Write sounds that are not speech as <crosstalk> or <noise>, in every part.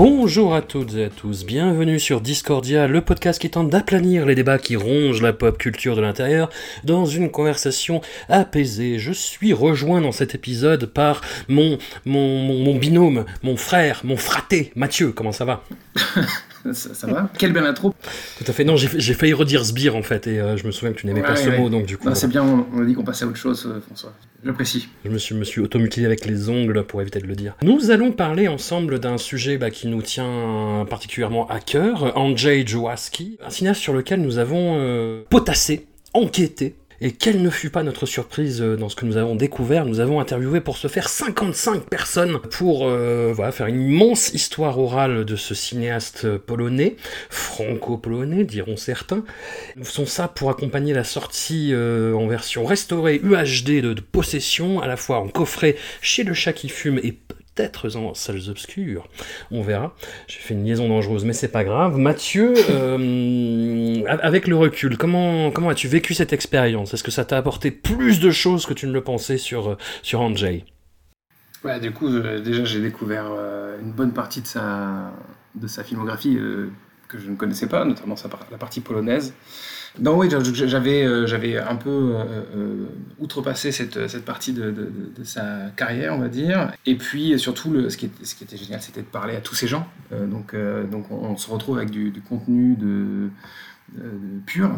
Bonjour à toutes et à tous, bienvenue sur Discordia, le podcast qui tente d'aplanir les débats qui rongent la pop culture de l'intérieur dans une conversation apaisée. Je suis rejoint dans cet épisode par mon, mon, binôme, mon frère, mon fraté, Mathieu, comment ça va? <laughs> ça, ça va Quelle belle intro Tout à fait, non, j'ai failli redire sbire en fait, et euh, je me souviens que tu n'aimais Ouais, pas ce ouais. mot, donc du coup... Non, C'est bien, on on a dit qu'on passait à autre chose, euh, François. J'apprécie. Je me suis, me suis automutilé avec les ongles pour éviter de le dire. Nous allons parler ensemble d'un sujet bah, qui nous tient particulièrement à cœur, Andrzej Jaworski, un cinéaste sur lequel nous avons euh, potassé, enquêté. Et quelle ne fut pas notre surprise euh, dans ce que nous avons découvert Nous avons interviewé pour ce faire 55 personnes pour euh, faire une immense histoire orale de ce cinéaste polonais, franco-polonais diront certains. Nous faisons ça pour accompagner la sortie euh, en version restaurée UHD de Possession, à la fois en coffret chez Le Chat qui fume et peut-être en salles obscures. On verra. J'ai fait une liaison dangereuse, mais c'est pas grave. Mathieu, euh, avec le recul, comment, comment as-tu vécu cette expérience? Est-ce que ça t'a apporté plus de choses que tu ne le pensais sur, euh, sur Ouais, du coup, euh, déjà, j'ai découvert une bonne partie de sa, de sa filmographie que je ne connaissais pas, notamment sa la partie polonaise. Non, oui, j'a- j'avais euh, j'avais un peu euh, euh, outrepassé cette, cette partie de, sa carrière, on va dire. Et puis, surtout, le, ce, qui était, ce qui était génial, c'était de parler à tous ces gens. Donc, donc on, se retrouve avec du, contenu de, pur,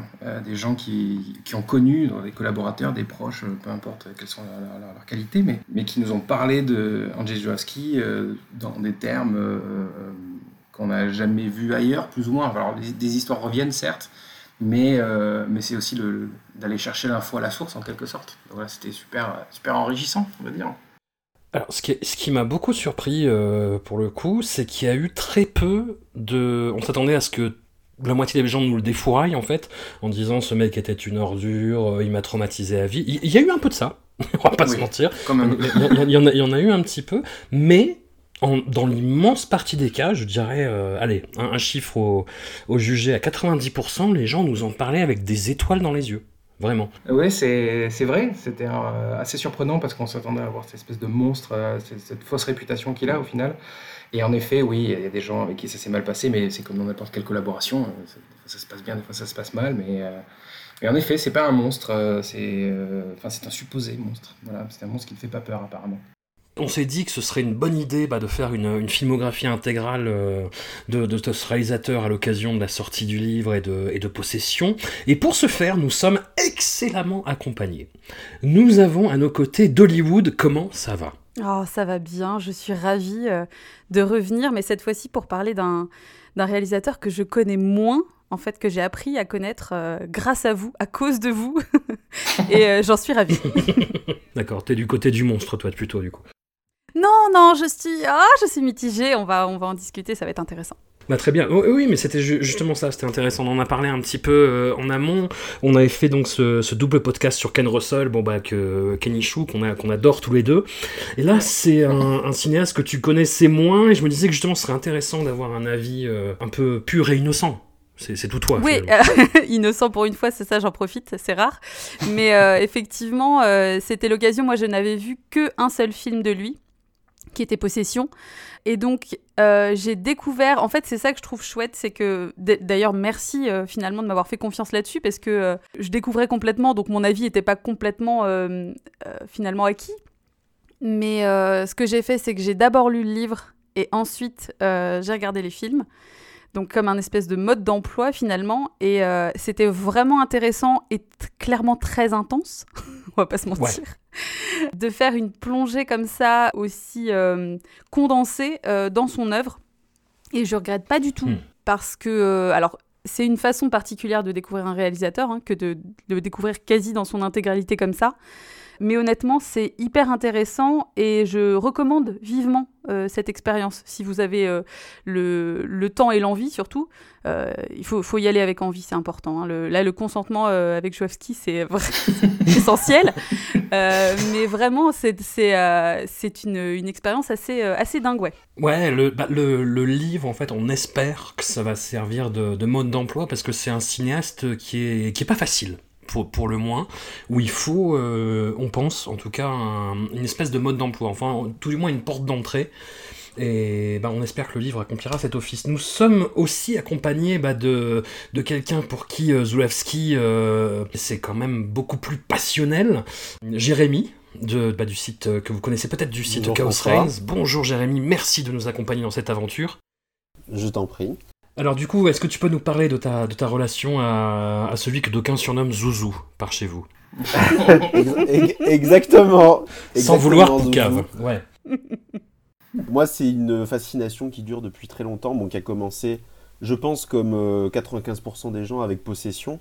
des gens qui, qui ont connu, des collaborateurs, des proches, peu importe quelles sont leurs leur, leurs qualités, mais, mais qui nous ont parlé de Andrzej dans des termes qu'on n'a jamais vus ailleurs, plus ou moins. Alors, des histoires reviennent, certes, mais, euh, mais c'est aussi le- d'aller chercher l'info à la source, en quelque sorte. Donc voilà, c'était super, super enrichissant, on va dire. Alors, ce qui, ce qui m'a beaucoup surpris euh, pour le coup, c'est qu'il y a eu très peu de. On s'attendait à ce que la moitié des gens nous le défouraillent en fait, en disant ce mec était une ordure, euh, il m'a traumatisé à vie. Il il y, a eu un peu de ça, <laughs> on va pas se mentir. Il y en a- il y en a eu un petit peu, mais dans l'immense partie des cas, je dirais, euh, allez, un, chiffre au, jugé à 90%, les gens nous en parlaient avec des étoiles dans les yeux. Vraiment. Oui, c'est vrai. C'était euh, assez surprenant parce qu'on s'attendait à avoir cette espèce de monstre, euh, cette, fausse réputation qu'il a au final. Et en effet, oui, il y a des gens avec qui ça s'est mal passé, mais c'est comme dans n'importe quelle collaboration. des fois, ça se passe bien, des fois ça se passe mal, mais, en effet, c'est pas un monstre, c'est un supposé monstre. Voilà, c'est un monstre qui ne fait pas peur apparemment. On s'est dit que ce serait une bonne idée bah, de faire une, une filmographie intégrale euh, de, de, de ce réalisateur à l'occasion de la sortie du livre et de, et de Possession. Et pour ce faire, nous sommes excellemment accompagnés. Nous avons à nos côtés d'Hollywood. Comment ça va? Oh, ça va bien, je suis ravie euh, de revenir, mais cette fois-ci pour parler d'un réalisateur que je connais moins, en fait, que j'ai appris à connaître euh, grâce à vous, à cause de vous, <laughs> et euh, j'en suis ravie. <laughs> D'accord, t'es du côté du monstre, toi, plutôt, du coup. Non, non, je suis, ah, je suis mitigée, on va, on va en discuter, ça va être intéressant. Bah, très bien. Oui, oui, mais c'était ju- justement ça, c'était intéressant. On en a parlé un petit peu euh, en amont. On avait fait donc ce, ce double podcast sur Ken Russell, bon bah que Kenny Chou, qu'on adore tous les deux. Et là, c'est un, un cinéaste que tu connaissais moins, et je me disais que justement, ce serait intéressant d'avoir un avis euh, un peu pur et innocent. C'est tout toi. Oui, euh, <laughs> innocent pour une fois, c'est ça, j'en profite, c'est rare. Mais euh, effectivement, euh, c'était l'occasion. Moi, je n'avais vu que un seul film de lui, qui était Possession. Et donc, euh, j'ai découvert. En fait, c'est ça que je trouve chouette, c'est que. D'ailleurs, merci euh, finalement de m'avoir fait confiance là-dessus, parce que euh, je découvrais complètement, donc mon avis n'était pas complètement finalement acquis. Mais ce que j'ai fait, c'est que j'ai d'abord lu le livre et ensuite j'ai regardé les films donc comme un espèce de mode d'emploi finalement. Et c'était vraiment intéressant et clairement très intense. <laughs> <laughs> on va pas se mentir, de faire une plongée comme ça aussi euh, condensée euh, dans son œuvre. Et je regrette pas du tout Hmm. parce que, euh, alors, c'est une façon particulière de découvrir un réalisateur hein, que de, de le découvrir quasi dans son intégralité comme ça. Mais honnêtement, c'est hyper intéressant et je recommande vivement euh, cette expérience. Si vous avez euh, le, le temps et l'envie, surtout, euh, il faut, faut y aller avec envie, c'est important. hein. Là, le consentement avec Jouavski, c'est <laughs> essentiel. Mais vraiment, c'est une, une expérience assez, assez dingue, ouais. Ouais, le, bah, le, le livre, en fait, on espère que ça va servir de, de mode d'emploi parce que c'est un cinéaste qui est, qui est pas facile. Pour, pour le moins, où il faut, euh, on pense en tout cas, un- une espèce de mode d'emploi, enfin tout du moins une porte d'entrée. Et bah, on espère que le livre accomplira cet office. Nous sommes aussi accompagnés bah, de, de quelqu'un pour qui euh, euh, c'est quand même beaucoup plus passionnel. Jérémy, de, bah, du site euh, que vous connaissez peut-être du site Bonjour, Chaos. Reigns. Bonjour Jérémy, merci de nous accompagner dans cette aventure. Je t'en prie. Alors du coup, est-ce que tu peux nous parler de ta, de ta relation à, à celui que d'aucuns surnomment Zouzou par chez vous <laughs> Ex- ex- Exactement. Sans Exactement, vouloir. Poucave. Ouais. <laughs> Moi, c'est une fascination qui dure depuis très longtemps, bon, qui a commencé, je pense, comme euh, 95% des gens avec Possession,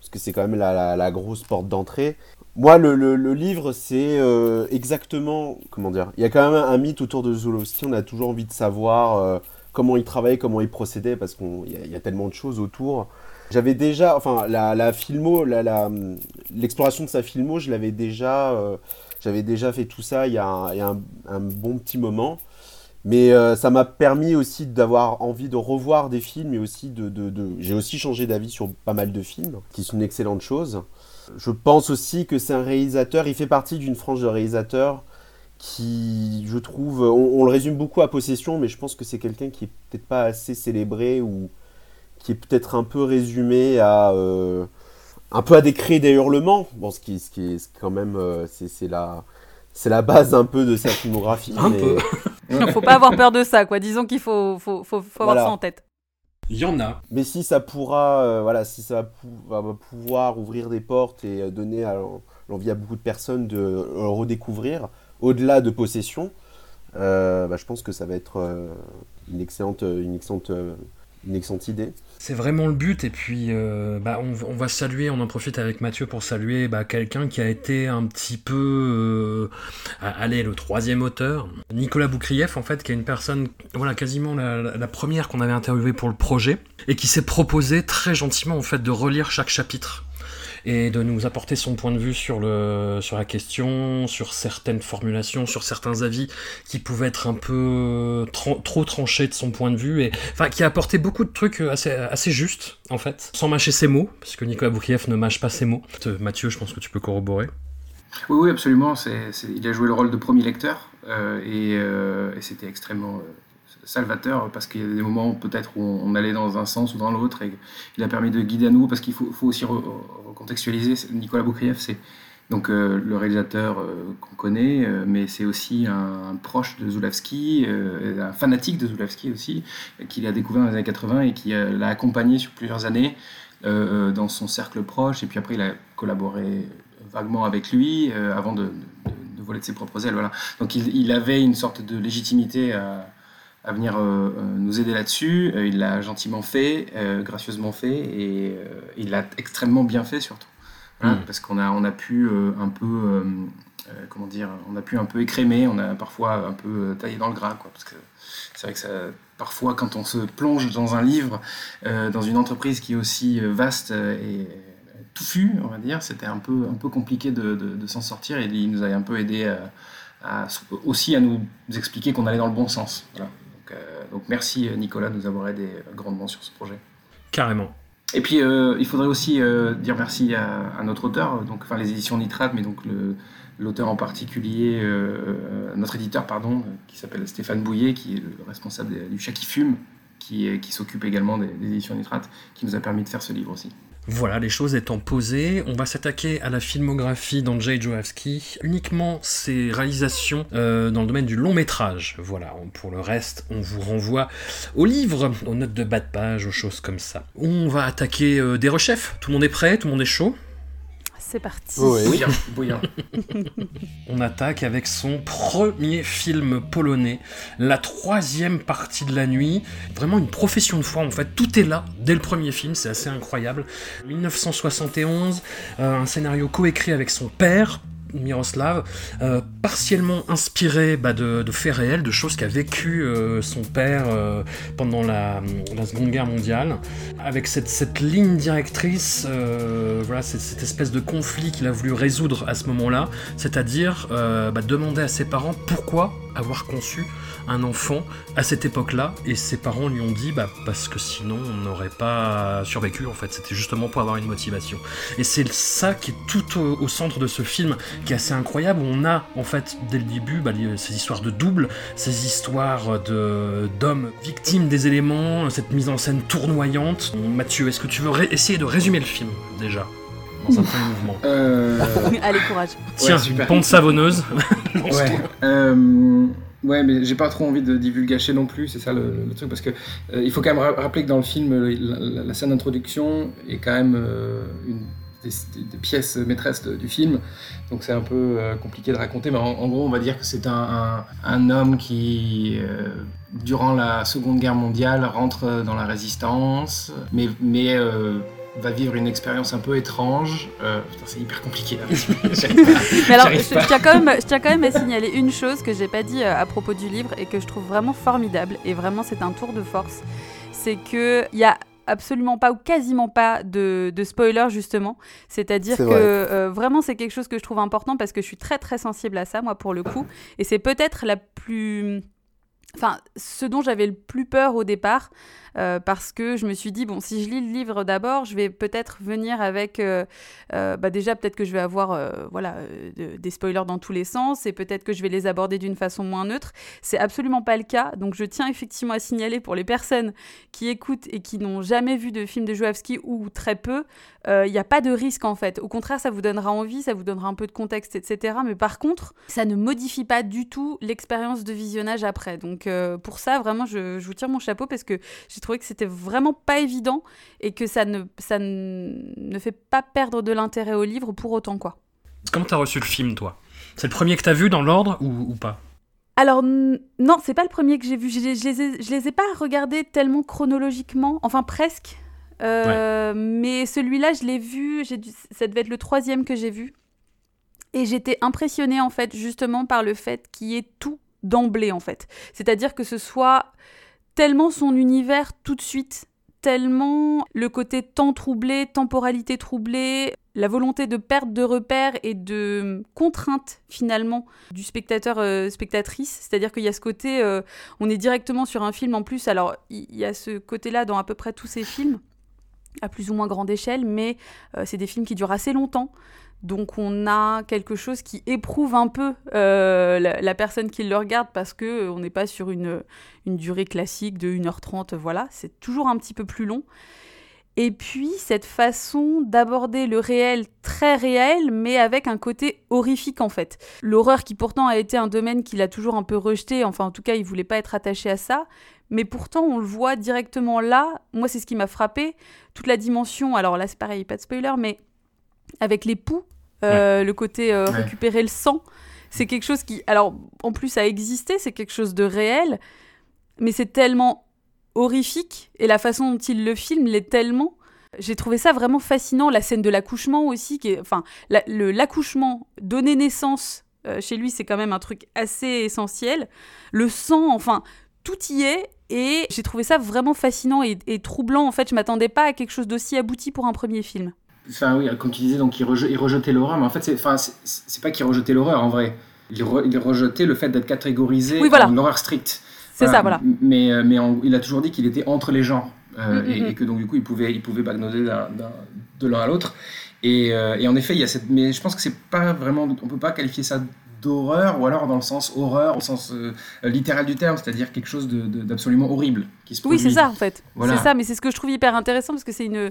parce que c'est quand même la, la- la grosse porte d'entrée. Moi, le, le- le livre, c'est euh, exactement, comment dire, il y a quand même un mythe autour de Zulowski, on a toujours envie de savoir euh, comment il travaillait, comment il procédait, parce qu'il y, a- tellement de choses autour. J'avais déjà, enfin, la, filmo, l'exploration de sa filmo, je l'avais déjà, euh, j'avais déjà fait tout ça il y a un, un- bon petit moment. Mais euh, ça m'a permis aussi d'avoir envie de revoir des films et aussi de- J'ai aussi changé d'avis sur pas mal de films, qui est une excellente chose. Je pense aussi que c'est un réalisateur, il fait partie d'une frange de réalisateurs qui, je trouve, on, on le résume beaucoup à Possession, mais je pense que c'est quelqu'un qui est peut-être pas assez célébré ou qui est peut-être un peu résumé à... euh, un peu à des cris des hurlements. Bon, ce qui, ce qui est ce qui est quand même... euh, c'est c'est la... C'est la base un peu de sa filmographie. Un mais- peu. <laughs> faut pas avoir peur de ça, quoi. Disons qu'il faut, faut, faut, faut avoir Voilà. ça en tête. Il y en a. Mais si ça pourra, euh, voilà, si ça va, va- pouvoir ouvrir des portes et euh, donner l'envie à beaucoup de personnes de le redécouvrir, au-delà de possession, euh, bah, je pense que ça va être euh, euh, une excellente idée. C'est vraiment le but, et puis bah, on, va saluer, on en profite avec Mathieu pour saluer bah, quelqu'un qui a été un petit peu, allez, le troisième auteur, Nicolas Boukrieff, en fait, qui est une personne, voilà, quasiment la première qu'on avait interviewée pour le projet, et qui s'est proposé très gentiment, en fait, de relire chaque chapitre et de nous apporter son point de vue sur, le, sur la question, sur certaines formulations, sur certains avis qui pouvaient être un peu trop tranchés de son point de vue, et enfin qui a apporté beaucoup de trucs assez, assez justes, en fait, sans mâcher ses mots, parce que Nicolas Boukrieff ne mâche pas ses mots. Euh, Mathieu, je pense que tu peux corroborer. Oui, oui, absolument. Il a joué le rôle de premier lecteur euh, et, euh, et c'était extrêmement salvateur parce qu'il y a des moments peut-être où on, allait dans un sens ou dans l'autre et il a permis de guider à nouveau parce qu'il faut, aussi re- recontextualiser. Nicolas Boukrieff, c'est donc euh, le réalisateur euh, qu'on connaît, euh, mais c'est aussi un, proche de Zulawski, un fanatique de Zulawski aussi, qu'il a découvert dans les années 80 et qui l'a accompagné sur plusieurs années dans son cercle proche. Et puis après, il a collaboré vaguement avec lui avant de voler de ses propres ailes. Voilà. Donc il, il avait une sorte de légitimité à, à venir euh, euh, nous aider là-dessus. Euh, il l'a gentiment fait, euh, gracieusement fait, et euh, il l'a extrêmement bien fait surtout. Voilà, Mm. Parce qu'on a, on a pu un peu, comment dire, on a pu un peu écrémer, on a parfois un peu taillé dans le gras, quoi, parce que c'est vrai que ça, parfois quand on se plonge dans un livre, dans une entreprise qui est aussi vaste et touffue, on va dire, c'était un peu, un peu compliqué de, de- de s'en sortir et il nous a un peu aidé à, à- aussi à nous expliquer qu'on allait dans le bon sens. Voilà. Donc, euh, donc merci euh, Nicolas de nous avoir aidé euh, grandement sur ce projet. Carrément. Et puis, euh, il faudrait aussi euh, dire merci à, à notre auteur, donc, enfin les éditions Nitrate, mais donc l'auteur en particulier, euh, notre éditeur, pardon, qui s'appelle Stéphane Bouillet, qui est le responsable du chat qui fume, qui s'occupe également des, des éditions Nitrate, qui nous a permis de faire ce livre aussi. Voilà, les choses étant posées, on va s'attaquer à la filmographie d'Andrzej Joawski, uniquement ses réalisations euh, dans le domaine du long métrage. Voilà, pour le reste, on vous renvoie aux livres, aux notes de bas de page, aux choses comme ça. On va attaquer euh, des rechefs, tout le monde est prêt, tout le monde est chaud? C'est parti. Oui. Bouillant, bouillant. <laughs> On attaque avec son premier film polonais, la troisième partie de la nuit. Vraiment une profession de foi en fait. Tout est là dès le premier film, c'est assez incroyable. 1971, euh, un scénario coécrit avec son père. Miroslav, euh, partiellement inspiré bah, de, faits réels, de choses qu'a vécu euh, son père euh, pendant la, Seconde Guerre mondiale, avec cette, ligne directrice, voilà, cette, cette espèce de conflit qu'il a voulu résoudre à ce moment-là, c'est-à-dire bah, demander à ses parents pourquoi avoir conçu un enfant à cette époque-là, et ses parents lui ont dit bah, parce que sinon on n'aurait pas survécu en fait, c'était justement pour avoir une motivation. Et c'est ça qui est tout au, au centre de ce film, qui est assez incroyable, on a en fait dès le début bah, les- ces histoires de double, ces histoires de- d'hommes victimes des éléments, cette mise en scène tournoyante. Mathieu, est-ce que tu veux ré- essayer de résumer le film déjà dans un premier mouvement? Euh, <laughs> Allez, courage. Tiens, super. une pente savonneuse. <laughs> Ouais. Euh, ouais, mais j'ai pas trop envie de divulgacher non plus, c'est ça le, truc, parce que euh, il faut quand même ra- rappeler que dans le film, la, scène d'introduction est quand même euh, une des, pièces maîtresses du film, donc c'est un peu euh, compliqué de raconter, mais en, gros, on va dire que c'est un, un, homme qui, durant la Seconde Guerre mondiale, rentre dans la résistance, mais, va vivre une expérience un peu étrange. Euh, putain, c'est hyper compliqué là. <laughs> Mais alors, je, tiens quand même, je tiens quand même à signaler une chose que j'ai pas dit euh, à propos du livre et que je trouve vraiment formidable et vraiment c'est un tour de force, c'est que il y a absolument pas ou quasiment pas de, de spoiler justement. C'est-à-dire que vrai. euh, vraiment c'est quelque chose que je trouve important parce que je suis très très sensible à ça moi pour le coup et c'est peut-être la plus Enfin, ce dont j'avais le plus peur au départ, euh, parce que je me suis dit, bon, si je lis le livre d'abord, je vais peut-être venir avec, euh, euh, bah déjà, peut-être que je vais avoir voilà, de- des spoilers dans tous les sens, et peut-être que je vais les aborder d'une façon moins neutre. C'est absolument pas le cas, donc je tiens effectivement à signaler pour les personnes qui écoutent et qui n'ont jamais vu de film de Jouavski ou très peu, il n'y a pas de risque en fait. Au contraire, ça vous donnera envie, ça vous donnera un peu de contexte, etc. Mais par contre, ça ne modifie pas du tout l'expérience de visionnage après. Donc pour ça, vraiment, je, je vous tire mon chapeau parce que j'ai trouvé que c'était vraiment pas évident et que ça ne, ça ne fait pas perdre de l'intérêt au livre pour autant quoi. Comment t'as reçu le film, toi? C'est le premier que t'as vu dans l'ordre ou, ou pas? Alors non, c'est pas le premier que j'ai vu. Je, les- je les ai, je les ai pas regardés tellement chronologiquement, enfin presque. Euh, Mais celui-là, je l'ai vu. dû- Ça devait être le troisième que j'ai vu. Et j'étais impressionnée en fait justement par le fait qu'il y ait tout d'emblée en fait. C'est-à-dire que ce soit tellement son univers tout de suite, tellement le côté temps troublé, temporalité troublée, la volonté de perte de repères et de contrainte finalement du spectateur euh, spectatrice. C'est-à-dire qu'il y a ce côté euh, on est directement sur un film en plus alors il y, a ce côté-là dans à peu près tous ces films à plus ou moins grande échelle mais euh, c'est des films qui durent assez longtemps donc on a quelque chose qui éprouve un peu euh, la, personne qui le regarde parce que euh, on n'est pas sur une, une durée classique de 1h30 voilà c'est toujours un petit peu plus long et puis cette façon d'aborder le réel très réel, mais avec un côté horrifique en fait. L'horreur qui pourtant a été un domaine qu'il a toujours un peu rejeté, enfin en tout cas il voulait pas être attaché à ça, mais pourtant on le voit directement là. Moi c'est ce qui m'a frappé, toute la dimension. Alors là c'est pareil, pas de spoiler, mais avec les poux, euh, le côté euh, Ouais. récupérer le sang, c'est quelque chose qui, alors en plus a existé, c'est quelque chose de réel, mais c'est tellement horrifique et la façon dont il le filme l'est tellement. J'ai trouvé ça vraiment fascinant, la scène de l'accouchement aussi, qui est, enfin, la- l'accouchement, donner naissance euh, chez lui, c'est quand même un truc assez essentiel. Le sang, enfin, tout y est. Et j'ai trouvé ça vraiment fascinant et, et troublant. En fait, je m'attendais pas à quelque chose d'aussi abouti pour un premier film. Enfin oui, comme tu disais, donc il, reje- il rejetait l'horreur, mais en fait, c'est, enfin, c'est, pas qu'il rejetait l'horreur en vrai. Il, re- il rejetait le fait d'être catégorisé Oui, voilà. en horreur stricte. C'est ça, voilà. Mais, euh, mais il a toujours dit qu'il était entre les genres euh, Mm, mm, et, mm. et que donc du coup il pouvait, il pouvait bagnoder de l'un à l'autre. Et, euh, et en effet, il y a cette, mais je pense que c'est pas vraiment, on peut pas qualifier ça d'horreur ou alors dans le sens horreur au sens euh, littéral du terme, c'est-à-dire quelque chose d'absolument horrible qui se Oui, produit. c'est ça en fait. Voilà. C'est ça, mais c'est ce que je trouve hyper intéressant parce que c'est une,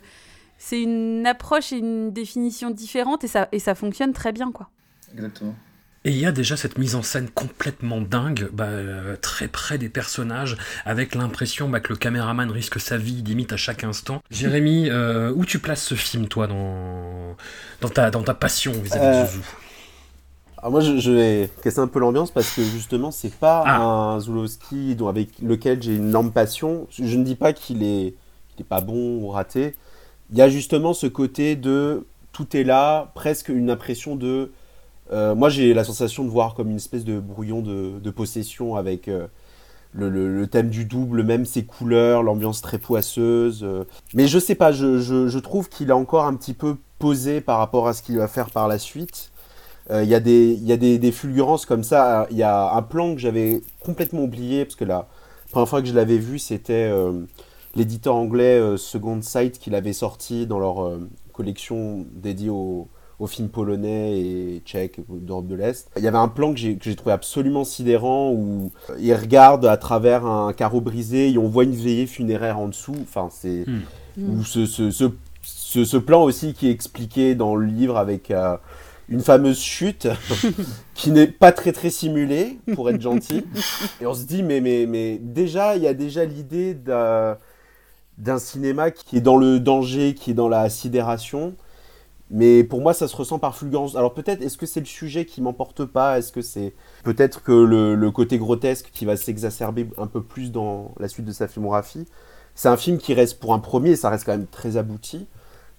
c'est une approche et une définition différente et ça, et ça fonctionne très bien quoi. Exactement. Et il y a déjà cette mise en scène complètement dingue, bah, euh, très près des personnages, avec l'impression bah, que le caméraman risque sa vie limite à chaque instant. Jérémy, euh, où tu places ce film, toi, dans, dans, ta, dans ta passion vis-à-vis Euh, de Zouzou? Alors moi, je, je vais casser un peu l'ambiance parce que justement, c'est pas Ah. un Zulowski dont, avec lequel j'ai une énorme passion. Je ne dis pas qu'il est, qu'il est pas bon ou raté. Il y a justement ce côté de tout est là, presque une impression de. euh, moi, j'ai la sensation de voir comme une espèce de brouillon de, possession avec euh, le, thème du double, même ses couleurs, l'ambiance très poisseuse. euh. Mais je sais pas, je, trouve qu'il est encore un petit peu posé par rapport à ce qu'il va faire par la suite. Il y a, des, y a des, des fulgurances comme ça. Il y a un plan que j'avais complètement oublié, parce que la première fois que je l'avais vu, c'était l'éditeur anglais euh, Second Sight qui l'avait sorti dans leur euh, collection dédiée aux, films polonais et tchèques d'Europe de l'Est. Il y avait un plan que j'ai que j'ai trouvé absolument sidérant où euh, ils regardent à travers un carreau brisé et on voit une veillée funéraire en dessous. Enfin, c'est. Ou ce, ce, ce, ce- ce plan aussi qui est expliqué dans le livre avec. euh, une fameuse chute <laughs> qui n'est pas très très simulée pour être gentil et on se dit mais mais mais déjà il y a déjà l'idée d'un d'un cinéma qui est dans le danger qui est dans la sidération mais pour moi ça se ressent par fulgurance alors peut-être est-ce que c'est le sujet qui m'emporte pas? Est-ce que c'est peut-être que le, le côté grotesque qui va s'exacerber un peu plus dans la suite de sa filmographie? C'est un film qui reste pour un premier ça reste quand même très abouti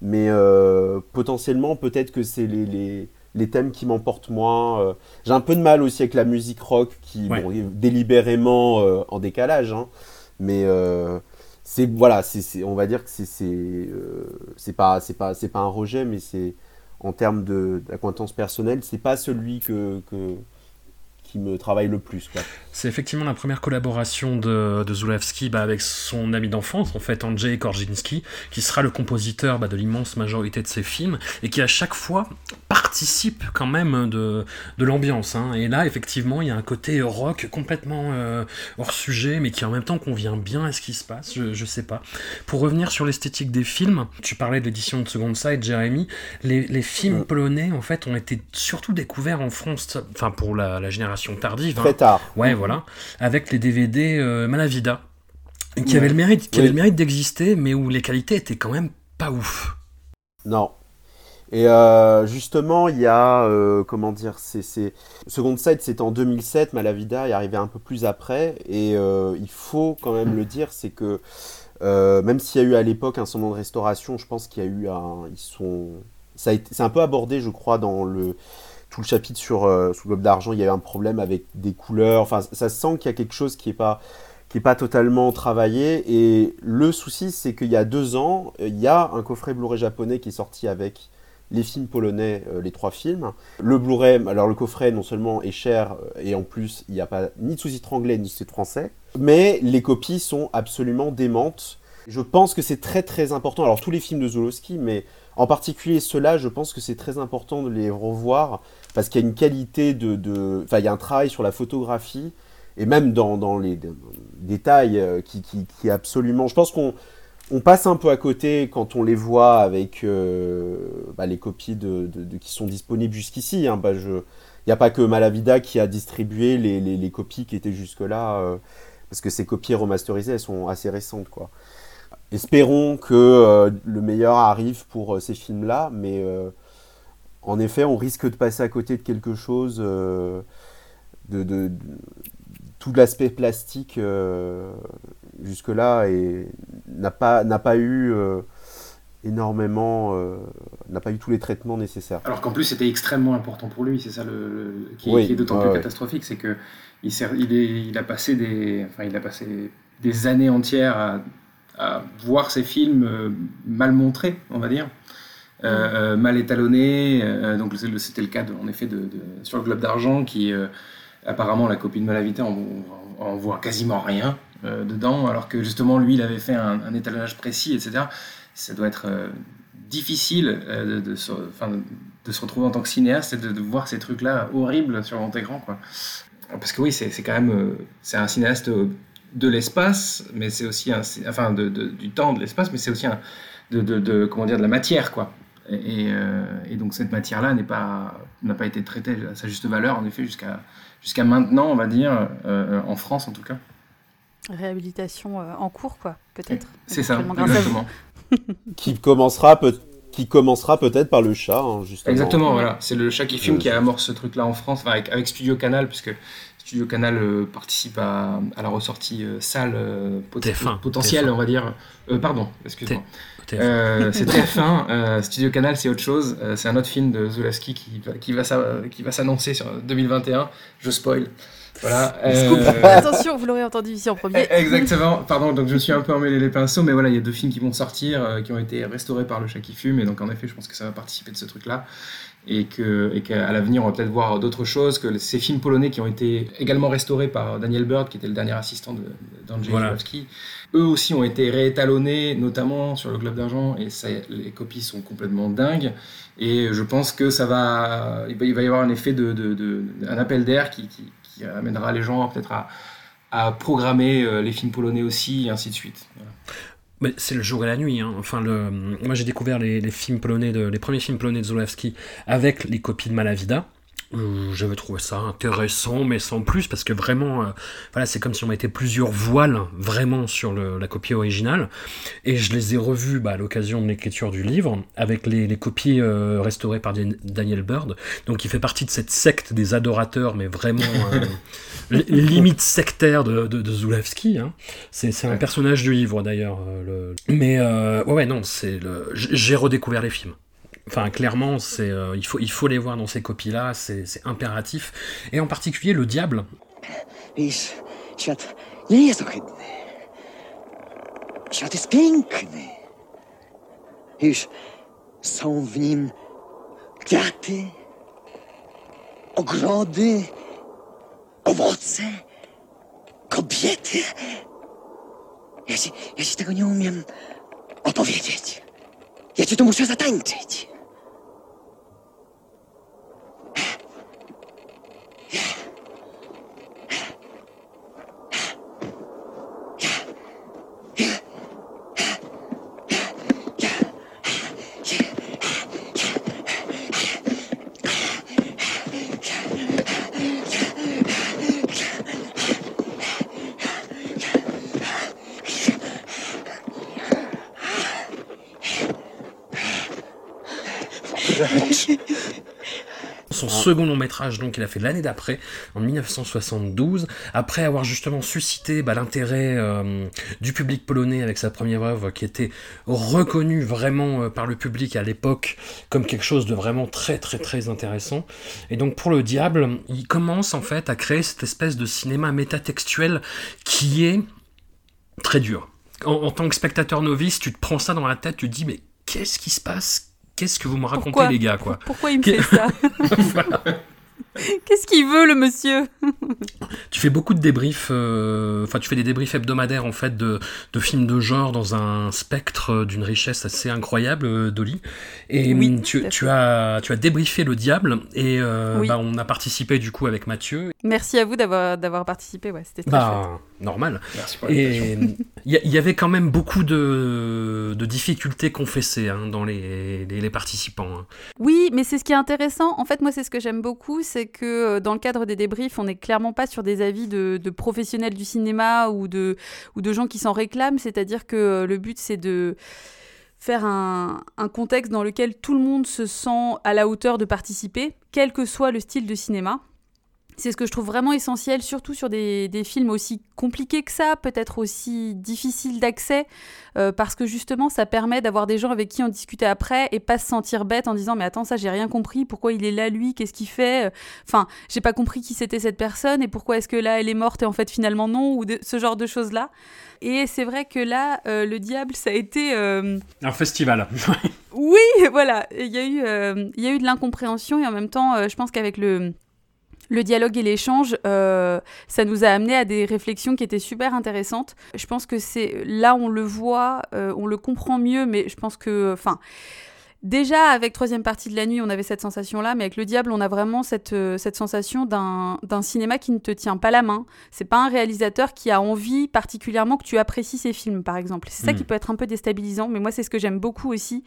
mais euh, potentiellement peut-être que c'est les, les, les thèmes qui m'emportent moins. euh. J'ai un peu de mal aussi avec la musique rock qui Ouais. bon, est délibérément euh, en décalage, hein. mais euh, c'est voilà, c'est on va dire que c'est c'est euh, pas c'est pas c'est pas un rejet, mais c'est en termes de d'acquaintance personnelle, c'est pas celui que, que qui me travaille le plus quoi. C'est effectivement la première collaboration de, de Zulawski bah, avec son ami d'enfance, en fait, Andrzej Korzinski, qui sera le compositeur bah, de l'immense majorité de ses films, et qui à chaque fois participe quand même de, de l'ambiance. hein. Et là, effectivement, il y a un côté rock complètement euh, hors sujet, mais qui en même temps convient bien à ce qui se passe, je, je sais pas. Pour revenir sur l'esthétique des films, tu parlais de l'édition de Second Sight, Jérémy, les, les films Ouais. polonais, en fait, ont été surtout découverts en France, enfin pour la, la génération tardive. hein. Très tard. Ouais, voilà. Avec les DVD euh, Malavida. Qui Ouais. avaient le mérite, qui Oui. le mérite d'exister, mais où les qualités étaient quand même pas ouf. Non. Et euh, justement, il y a, euh, comment dire, c'est, c'est... Second Sight, c'était en 2007, Malavida est arrivé un peu plus après, et euh, il faut quand même le dire, c'est que même s'il y a eu à l'époque un nombre de restauration, je pense qu'il y a eu un... Ils sont... Ça a été... C'est un peu abordé, je crois, dans le... tout le chapitre sur, euh, Globe d'Argent, il y a eu un problème avec des couleurs, enfin, ça se sent qu'il y a quelque chose qui est pas qui est pas totalement travaillé. Et le souci, c'est qu'il y a deux ans, euh, il y a un coffret Blu-ray japonais qui est sorti avec les films polonais, euh, les trois films. Le Blu-ray, alors le coffret non seulement est cher euh, et en plus il n'y a pas ni de sous-titres anglais ni de sous-titres français, mais les copies sont absolument démentes. Je pense que c'est très très important. Alors tous les films de Zulowski, mais en particulier ceux-là, je pense que c'est très important de les revoir parce qu'il y a une qualité de, enfin il y a un travail sur la photographie et même dans, dans les détails euh, qui, qui, absolument. Je pense qu'on on passe un peu à côté quand on les voit avec euh, bah, les copies de, qui sont disponibles jusqu'ici. Hein. Bah, Il n'y a pas que Malavida qui a distribué les, les- les copies qui étaient jusque-là, euh, parce que ces copies remasterisées, elles sont assez récentes. Quoi. Espérons que euh, le meilleur arrive pour euh, ces films-là, mais euh, en effet, on risque de passer à côté de quelque chose, de, de- de- tout l'aspect plastique jusque-là et n'a pas, n'a pas eu énormément, n'a pas eu tous les traitements nécessaires. Alors qu'en plus, c'était extrêmement important pour lui, c'est ça le, le- qui, Oui, qui est d'autant ouais, plus ouais. catastrophique, c'est que il, s'est- il, est- il a passé des, enfin, il a passé des années entières à, à voir ses films euh, mal montrés, on va dire, euh, euh, mal étalonnés. donc c'était le cas, en effet, sur le Globe d'Argent, qui apparemment la copie de Malavita, on, voit quasiment rien dedans, alors que justement lui, il avait fait un, étalonnage précis, etc. Ça doit être difficile de, se, retrouver en tant que cinéaste et de, voir ces trucs-là horribles sur grand écran. Parce que oui, c'est quand même, c'est un cinéaste de l'espace, mais c'est aussi un, enfin, de, de- du temps, de l'espace, mais c'est aussi un, de, de, de- comment dire, de la matière, quoi. Et, euh, et donc cette matière-là n'est pas n'a pas été traitée à sa juste valeur, en effet, jusqu'à jusqu'à maintenant, on va dire, euh, en France en tout cas. Réhabilitation euh, en cours, quoi, peut-être. C'est ça, exactement. <laughs> Qui commencera peut qui commencera peut-être par le chat, hein, justement. Exactement, voilà. C'est le chat qui fume qui amorce ce truc-là en France, enfin, avec, avec Studio Canal, puisque Studio Canal euh, participe à, à la ressortie euh, salle euh, pot- TF1, potentielle, TF1. on va dire. Euh, pardon, excuse-moi. TF1. Euh, c'est TF1. euh, Studio Canal, c'est autre chose. Euh, c'est un autre film de Zulawski qui, va- qui va s'a- qui va s'annoncer sur 2021. Je spoil. Voilà. euh, <laughs> Attention, vous l'aurez entendu ici en premier. Exactement, pardon, donc je me suis un peu emmêlé les pinceaux, mais voilà, il y a deux films qui vont sortir, euh, qui ont été restaurés par le chat qui fume, et donc en effet, je pense que ça va participer de ce truc-là, et que et qu'à l'avenir, on va peut-être voir d'autres choses, que ces films polonais qui ont été également restaurés par Daniel Bird, qui était le dernier assistant d'Andrzej Voilà. Eux aussi ont été réétalonnés, notamment sur le Globe d'Argent, et ça, les copies sont complètement dingues, et je pense que ça va, il va, y avoir un effet de, de- de- un appel d'air qui, qui, qui amènera les gens peut-être à à programmer euh, les films polonais aussi, et ainsi de suite. Voilà. Mais c'est le jour et la nuit. hein. Enfin, le... moi j'ai découvert les, films polonais, de... les premiers films polonais de Zulawski avec les copies de Malavida. Euh, J'avais trouvé ça intéressant, mais sans plus, parce que vraiment, euh, voilà, c'est comme si on mettait plusieurs voiles vraiment sur le- la copie originale. Et je les ai revus bah, à l'occasion de l'écriture du livre, avec les, les copies euh, restaurées par Dan- Daniel Bird. Donc il fait partie de cette secte des adorateurs, mais vraiment euh, <laughs> li- limite sectaire de, de, de Zulawski. hein. C'est c'est un personnage du livre d'ailleurs. le... Mais euh, ouais, ouais, non, c'est le... j'ai redécouvert les films. Enfin, clairement, c'est euh, il faut il faut les voir dans ces copies-là, c'est c'est impératif. Et en particulier le diable. Ja ci, ja ci tego nie umiem opowiedzieć. Ja ci to muszę zatańczyć. Son second long métrage, donc, il a fait l'année d'après, en 1972, après avoir justement suscité bah, l'intérêt euh, du public polonais avec sa première œuvre, qui était reconnue vraiment euh, par le public à l'époque comme quelque chose de vraiment très très très intéressant. Et donc pour le diable, il commence en fait à créer cette espèce de cinéma métatextuel qui est très dur. En tant que spectateur novice, tu te prends ça dans la tête, tu te dis mais qu'est-ce qui se passe? Qu'est-ce que vous me racontez Pourquoi les gars quoi Pourquoi il me fait ça <laughs> Qu'est-ce qu'il veut, le monsieur Tu fais beaucoup de débriefs, euh, enfin tu fais des débriefs hebdomadaires en fait de, de films de genre dans un spectre euh, d'une richesse assez incroyable, euh, Dolly. Et Oui, tout tu, as tu as débriefé le diable et euh, Oui. bah, on a participé du coup avec Mathieu. Merci à vous d'avoir participé, ouais, c'était très chouette. Normal. Merci pour l'invitation. Et il y, il y avait quand même beaucoup de, de difficultés confessées hein, dans les, les, les participants. hein. Oui, mais c'est ce qui est intéressant. En fait, moi, c'est ce que j'aime beaucoup, c'est que euh, dans le cadre des débriefs, on n'est clairement pas sur des avis de, de professionnels du cinéma ou de, ou de gens qui s'en réclament. C'est-à-dire que euh, le but, c'est de faire un, un contexte dans lequel tout le monde se sent à la hauteur de participer, quel que soit le style de cinéma. C'est ce que je trouve vraiment essentiel, surtout sur des, des films aussi compliqués que ça, peut-être aussi difficiles d'accès, euh, parce que justement, ça permet d'avoir des gens avec qui on discuter après et pas se sentir bête en disant mais attends ça j'ai rien compris, pourquoi il est là lui, qu'est-ce qu'il fait, enfin j'ai pas compris qui c'était cette personne et pourquoi est-ce que là elle est morte et en fait finalement non ou de, ce genre de choses là. Et c'est vrai que là euh, le diable ça a été euh, Un festival. <laughs> oui, voilà, il y a eu, euh, il y a eu de l'incompréhension et en même temps, euh, je pense qu'avec le, le dialogue et l'échange, euh, ça nous a amené à des réflexions qui étaient super intéressantes. Je pense que c'est là on le voit, euh, on le comprend mieux, mais je pense que, enfin. Déjà, avec troisième partie de la nuit, on avait cette sensation-là, mais avec le diable, on a vraiment cette, euh, cette sensation d'un cinéma qui ne te tient pas la main. C'est pas un réalisateur qui a envie particulièrement que tu apprécies ses films, par exemple. C'est ça Mm. qui peut être un peu déstabilisant, mais moi, c'est ce que j'aime beaucoup aussi.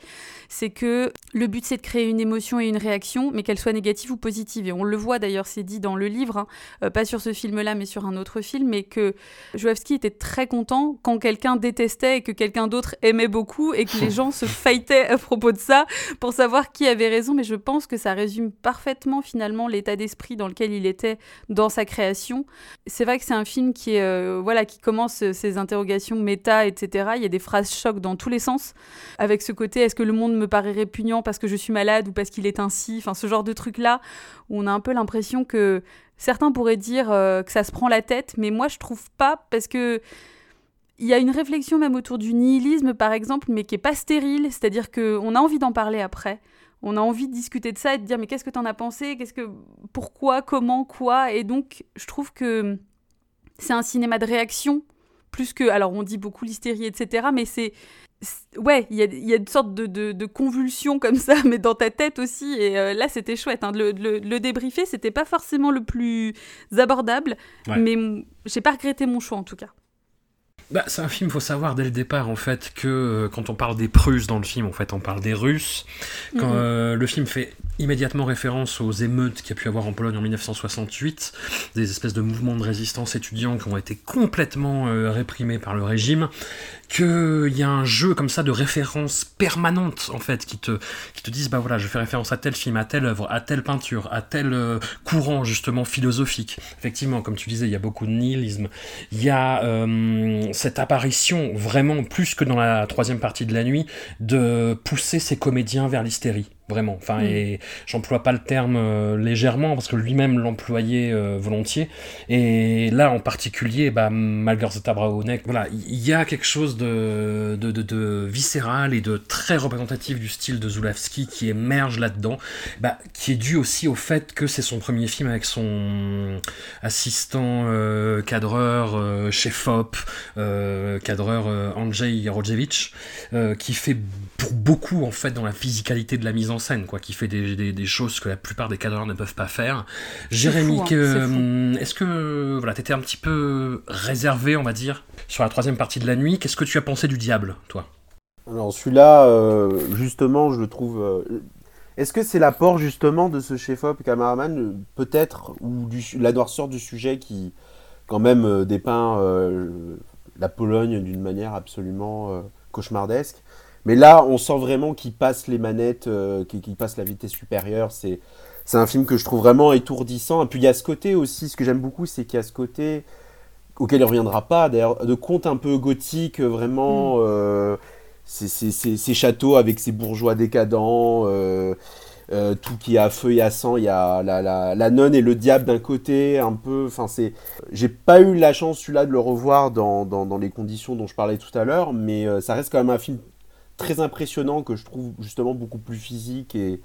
C'est que le but, c'est de créer une émotion et une réaction, mais qu'elle soit négative ou positive. Et on le voit d'ailleurs, c'est dit dans le livre, hein, euh, pas sur ce film-là, mais sur un autre film, mais que Joavski était très content quand quelqu'un détestait et que quelqu'un d'autre aimait beaucoup et que les <laughs> gens se fightaient à propos de ça pour savoir qui avait raison, mais je pense que ça résume parfaitement finalement l'état d'esprit dans lequel il était dans sa création. C'est vrai que c'est un film qui euh, voilà qui commence euh, ses interrogations méta, etc. Il y a des phrases chocs dans tous les sens, avec ce côté est-ce que le monde me paraît répugnant parce que je suis malade ou parce qu'il est ainsi, enfin ce genre de truc là où on a un peu l'impression que certains pourraient dire euh, que ça se prend la tête, mais moi je trouve pas parce que il y a une réflexion même autour du nihilisme, par exemple, mais qui est pas stérile. C'est-à-dire qu'on a envie d'en parler après. On a envie de discuter de ça et de dire mais qu'est-ce que t'en as pensé? Qu'est-ce que pourquoi? Comment? Quoi? Et donc je trouve que c'est un cinéma de réaction plus que alors on dit beaucoup l'hystérie etc. Mais c'est ouais il y a, y a une sorte de, de, de convulsion <laughs> comme ça mais dans ta tête aussi et euh, là c'était chouette hein, de le, le, le débriefer c'était pas forcément le plus abordable Ouais. mais j'ai pas regretté mon choix en tout cas. Bah, c'est un film, faut savoir dès le départ en fait que euh, quand on parle des Prusses dans le film, en fait, on parle des Russes. Quand Mhm. euh, le film fait immédiatement référence aux émeutes qu'il y a pu avoir en Pologne en 1968, des espèces de mouvements de résistance étudiants qui ont été complètement euh, réprimés par le régime, qu'il y a un jeu comme ça de références permanentes en fait qui te qui te disent bah voilà je fais référence à tel film, à telle œuvre, à telle peinture, à tel euh, courant justement philosophique. Effectivement, comme tu disais, il y a beaucoup de nihilisme. Il y a euh, cette apparition vraiment plus que dans la troisième partie de la nuit de pousser ces comédiens vers l'hystérie. Vraiment, enfin, Mm. et j'emploie pas le terme euh, légèrement parce que lui-même l'employait euh, volontiers. Et là, en particulier, bah, Malgorzata Braonek, voilà, il y a quelque chose de, de, de, de viscéral et de très représentatif du style de Zulawski qui émerge là-dedans, bah, qui est dû aussi au fait que c'est son premier film avec son assistant euh, cadreur, euh, chef-op, euh, cadreur Andrzej Rodzewicz, qui fait pour beaucoup en fait dans la physicalité de la mise en scène, quoi, qui fait des, des, des choses que la plupart des cadreurs ne peuvent pas faire. Jérémy, hein, hum, est-ce que voilà, t'étais un petit peu réservé, on va dire, sur la troisième partie de la nuit? Qu'est-ce que tu as pensé du diable, toi? Alors celui-là, euh, justement, je le trouve. euh, Est-ce que c'est l'apport justement de ce chef-op cameraman, peut-être, ou du, la noirceur du sujet qui, quand même, euh, dépeint euh, la Pologne d'une manière absolument euh, cauchemardesque? Mais là, on sent vraiment qu'il passe les manettes, euh, qu'il passe la vitesse supérieure. C'est c'est un film que je trouve vraiment étourdissant. Et puis il y a ce côté aussi, ce que j'aime beaucoup, c'est qu'il y a ce côté auquel il reviendra pas, d'ailleurs, de conte un peu gothique, euh, vraiment. euh, ces, ces- ces- ces châteaux avec ces bourgeois décadents, euh, euh, tout qui est à feu et à sang. Il y a la, la, la nonne et le diable d'un côté, un peu. Enfin, c'est. J'ai pas eu la chance, celui-là, de le revoir dans, dans, dans les conditions dont je parlais tout à l'heure, mais ça reste quand même un film très impressionnant que je trouve justement beaucoup plus physique et,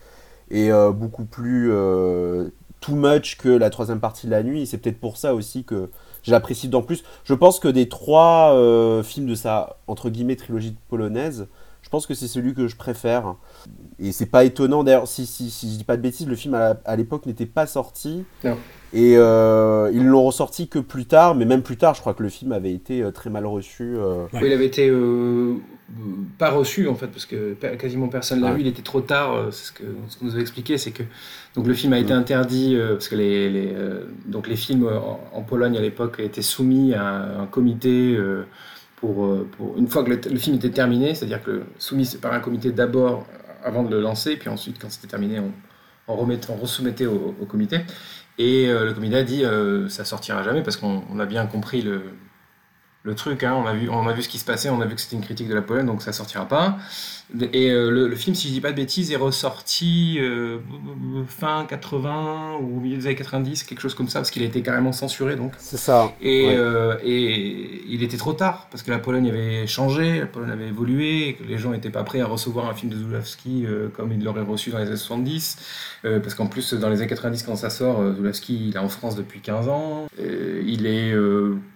et euh, beaucoup plus euh, too much que la troisième partie de la nuit. Et c'est peut-être pour ça aussi que je l'apprécie d'autant plus. Je pense que des trois euh, films de sa entre guillemets trilogie polonaise, je pense que c'est celui que je préfère. Et c'est pas étonnant d'ailleurs, si, si, si je dis pas de bêtises, le film à, l'époque n'était pas sorti. Non. Et euh, ils l'ont ressorti que plus tard, mais même plus tard, je crois que le film avait été très mal reçu. euh. Ouais. Oui, il avait été euh, pas reçu en fait parce que quasiment personne l'a Ouais. vu. Il était trop tard. euh, C'est ce que ce qu'on nous avait expliqué, c'est que donc le film a été Mm. interdit euh, parce que les, les, euh, donc les films en, en Pologne à l'époque étaient soumis à un comité euh, pour, pour une fois que le, le film était terminé, c'est-à-dire que soumis par un comité d'abord avant de le lancer, puis ensuite quand c'était terminé, on, on, remettait, on resoumettait au, au comité. Et le comité a dit ça sortira jamais parce qu'on on a bien compris le, le truc, hein, on, a vu, on a vu ce qui se passait, on a vu que c'était une critique de la Pologne, donc ça sortira pas. Et euh, le, le film, si je dis pas de bêtises, est ressorti euh, fin 80 ou milieu des années 90, quelque chose comme ça, parce qu'il a été carrément censuré donc. C'est ça. Et, Ouais. euh, et il était trop tard, parce que la Pologne avait changé, la Pologne avait évolué, et que les gens n'étaient pas prêts à recevoir un film de Zulawski comme ils l'auraient reçu dans les années 70. euh, parce qu'en plus, dans les années 90, quand ça sort, Zulawski, il est en France depuis 15 ans. Il est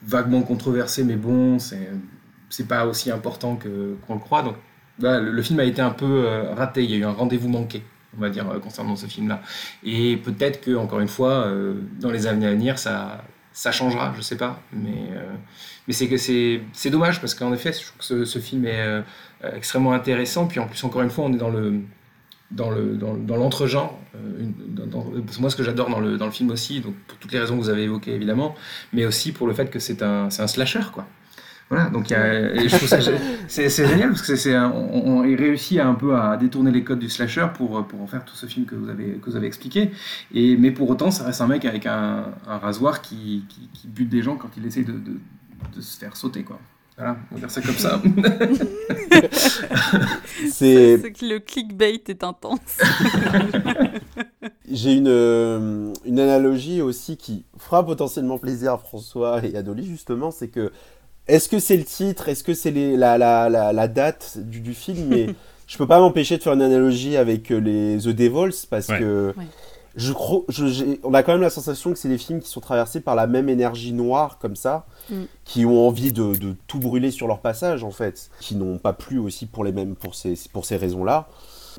vaguement controversé, mais bon, c'est pas aussi important qu'on le croit. Donc voilà, le, film a été un peu euh, raté. Il y a eu un rendez-vous manqué, on va dire, euh, concernant ce film-là. Et peut-être que, encore une fois, euh, dans les années à venir, ça, ça changera, je sais pas. Mais, c'est que c'est dommage parce qu'en effet, je trouve que ce, film est extrêmement intéressant. Puis en plus, encore une fois, on est dans le dans le dans, l'entre-genre. moi, ce que j'adore dans le, dans le film aussi, donc pour toutes les raisons que vous avez évoquées évidemment, mais aussi pour le fait que c'est un, un slasher, quoi. Voilà, donc il y a- et je trouve ça gé- <laughs> c'est génial parce que c'est- on, réussit un peu à détourner les codes du slasher pour, pour en faire tout ce film que vous avez, que vous avez expliqué. Et, mais pour autant, ça reste un mec avec un, un rasoir qui, qui, qui bute des gens quand il essaie de, de, de se faire sauter, quoi. Voilà, on va dire ça comme ça. <laughs> C'est C'est que le clickbait est intense. <laughs> J'ai une, euh, une analogie aussi qui fera potentiellement plaisir à François et à Dolly, justement, c'est que est-ce que c'est le titre, est-ce que c'est les- la, la, la, la date du, du film? Mais <laughs> je peux pas m'empêcher de faire une analogie avec euh, les The Devils parce Ouais. que Ouais. je crois, je- j'ai- on a quand même la sensation que c'est des films qui sont traversés par la même énergie noire comme ça, Mm. qui ont envie de, de tout brûler sur leur passage en fait, qui n'ont pas plu aussi pour les mêmes pour ces, pour ces raisons-là.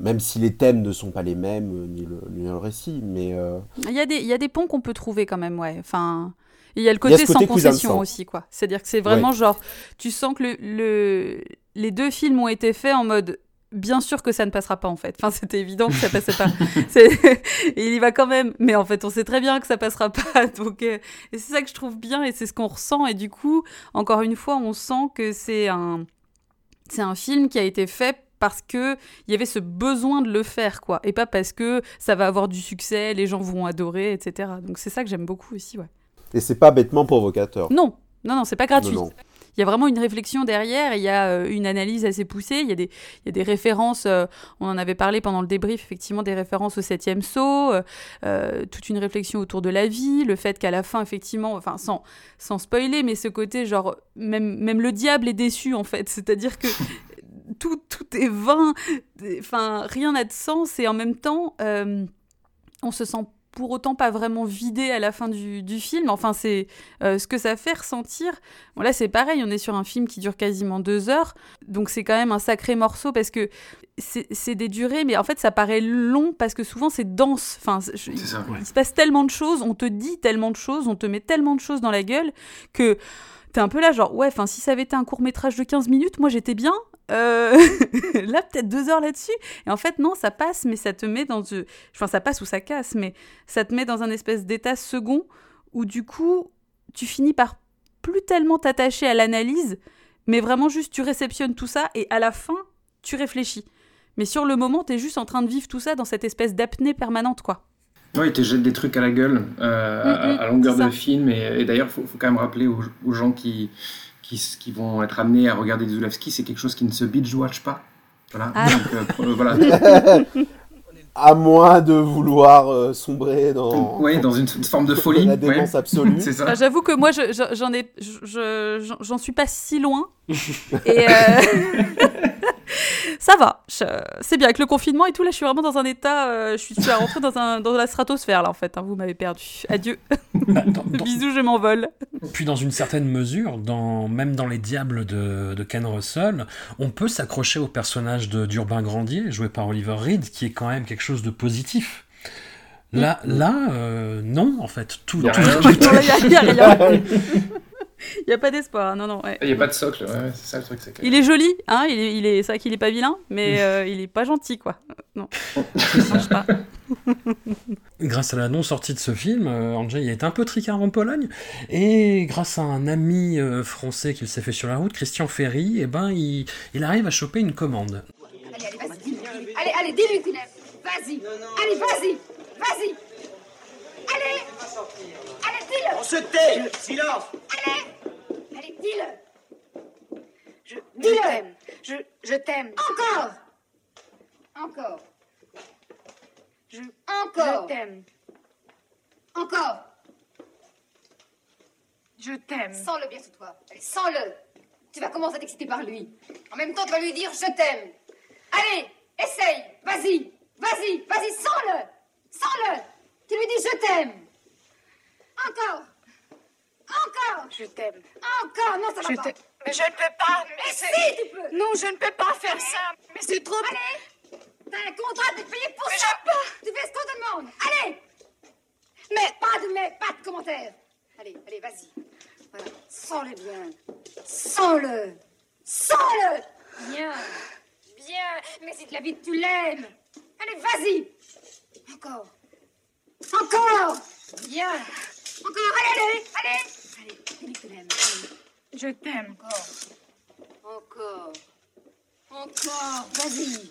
Même si les thèmes ne sont pas les mêmes, euh, ni le, ni le récit, mais euh, Il y, a des, il y a des ponts qu'on peut trouver quand même, ouais. Enfin, il y a le a côté, sans concession sang. aussi, quoi. C'est-à-dire que c'est vraiment genre, tu sens que le, le- les deux films ont été faits en mode. Bien sûr que ça ne passera pas en fait. Enfin, c'était évident que ça passait pas. <laughs> Il y va quand même. Mais en fait, on sait très bien que ça passera pas. <laughs> Donc, euh, et c'est ça que je trouve bien et c'est ce qu'on ressent. Et du coup, encore une fois, on sent que c'est un, c'est un film qui a été fait parce que il y avait ce besoin de le faire, quoi. Et pas parce que ça va avoir du succès, les gens vont adorer, etc. Donc c'est ça que j'aime beaucoup aussi, ouais. Et c'est pas bêtement provocateur. Non, non, non, c'est pas gratuit. Non, non. Il y a vraiment une réflexion derrière, il y a euh, une analyse assez poussée, il y a des, il y a des références, euh, on en avait parlé pendant le débrief, effectivement, des références au septième saut, euh, euh, toute une réflexion autour de la vie, le fait qu'à la fin, effectivement, enfin, sans, sans spoiler, mais ce côté, genre, même, même le diable est déçu, en fait, <laughs> c'est-à-dire que tout, tout est vain, enfin, rien n'a de sens, et en même temps, euh, on se sent pour autant pas vraiment vidé à la fin du, du film. Enfin, c'est euh, ce que ça fait ressentir. Bon, là, c'est pareil, on est sur un film qui dure quasiment deux heures, donc c'est quand même un sacré morceau parce que c'est des durées, mais en fait, ça paraît long parce que souvent c'est dense. Enfin, je- il se passe tellement de choses, on te dit tellement de choses, on te met tellement de choses dans la gueule que t'es un peu là, genre, ouais, enfin, si ça avait été un court métrage de 15 minutes, moi j'étais bien. Euh, <laughs> là, peut-être deux heures là-dessus. Et en fait, non, ça passe, mais ça te met dans. ce- Enfin, ça passe ou ça casse, mais ça te met dans un espèce d'état second où du coup, tu finis par plus tellement t'attacher à l'analyse, mais vraiment juste tu réceptionnes tout ça et à la fin, tu réfléchis. Mais sur le moment, t'es juste en train de vivre tout ça dans cette espèce d'apnée permanente, quoi. Oui, il te jette des trucs à la gueule euh, à- Mm, à, longueur de film. Et, et d'ailleurs, il faut, faut quand même rappeler aux, aux gens qui, qui, vont être amenés à regarder des Zulawski, c'est quelque chose qui ne se binge-watch pas. Voilà. Ah. Donc, euh, voilà. <laughs> À moins de vouloir euh, sombrer dans, <laughs> Ouais, dans une forme de folie. <laughs> la démence ouais. absolue. C'est ça. Enfin, J'avoue que moi, je- je- j'en ai, je- je- j'en- j'en suis pas si loin. et euh, <laughs> ça va. Je- C'est bien avec le confinement et tout. Là, je suis vraiment dans un état. euh, je suis, suis rentrée dans, un, dans la stratosphère là, en fait. hein, vous m'avez perdu. Adieu. Bah, <laughs> dans- dans- Bisous, je m'envole. Puis dans une certaine mesure, dans, même dans Les Diables de, de Ken Russell, on peut s'accrocher au personnage de d'Urbain Grandier, joué par Oliver Reed, qui est quand même quelque chose de positif. Là, là euh, non, en fait. Tout, tout- rien. tout- <laughs> <laughs> Il y a pas d'espoir. hein, Non, non. ouais. Il n'y a pas de socle, ouais, ouais, c'est ça le truc. c'est que- Il est joli, hein. Il est, il est, c'est vrai qu'il est pas vilain, mais <laughs> euh, il est pas gentil, quoi. Non, ça marche pas. <laughs> Grâce à la non-sortie de ce film, euh, Andrzej a été un peu tricard en Pologne, et grâce à un ami euh, français qu'il s'est fait sur la route, Christian Ferry, eh ben, il, il arrive à choper une commande. Allez, allez, vas-y. Allez, allez, dis-lui, Pinel. Vas-y. Allez, vas-y. Vas-y. Allez. Allez, dis-le. On se tait Silence Allez. Allez, dis-le. Je, je t'aime. Je, je t'aime. Encore. Encore. Je, encore. Je t'aime. Encore. Je t'aime. Sens-le bien sous toi. Allez, sens-le. Tu vas commencer à t'exciter par lui. En même temps, tu vas lui dire je t'aime. Allez, essaye. Vas-y. Vas-y. Vas-y, sens-le. Sens-le. Tu lui dis je t'aime. Encore. Encore. Je t'aime. Encore Non, ça va Je pas. Mais je ne peux pas. Mais si, tu peux Non, je ne peux pas faire ça. Mais c'est trop. Allez T'as un contrat, t'es payé pour Mais ça pas. Tu fais ce qu'on te demande Allez Mais pas de mais, pas de commentaires Allez, allez, vas-y. Voilà, sens-le bien. Sens-le Sens-le Bien Bien Mais si de la vie tu l'aimes Allez, vas-y Encore Encore Bien Encore, allez, allez Allez Allez, l'aimes. Allez. Je t'aime. Encore Encore Encore Vas-y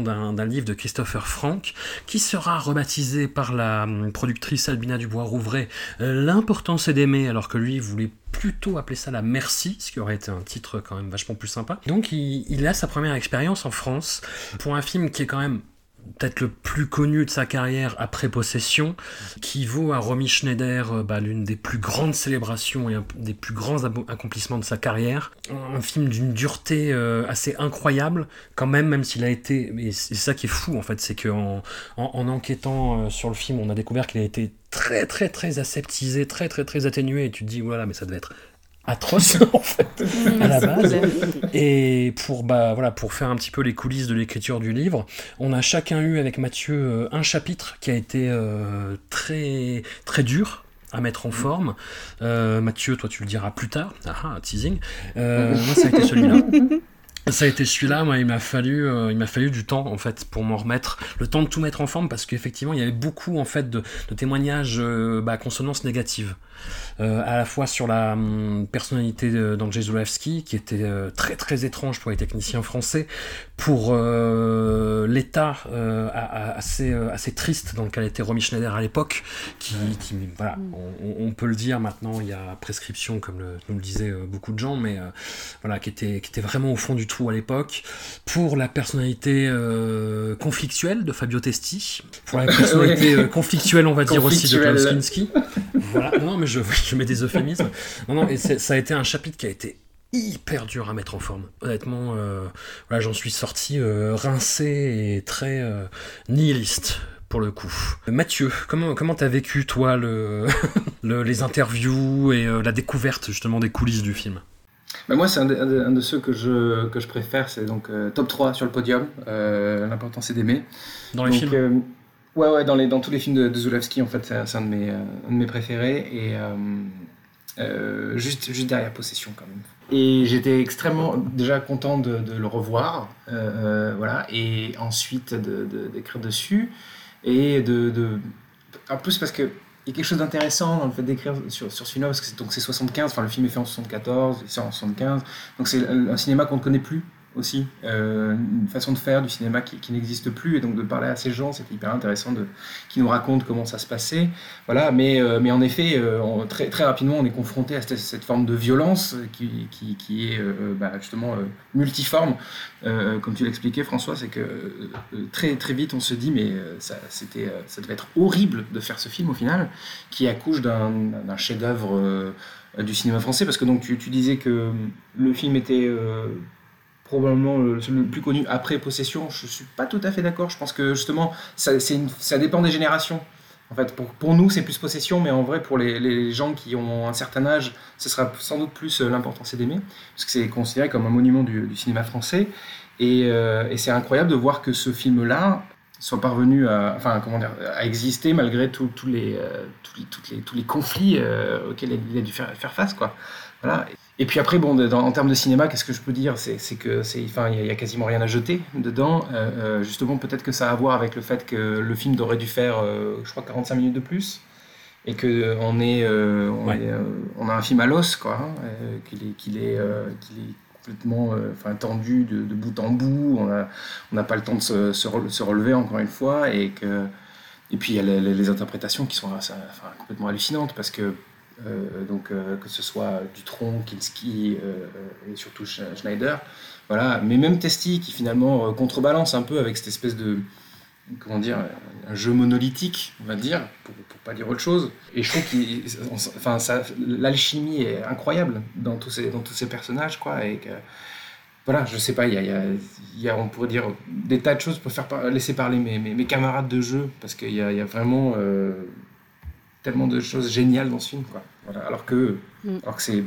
d'un livre de Christopher Frank, qui sera rebaptisé par la hum, productrice Albina Dubois-Rouvray euh, L'importance est d'aimer, alors que lui voulait plutôt appeler ça la merci, ce qui aurait été un titre quand même vachement plus sympa. Donc il a sa première expérience en France pour un film qui est quand même peut-être le plus connu de sa carrière après Possession, qui vaut à Romy Schneider euh, bah, l'une des plus grandes célébrations et des plus grands accomplissements de sa carrière. Un film d'une dureté euh, assez incroyable, quand même, même s'il a été... Et c'est ça qui est fou, en fait, c'est qu'en en, en enquêtant euh, sur le film, on a découvert qu'il a été très, très, très aseptisé, très, très, très atténué, et tu te dis, voilà, mais ça devait être atroce <laughs> en fait à la base et pour bah voilà pour faire un petit peu les coulisses de l'écriture du livre on a chacun eu avec Mathieu euh, un chapitre qui a été euh, très très dur à mettre en forme. Euh, Mathieu, toi tu le diras plus tard. Ah, ah, teasing. Euh, moi, ça a été celui-là. <laughs> Ça a été celui-là, moi il m'a fallu, euh, il m'a fallu du temps en fait pour m'en remettre, le temps de tout mettre en forme parce qu'effectivement il y avait beaucoup en fait de, de témoignages euh, bah, à consonance négative, Euh, à la fois sur la hum, personnalité d'Andrzej Zulawski qui était euh, très très étrange pour les techniciens français, pour euh, l'état euh, assez euh, assez triste dans lequel était Romy Schneider à l'époque, qui, qui voilà, on, on peut le dire maintenant il y a prescription comme le, nous le disaient euh, beaucoup de gens, mais euh, voilà qui était qui était vraiment au fond du à l'époque, pour la personnalité euh, conflictuelle de Fabio Testi, pour la <laughs> personnalité euh, conflictuelle, on va dire aussi de. Klaus Kinski. Voilà, non, mais je, <laughs> je mets des euphémismes. Non, non, et ça a été un chapitre qui a été hyper dur à mettre en forme. Honnêtement, euh, voilà, j'en suis sorti euh, rincé et très euh, nihiliste pour le coup. Mathieu, comment comment t'as vécu toi le, <laughs> le- les interviews et la découverte justement des coulisses du film? Bah, moi, c'est un, de- un ceux que je, que je préfère, c'est donc euh, top 3 sur le podium. Euh, L'important, c'est d'aimer. Dans les Donc, films euh, Ouais, ouais, dans, les, dans tous les films de, de Zulawski, en fait, c'est un, de mes, euh, un de mes préférés. Et euh, juste, juste derrière Possession, quand même. Et j'étais extrêmement déjà content de, de le revoir. voilà. Et ensuite de- d'écrire dessus. Et de. En plus, parce que. Il y a quelque chose d'intéressant dans le fait d'écrire sur, sur ce film-là, parce que c'est- donc c'est 75, enfin le film est fait en 74, c'est en 75, donc c'est un cinéma qu'on ne connaît plus aussi, euh, une façon de faire du cinéma qui, n'existe plus, et donc de parler à ces gens, c'était hyper intéressant de, qui nous racontent comment ça se passait. Voilà, mais, euh, mais en effet, euh, très, très rapidement, on est confronté à cette, forme de violence qui, qui, qui est bah, justement multiforme. Comme tu l'expliquais, François, c'est que très, très vite, on se dit, mais ça, c'était, ça devait être horrible de faire ce film au final, qui accouche d'un, chef-d'œuvre du cinéma français, parce que donc tu, disais que le film était probablement le, le plus connu après Possession. Je suis pas tout à fait d'accord. Je pense que justement, ça, dépend des générations. En fait, pour, nous, c'est plus Possession, mais en vrai, pour les, gens qui ont un certain âge, ce sera sans doute plus euh, l'importance d'aimer, parce que c'est considéré comme un monument du, cinéma français. Et, euh, et c'est incroyable de voir que ce film-là soit parvenu à, enfin, comment dire, à exister malgré tous tous les, euh, tous les, conflits auxquels il a dû faire, face. Quoi. Voilà. Puis après, bon, dans- en termes de cinéma, qu'est-ce que je peux dire? C'est que enfin, il y, a- il y a quasiment rien à jeter dedans. Euh, euh, justement, peut-être que ça a à voir avec le fait que le film aurait dû faire, euh, je crois, 45 minutes de plus. et que on est, euh, on, Ouais. est, on a un film à l'os, quoi, hein, qu'il est, qu'il est, qu'il est complètement, enfin, tendu de, de bout en bout. On n'a pas le temps de se, se rele- se relever encore une fois, et que, et puis il y a les, interprétations qui sont enfin, complètement hallucinantes parce que euh, donc euh, que ce soit Dutronc, Kinski euh, et surtout Sch- Schneider, voilà, mais même Testi qui finalement euh, contrebalance un peu avec cette espèce de comment dire un jeu monolithique, on va dire, pour, pour pas dire autre chose. Et je trouve s- enfin, l'alchimie est incroyable dans tous ces dans tous ces personnages, quoi, et que voilà, je sais pas, il y a, on pourrait dire, des tas de choses pour faire laisser parler mes, mes, camarades de jeu, parce qu'il y y a vraiment euh, tellement de choses géniales dans ce film, quoi. Voilà, alors que, Mm. alors que c'est,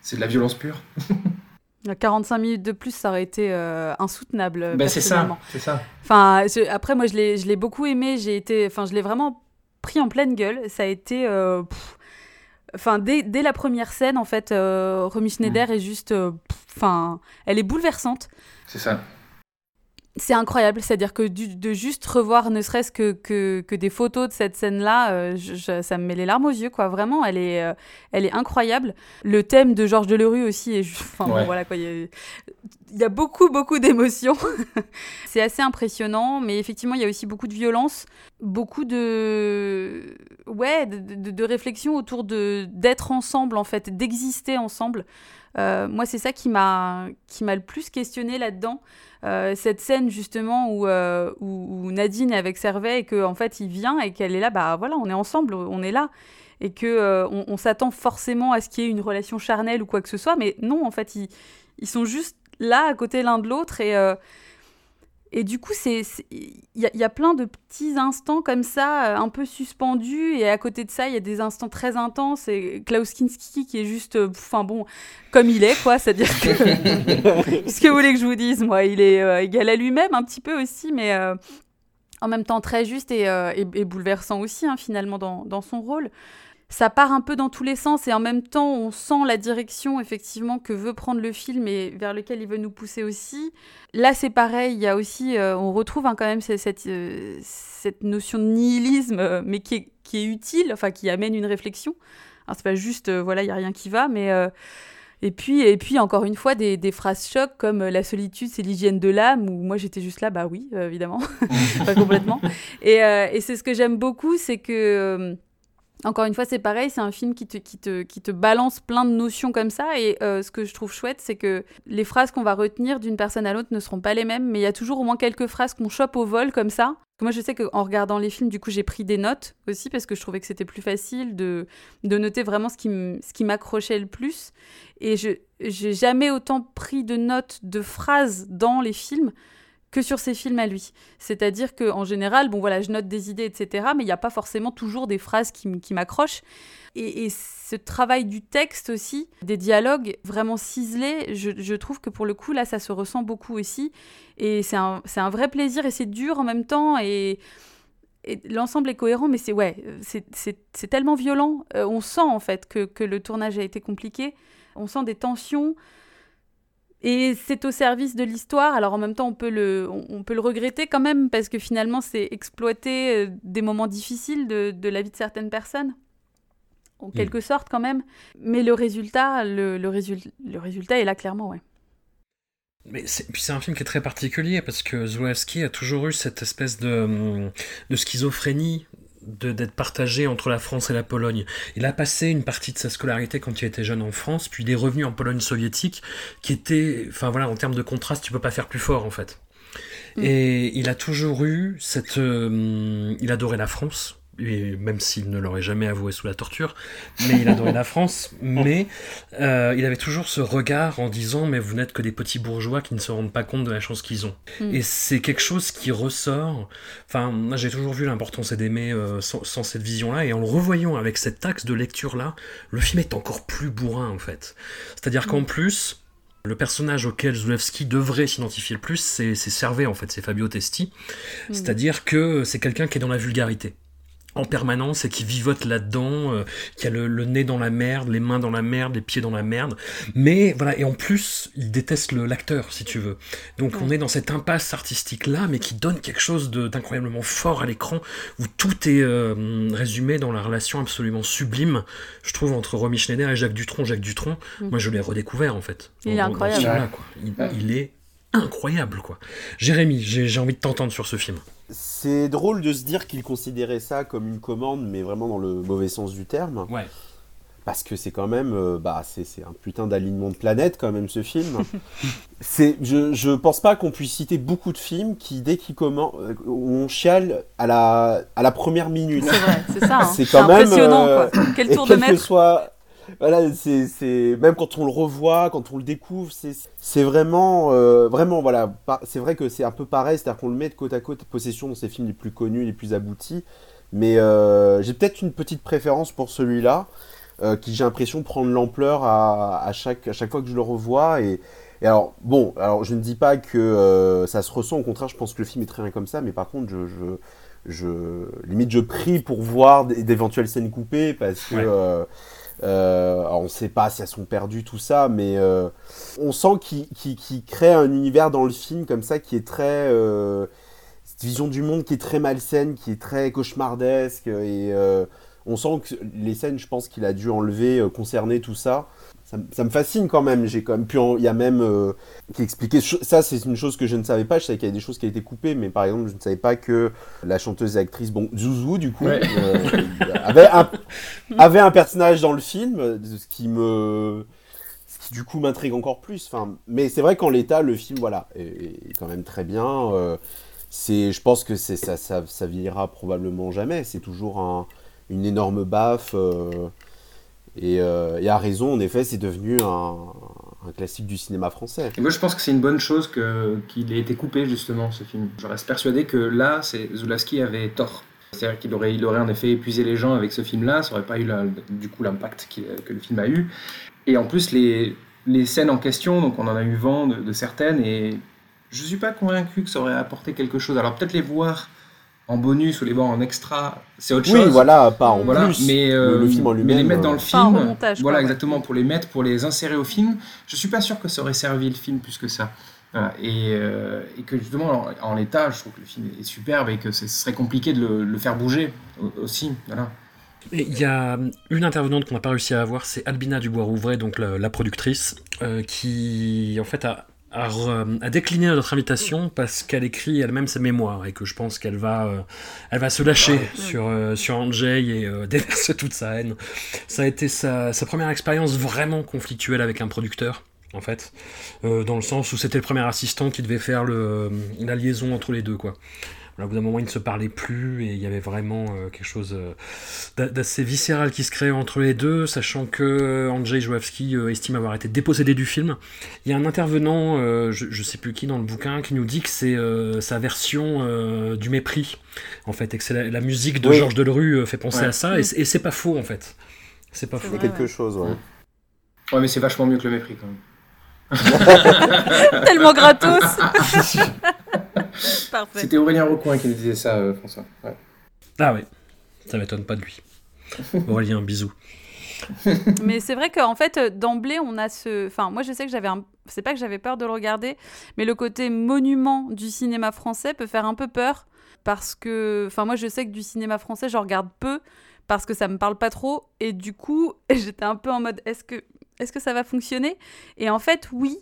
c'est de la violence pure. <laughs> 45 minutes de plus, ça aurait été euh, insoutenable. Ben, c'est ça, c'est ça. Enfin, je- après, moi, je l'ai, je l'ai beaucoup aimé. J'ai été, enfin, je l'ai vraiment pris en pleine gueule. Ça a été, euh, pff, enfin, dès, dès la première scène, en fait, euh, Romy Schneider est juste, euh, pff, enfin, elle est bouleversante. C'est ça. C'est incroyable, c'est-à-dire que du- de juste revoir ne serait-ce que, que, que des photos de cette scène-là, euh, je- je- ça me met les larmes aux yeux, quoi. Vraiment, elle est, euh, elle est incroyable. Le thème de Georges Delerue aussi est juste... Enfin, bon, voilà, quoi. Il y a, il y a beaucoup, beaucoup d'émotions. <laughs> c'est assez impressionnant, mais effectivement, il y a aussi beaucoup de violence, beaucoup de... Ouais, de, de, de réflexion autour de d'être ensemble, en fait, d'exister ensemble. Euh, moi, c'est ça qui m'a qui m'a le plus questionné là-dedans. Euh, cette scène justement où, euh, où, où Nadine est avec Servet et qu'en en fait il vient et qu'elle est là, bah voilà, on est ensemble, on est là. Et que on, s'attend forcément à ce qu'il y ait une relation charnelle ou quoi que ce soit, mais non, en fait, ils sont juste là à côté l'un de l'autre et. Et du coup, il y, a- plein de petits instants comme ça, euh, un peu suspendus, et à côté de ça, il y a des instants très intenses, et Klaus Kinski qui est juste, euh, enfin bon, comme il est, quoi, c'est-à-dire que... <laughs> Qu'est-ce que vous voulez que je vous dise, moi Il est euh, égal à lui-même, un petit peu aussi, mais en même temps très juste et, bouleversant aussi, hein, finalement, dans son rôle. Ça part un peu dans tous les sens et en même temps, on sent la direction effectivement que veut prendre le film et vers lequel il veut nous pousser aussi. Là, c'est pareil, il y a aussi, euh, on retrouve hein, quand même euh, cette notion de nihilisme, euh, mais qui est, utile, enfin qui amène une réflexion. Alors, c'est pas juste, voilà, il y a rien qui va, mais et puis, et puis encore une fois, des, phrases chocs comme la solitude, c'est l'hygiène de l'âme, où moi j'étais juste là, bah oui, évidemment, <laughs> pas complètement. Et, c'est ce que j'aime beaucoup, c'est que, encore une fois, c'est pareil, c'est un film qui te, qui, te, qui te balance plein de notions comme ça. Et euh, ce que je trouve chouette, c'est que les phrases qu'on va retenir d'une personne à l'autre ne seront pas les mêmes, mais il y a toujours au moins quelques phrases qu'on chope au vol comme ça. Moi, je sais qu'en regardant les films, du coup, j'ai pris des notes aussi parce que je trouvais que c'était plus facile de, de noter vraiment ce qui, m'accrochait le plus. Et je j'ai jamais autant pris de notes de phrases dans les films que sur ses films à lui. C'est-à-dire que en général, bon voilà, je note des idées, etc., mais il n'y a pas forcément toujours des phrases qui, m'accrochent. Et, ce travail du texte aussi, des dialogues vraiment ciselés, je, trouve que pour le coup, là, ça se ressent beaucoup aussi. Et c'est un, vrai plaisir et c'est dur en même temps. Et, et l'ensemble est cohérent, mais c'est ouais, c'est- tellement violent. Euh, on sent en fait que le tournage a été compliqué. On sent des tensions. Et c'est au service de l'histoire. Alors en même temps, on peut, le, on, on peut le regretter quand même, parce que finalement, c'est exploiter euh, des moments difficiles de, de la vie de certaines personnes. En quelque sorte, quand même. Mais le résultat, le, le, résul- le résultat est là, clairement, ouais. Mais c'est, puis c'est un film qui est très particulier parce que Zulawski a toujours eu cette espèce de, hum, de schizophrénie d'être partagé entre la France et la Pologne. Il a passé une partie de sa scolarité quand il était jeune en France, puis il est revenu en Pologne soviétique, qui était, enfin voilà, en termes de contraste, tu peux pas faire plus fort en fait. Et il a toujours eu cette, euh, il adorait la France. Et même s'il ne l'aurait jamais avoué sous la torture, mais il adorait la France, <laughs> mais euh, il avait toujours ce regard en disant mais vous n'êtes que des petits bourgeois qui ne se rendent pas compte de la chance qu'ils ont. Mm. Et c'est quelque chose qui ressort. Enfin, moi j'ai toujours vu l'importance d'aimer euh, sans, sans cette vision-là, et en le revoyant avec cet axe de lecture-là, le film est encore plus bourrin en fait. C'est-à-dire qu'en plus, le personnage auquel Zulewski devrait s'identifier le plus, c'est c'est Servet en fait, c'est Fabio Testi. Mm. C'est-à-dire que c'est quelqu'un qui est dans la vulgarité. En permanence et qui vivote là-dedans, euh, qui a le, le nez dans la merde, les mains dans la merde, les pieds dans la merde. Mais voilà, et en plus, il déteste le- l'acteur, si tu veux. Donc on est dans cette impasse artistique-là, mais qui donne quelque chose de- d'incroyablement fort à l'écran, où tout est euh, résumé dans la relation absolument sublime, je trouve, entre Romy Schneider et Jacques Dutronc. Jacques Dutronc, Mm. moi je l'ai redécouvert en fait. Il est incroyable. quoi. Il, il est incroyable, quoi. Jérémy, j'ai envie de t'entendre sur ce film. C'est drôle de se dire qu'il considérait ça comme une commande, mais vraiment dans le mauvais sens du terme. Ouais. Parce que c'est quand même, euh, bah, c'est c'est un putain d'alignement de planète quand même ce film. <laughs> c'est, je, je pense pas qu'on puisse citer beaucoup de films qui dès qu'ils commencent, euh, on chiale à la, à la première minute. C'est vrai, c'est ça. hein. C'est quand même impressionnant, euh, quoi. Quel et tour de quel que maître. soit, voilà, c'est, même quand on le revoit, quand on le découvre, c'est, c'est vraiment, euh, vraiment, voilà, c'est vrai que c'est un peu pareil, c'est-à-dire qu'on le met de côte à côte, Possession, dans ses films les plus connus, les plus aboutis, mais euh, j'ai peut-être une petite préférence pour celui-là, euh, qui j'ai l'impression prendre l'ampleur à, à chaque, à chaque fois que je le revois et et alors, bon, alors je ne dis pas que euh, ça se ressent, au contraire, je pense que le film est très bien comme ça, mais par contre, je, je, je limite, je prie pour voir d'éventuelles scènes coupées parce que Ouais. euh, euh, on ne sait pas si elles sont perdues, tout ça, mais euh, on sent qu'il crée un univers dans le film comme ça qui est très. euh, cette vision du monde qui est très malsaine, qui est très cauchemardesque, et on sent que les scènes, je pense qu'il a dû enlever, concerner tout ça. Ça, me- ça me fascine quand même. J'ai quand même pu. Il y a même euh, qui expliquait. Ça, c'est une chose que je ne savais pas. Je savais qu'il y avait des choses qui avaient été coupées, mais par exemple, je ne savais pas que la chanteuse et actrice, bon, Zouzou, du coup, Ouais. euh, avait, un, avait un personnage dans le film, ce qui me. Ce qui du coup m'intrigue encore plus. Enfin, mais c'est vrai qu'en l'état, le film, voilà, est, est quand même très bien. euh, c'est, je pense que c'est ça, ça, ça vieillira probablement jamais. C'est toujours un, une énorme baffe. euh, et, euh, et à raison, en effet, c'est devenu un, classique du cinéma français. Moi, je pense que c'est une bonne chose qu'il ait été coupé, justement, ce film. Je reste persuadé que là, Zulawski avait tort. C'est-à-dire qu'il aurait, en effet épuisé les gens avec ce film-là, ça aurait pas eu du coup l'impact que le film a eu. Et en plus, les, scènes en question, donc on en a eu vent de, de certaines, et je suis pas convaincu que ça aurait apporté quelque chose. Alors peut-être les voir en bonus ou les voir en extra, c'est autre Oui, chose. voilà, pas en Voilà, plus. mais, euh, le film en mais lui-même, les mettre dans le euh, Pas en film, voilà quoi, ouais. exactement, pour les mettre, pour les insérer au film, je suis pas sûr que ça aurait servi le film plus que ça. Voilà, et, euh, et que justement, en, en l'état, je trouve que le film est superbe et que ce serait compliqué de le, le faire bouger au- aussi. Voilà. Et Il y a une intervenante qu'on n'a pas réussi à avoir, c'est Albina Dubois-Rouvray, donc la, la productrice, euh, qui en fait a, a a décliné notre invitation parce qu'elle écrit elle-même ses mémoires et que je pense qu'elle va, euh, elle va se lâcher sur, euh, sur Andrzej et euh, <laughs> déverser toute sa haine. Ça a été sa, sa première expérience vraiment conflictuelle avec un producteur. En fait, Euh, dans le sens où c'était le premier assistant qui devait faire le, la liaison entre les deux, quoi. Voilà, au bout d'un moment, ils ne se parlaient plus et il y avait vraiment euh, quelque chose euh, d'a- d'assez viscéral qui se créait entre les deux, sachant que Andrzej Jouavski euh, estime avoir été dépossédé du film. Il y a un intervenant, euh, je, je sais plus qui dans le bouquin, qui nous dit que c'est euh, sa version euh, du mépris, en fait, et que c'est la, la musique de Oui. Georges Delerue euh, fait penser Ouais. à ça, et, c'est- et c'est pas faux en fait. C'est pas faux. C'est vrai, quelque ouais. chose, ouais. Ouais, mais c'est vachement mieux que le mépris quand même. <laughs> <laughs> Tellement gratos. <laughs> <laughs> Parfait. C'était Aurélien Recoin qui nous disait ça, euh, François. Ouais. Ah ouais, ça m'étonne pas de lui. <laughs> Aurélien, bisous. <laughs> Mais c'est vrai qu'en fait, euh, d'emblée, on a ce. Enfin, moi, je sais que j'avais un. C'est pas que j'avais peur de le regarder, mais le côté monument du cinéma français peut faire un peu peur. Parce que. Enfin, moi, je sais que du cinéma français, je regarde peu parce que ça me parle pas trop. Et du coup, j'étais un peu en mode est-ce que, est que ça va fonctionner? Et en fait, oui.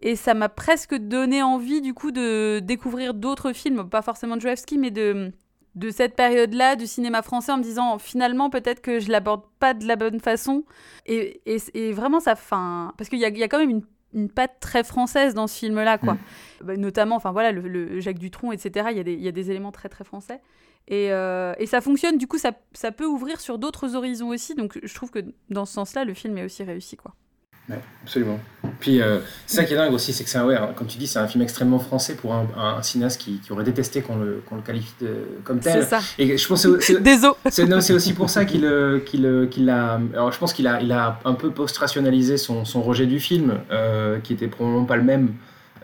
Et ça m'a presque donné envie, du coup, de découvrir d'autres films, pas forcément de Joevski, mais de, de cette période-là du cinéma français en me disant finalement peut-être que je l'aborde pas de la bonne façon. Et, et, et vraiment, ça. Fin... Parce qu'il y a, y a quand même une, une patte très française dans ce film-là, quoi. Bah, notamment, enfin voilà, le, le Jacques Dutronc, etc. Il y, a des, il y a des éléments très très français. Et, euh, et ça fonctionne, du coup, ça, ça peut ouvrir sur d'autres horizons aussi. Donc je trouve que dans ce sens-là, le film est aussi réussi, quoi. Ouais, absolument. Puis euh, c'est ça qui est dingue aussi, c'est que c'est un, ouais, comme tu dis, c'est un film extrêmement français pour un, un cinéaste qui, qui aurait détesté qu'on le, qu'on le qualifie de- comme tel. C'est ça. Et je pense <laughs> c'est- aussi pour ça qu'il euh, qu'il euh, qu'il a. Alors je pense qu'il a, il a un peu post-rationalisé son, son rejet du film, euh, qui était probablement pas le même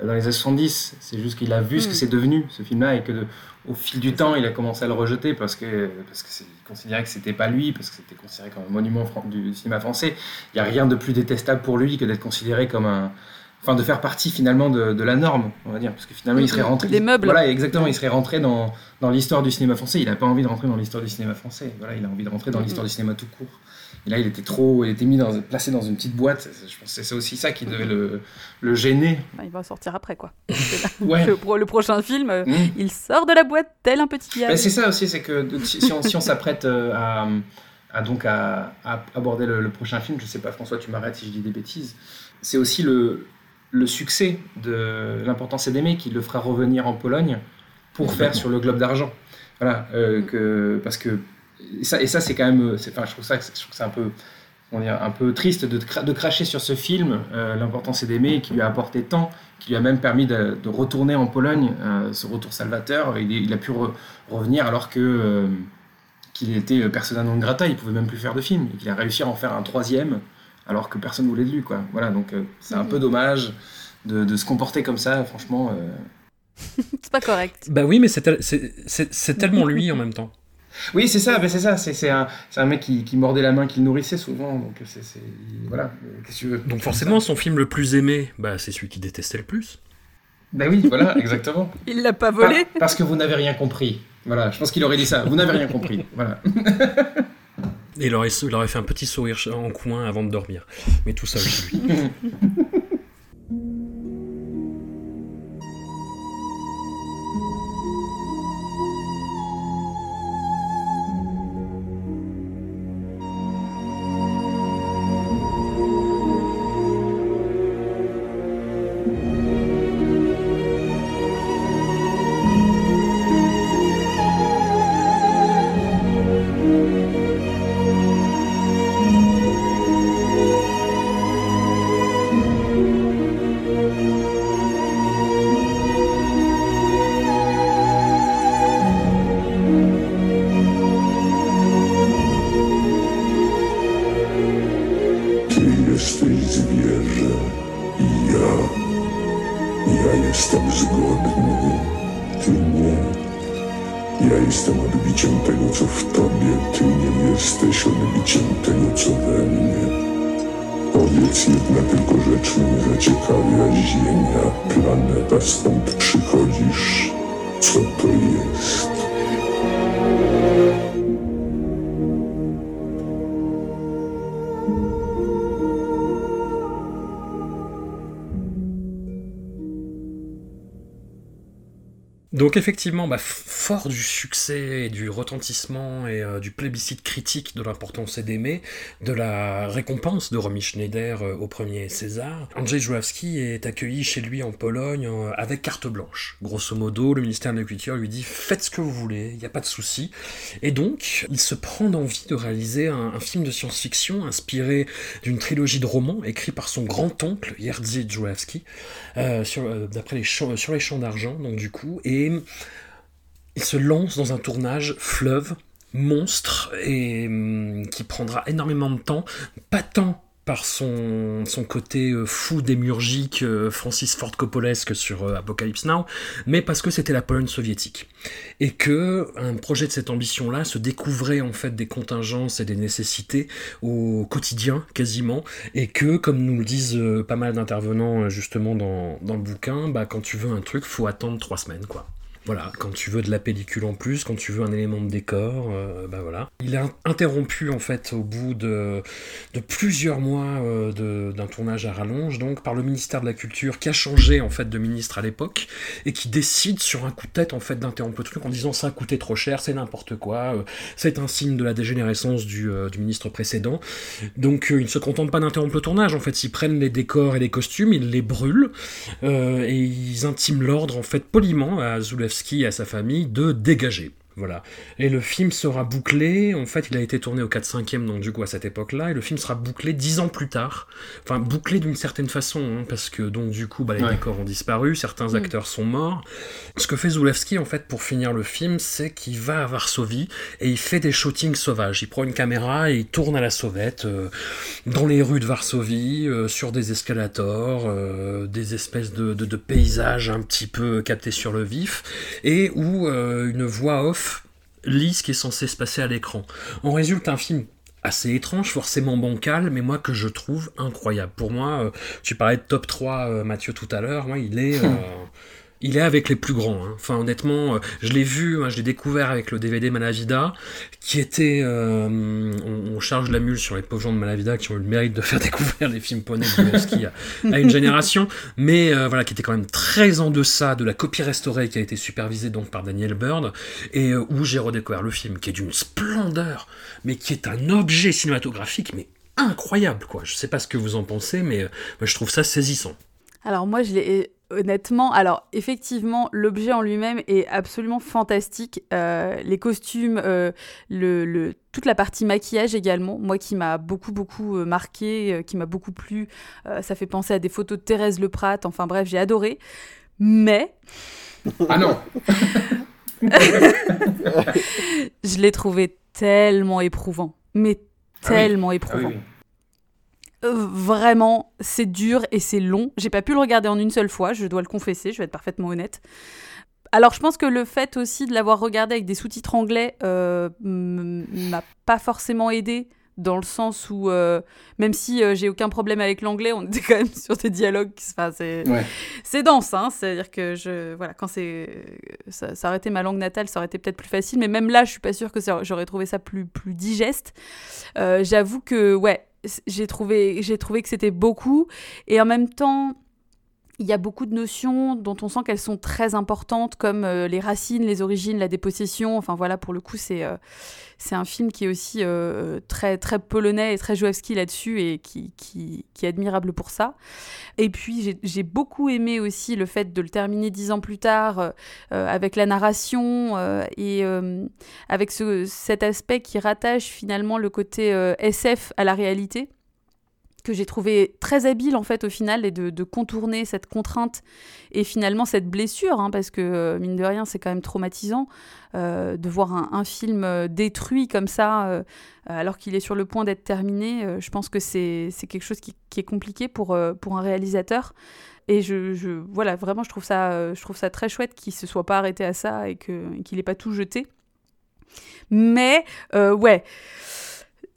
dans les années 70. C'est juste qu'il a vu ce que Mm. c'est devenu, ce film-là, et que de- au fil du temps, il a commencé à le rejeter parce que parce que c'est- considérait que c'était pas lui, parce que c'était considéré comme un monument du cinéma français. Il y a rien de plus détestable pour lui que d'être considéré comme un Enfin, de faire partie finalement de, de la norme, on va dire, parce que finalement il serait rentré. Des meubles. Voilà, exactement, il serait rentré dans, dans l'histoire du cinéma français. Il n'a pas envie de rentrer dans l'histoire du cinéma français. Voilà, il a envie de rentrer dans l'histoire du cinéma tout court. Et là, il était trop, il était mis dans, placé dans une petite boîte. Je pense que c'est aussi ça qui devait le, le gêner. Bah, il va sortir après, quoi. <laughs> Ouais. le, pro- le prochain film, euh, Mm. il sort de la boîte tel un petit Ben, gars. c'est ça aussi, c'est que si, on, si s'apprête euh, à, à donc à, à aborder le, le prochain film, je sais pas, François, tu m'arrêtes si je dis des bêtises, c'est aussi le, le succès de l'importance d'aimer qui le fera revenir en Pologne pour faire sur le Globe d'argent. Voilà, euh, que, parce que et ça, et ça c'est quand même, c'est- enfin, je trouve ça, je trouve que c'est un peu, dire, un peu triste de, de cracher sur ce film, euh, l'importance c'est d'aimer, qui lui a apporté tant, qui lui a même permis de, de retourner en Pologne, euh, ce retour salvateur. Il, il a pu re- revenir alors que euh, qu'il était persona non grata, il pouvait même plus faire de film, et qu'il a réussi à en faire un troisième alors que personne voulait de lui, quoi. Voilà, donc euh, c'est un peu dommage de, de se comporter comme ça, franchement. euh. <laughs> C'est pas correct. Bah oui, mais c'est tellement lui en même temps. Oui, c'est ça, ben c'est ça, c'est c'est un, c'est un mec qui, qui mordait la main, qui le nourrissait souvent, donc c'est, c'est- voilà, euh, qu'est-ce que tu veux? Donc forcément, son film le plus aimé, bah, c'est celui qu'il détestait le plus. Ben oui, voilà, <laughs> exactement. Il l'a pas volé? Parce que vous n'avez rien compris. Voilà, je pense qu'il aurait dit ça. Vous n'avez rien compris. <laughs> Voilà. Et il aurait, il aurait fait un petit sourire en coin avant de dormir. Mais tout seul chez lui. Effectivement, bah, fort du succès et du retentissement et euh, du plébiscite critique de l'importance d'aimer, de la récompense de Romy Schneider euh, au premier César, Andrzej Żuławski est accueilli chez lui en Pologne euh, avec carte blanche. Grosso modo, le ministère de la Culture lui dit faites ce que vous voulez, il n'y a pas de souci. Et donc, il se prend d'envie de réaliser un, film de science-fiction inspiré d'une trilogie de romans écrit par son grand-oncle Jerzy Żuławski, euh, sur, d'après les champs, sur les champs d'argent, donc du coup, et il se lance dans un tournage fleuve, monstre, et hum, qui prendra énormément de temps, pas tant par son, son côté euh, fou démurgique euh, Francis Ford Coppolesque sur euh, Apocalypse Now, mais parce que c'était la Pologne soviétique. Et que un projet de cette ambition-là se découvrait en fait des contingences et des nécessités au quotidien quasiment, et que, comme nous le disent euh, pas mal d'intervenants justement dans, dans le bouquin, bah, quand tu veux un truc, faut attendre trois semaines quoi. Voilà, quand tu veux de la pellicule en plus, quand tu veux un élément de décor, euh, bah voilà. Il a interrompu en fait au bout de, plusieurs mois euh, d'un tournage à rallonge, donc par le ministère de la Culture qui a changé en fait de ministre à l'époque et qui décide sur un coup de tête en fait d'interrompre le truc en disant ça a coûté trop cher, c'est n'importe quoi, euh, c'est un signe de la dégénérescence du, euh, ministre précédent. Donc ils ne se contentent pas d'interrompre le tournage, en fait ils prennent les décors et les costumes, ils les brûlent et ils intiment l'ordre en fait poliment à Zulewski et à sa famille de dégager. Voilà. Et le film sera bouclé, en fait, il a été tourné au 4-5e, donc du coup à cette époque-là, et le film sera bouclé dix ans plus tard. Enfin, bouclé d'une certaine façon, hein, parce que donc du coup, bah, les Ouais. décors ont disparu, certains Mm. acteurs sont morts. Ce que fait Zulewski, en fait, pour finir le film, c'est qu'il va à Varsovie et il fait des shootings sauvages. Il prend une caméra et il tourne à la sauvette euh, dans les rues de Varsovie, euh, sur des escalators, euh, des espèces de, de- de paysages un petit peu captés sur le vif, et où euh, une voix off lit ce qui est censé se passer à l'écran. En résulte un film assez étrange, forcément bancal, mais moi que je trouve incroyable. Pour moi, euh, tu parlais de top 3, euh, Mathieu, tout à l'heure, moi, il est... <laughs> il est avec les plus grands. hein. Enfin, honnêtement, euh, je l'ai vu, moi, je l'ai découvert avec le DVD Malavida, qui était. euh, on, charge la mule sur les pauvres gens de Malavida qui ont eu le mérite de faire <laughs> découvrir les films poney de à, à une génération, mais euh, voilà, qui était quand même très en deçà de la copie restaurée qui a été supervisée donc par Daniel Bird, et où j'ai redécouvert le film, qui est d'une splendeur, mais qui est un objet cinématographique, mais incroyable, quoi. Je sais pas ce que vous en pensez, mais je trouve ça saisissant. Alors moi, je l'ai honnêtement. Alors effectivement, l'objet en lui-même est absolument fantastique. Euh, les costumes, euh, le, le- toute la partie maquillage également. Moi, qui m'a beaucoup beaucoup euh, marqué, qui m'a beaucoup plu. Euh, ça fait penser à des photos de Thérèse Leprat. Enfin bref, j'ai adoré. Mais Ah non <laughs> je l'ai trouvé tellement éprouvant. Mais Ah tellement Ah oui, éprouvant. oui. Euh, Vraiment, c'est dur et c'est long. J'ai pas pu le regarder en une seule fois, je dois le confesser, je vais être parfaitement honnête. Alors, je pense que le fait aussi de l'avoir regardé avec des sous-titres anglais euh, m'a pas forcément aidé dans le sens où, euh, même si euh, j'ai aucun problème avec l'anglais, on était quand même <laughs> sur des dialogues. Enfin, c'est Ouais. dense, hein. C'est-à-dire que je, voilà, quand c'est, ça, ça aurait été ma langue natale, ça aurait été peut-être plus facile. Mais même là, je suis pas sûre que j'aurais trouvé ça plus, plus digeste. Euh, J'avoue que, ouais, j'ai trouvé, j'ai trouvé que c'était beaucoup. Et en même temps, il y a beaucoup de notions dont on sent qu'elles sont très importantes, comme euh, les racines, les origines, la dépossession. Enfin voilà, pour le coup, c'est euh, c'est un film qui est aussi euh, très très polonais et très Jouevski là-dessus et qui, qui, qui est admirable pour ça. Et puis j'ai- j'ai beaucoup aimé aussi le fait de le terminer dix ans plus tard euh, euh, avec la narration et avec ce, cet aspect qui rattache finalement le côté SF à la réalité que j'ai trouvé très habile en fait au final et de, contourner cette contrainte et finalement cette blessure hein, parce que euh, mine de rien c'est quand même traumatisant euh, de voir un, film euh, détruit comme ça alors qu'il est sur le point d'être terminé je pense que c'est quelque chose qui, est compliqué pour, pour un réalisateur. Et je, voilà vraiment je trouve ça je trouve ça très chouette qu'il se soit pas arrêté à ça et qu'il ait pas tout jeté. Mais ouais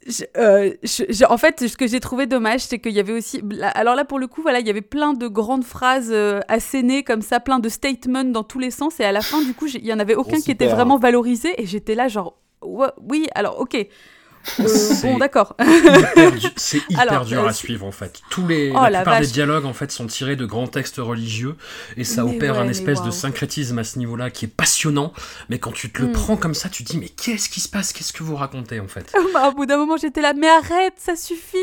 je- euh, je- je- en fait, ce que j'ai trouvé dommage, c'est qu'il y avait aussi. Alors là, pour le coup, voilà, il y avait plein de grandes phrases euh, assénées comme ça, plein de statements dans tous les sens. Et à la fin, du coup, il y en avait aucun qui était vraiment valorisé. Et j'étais là, genre, ouais, oui, alors, ok. Euh, bon, d'accord. <laughs> C'est hyper Alors, dur euh, à suivre en fait. Tous les, Oh, la la plupart des dialogues en fait sont tirés de grands textes religieux et ça Mais opère ouais, un espèce de syncrétisme à ce niveau-là qui est passionnant. Mais quand tu te le Mm. prends comme ça, tu te dis mais qu'est-ce qui se passe? Qu'est-ce que vous racontez en fait? <laughs> Bah, au bout d'un moment, j'étais là, mais arrête, ça suffit.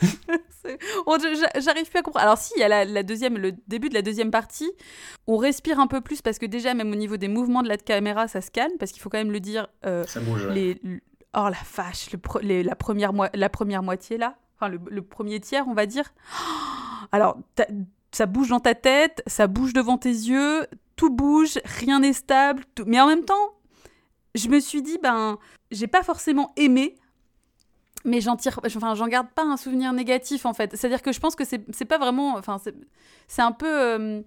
<laughs> J'arrive plus à comprendre. Alors si, il y a la, la deuxième, le début de la deuxième partie, on respire un peu plus parce que déjà, même au niveau des mouvements de la caméra, ça se calme parce qu'il faut quand même le dire. euh, Ça bouge. ouais. les, l- oh la vache, la, première moitié là, enfin le, premier tiers, on va dire. <gasps> Alors, ça bouge dans ta tête, ça bouge devant tes yeux, tout bouge, rien n'est stable, mais en même temps, je me suis dit, ben, j'ai pas forcément aimé, mais j'en tire, j'en garde pas un souvenir négatif en fait. C'est-à-dire que je pense que c'est c'est pas vraiment, enfin, c'est- c'est un peu. euh,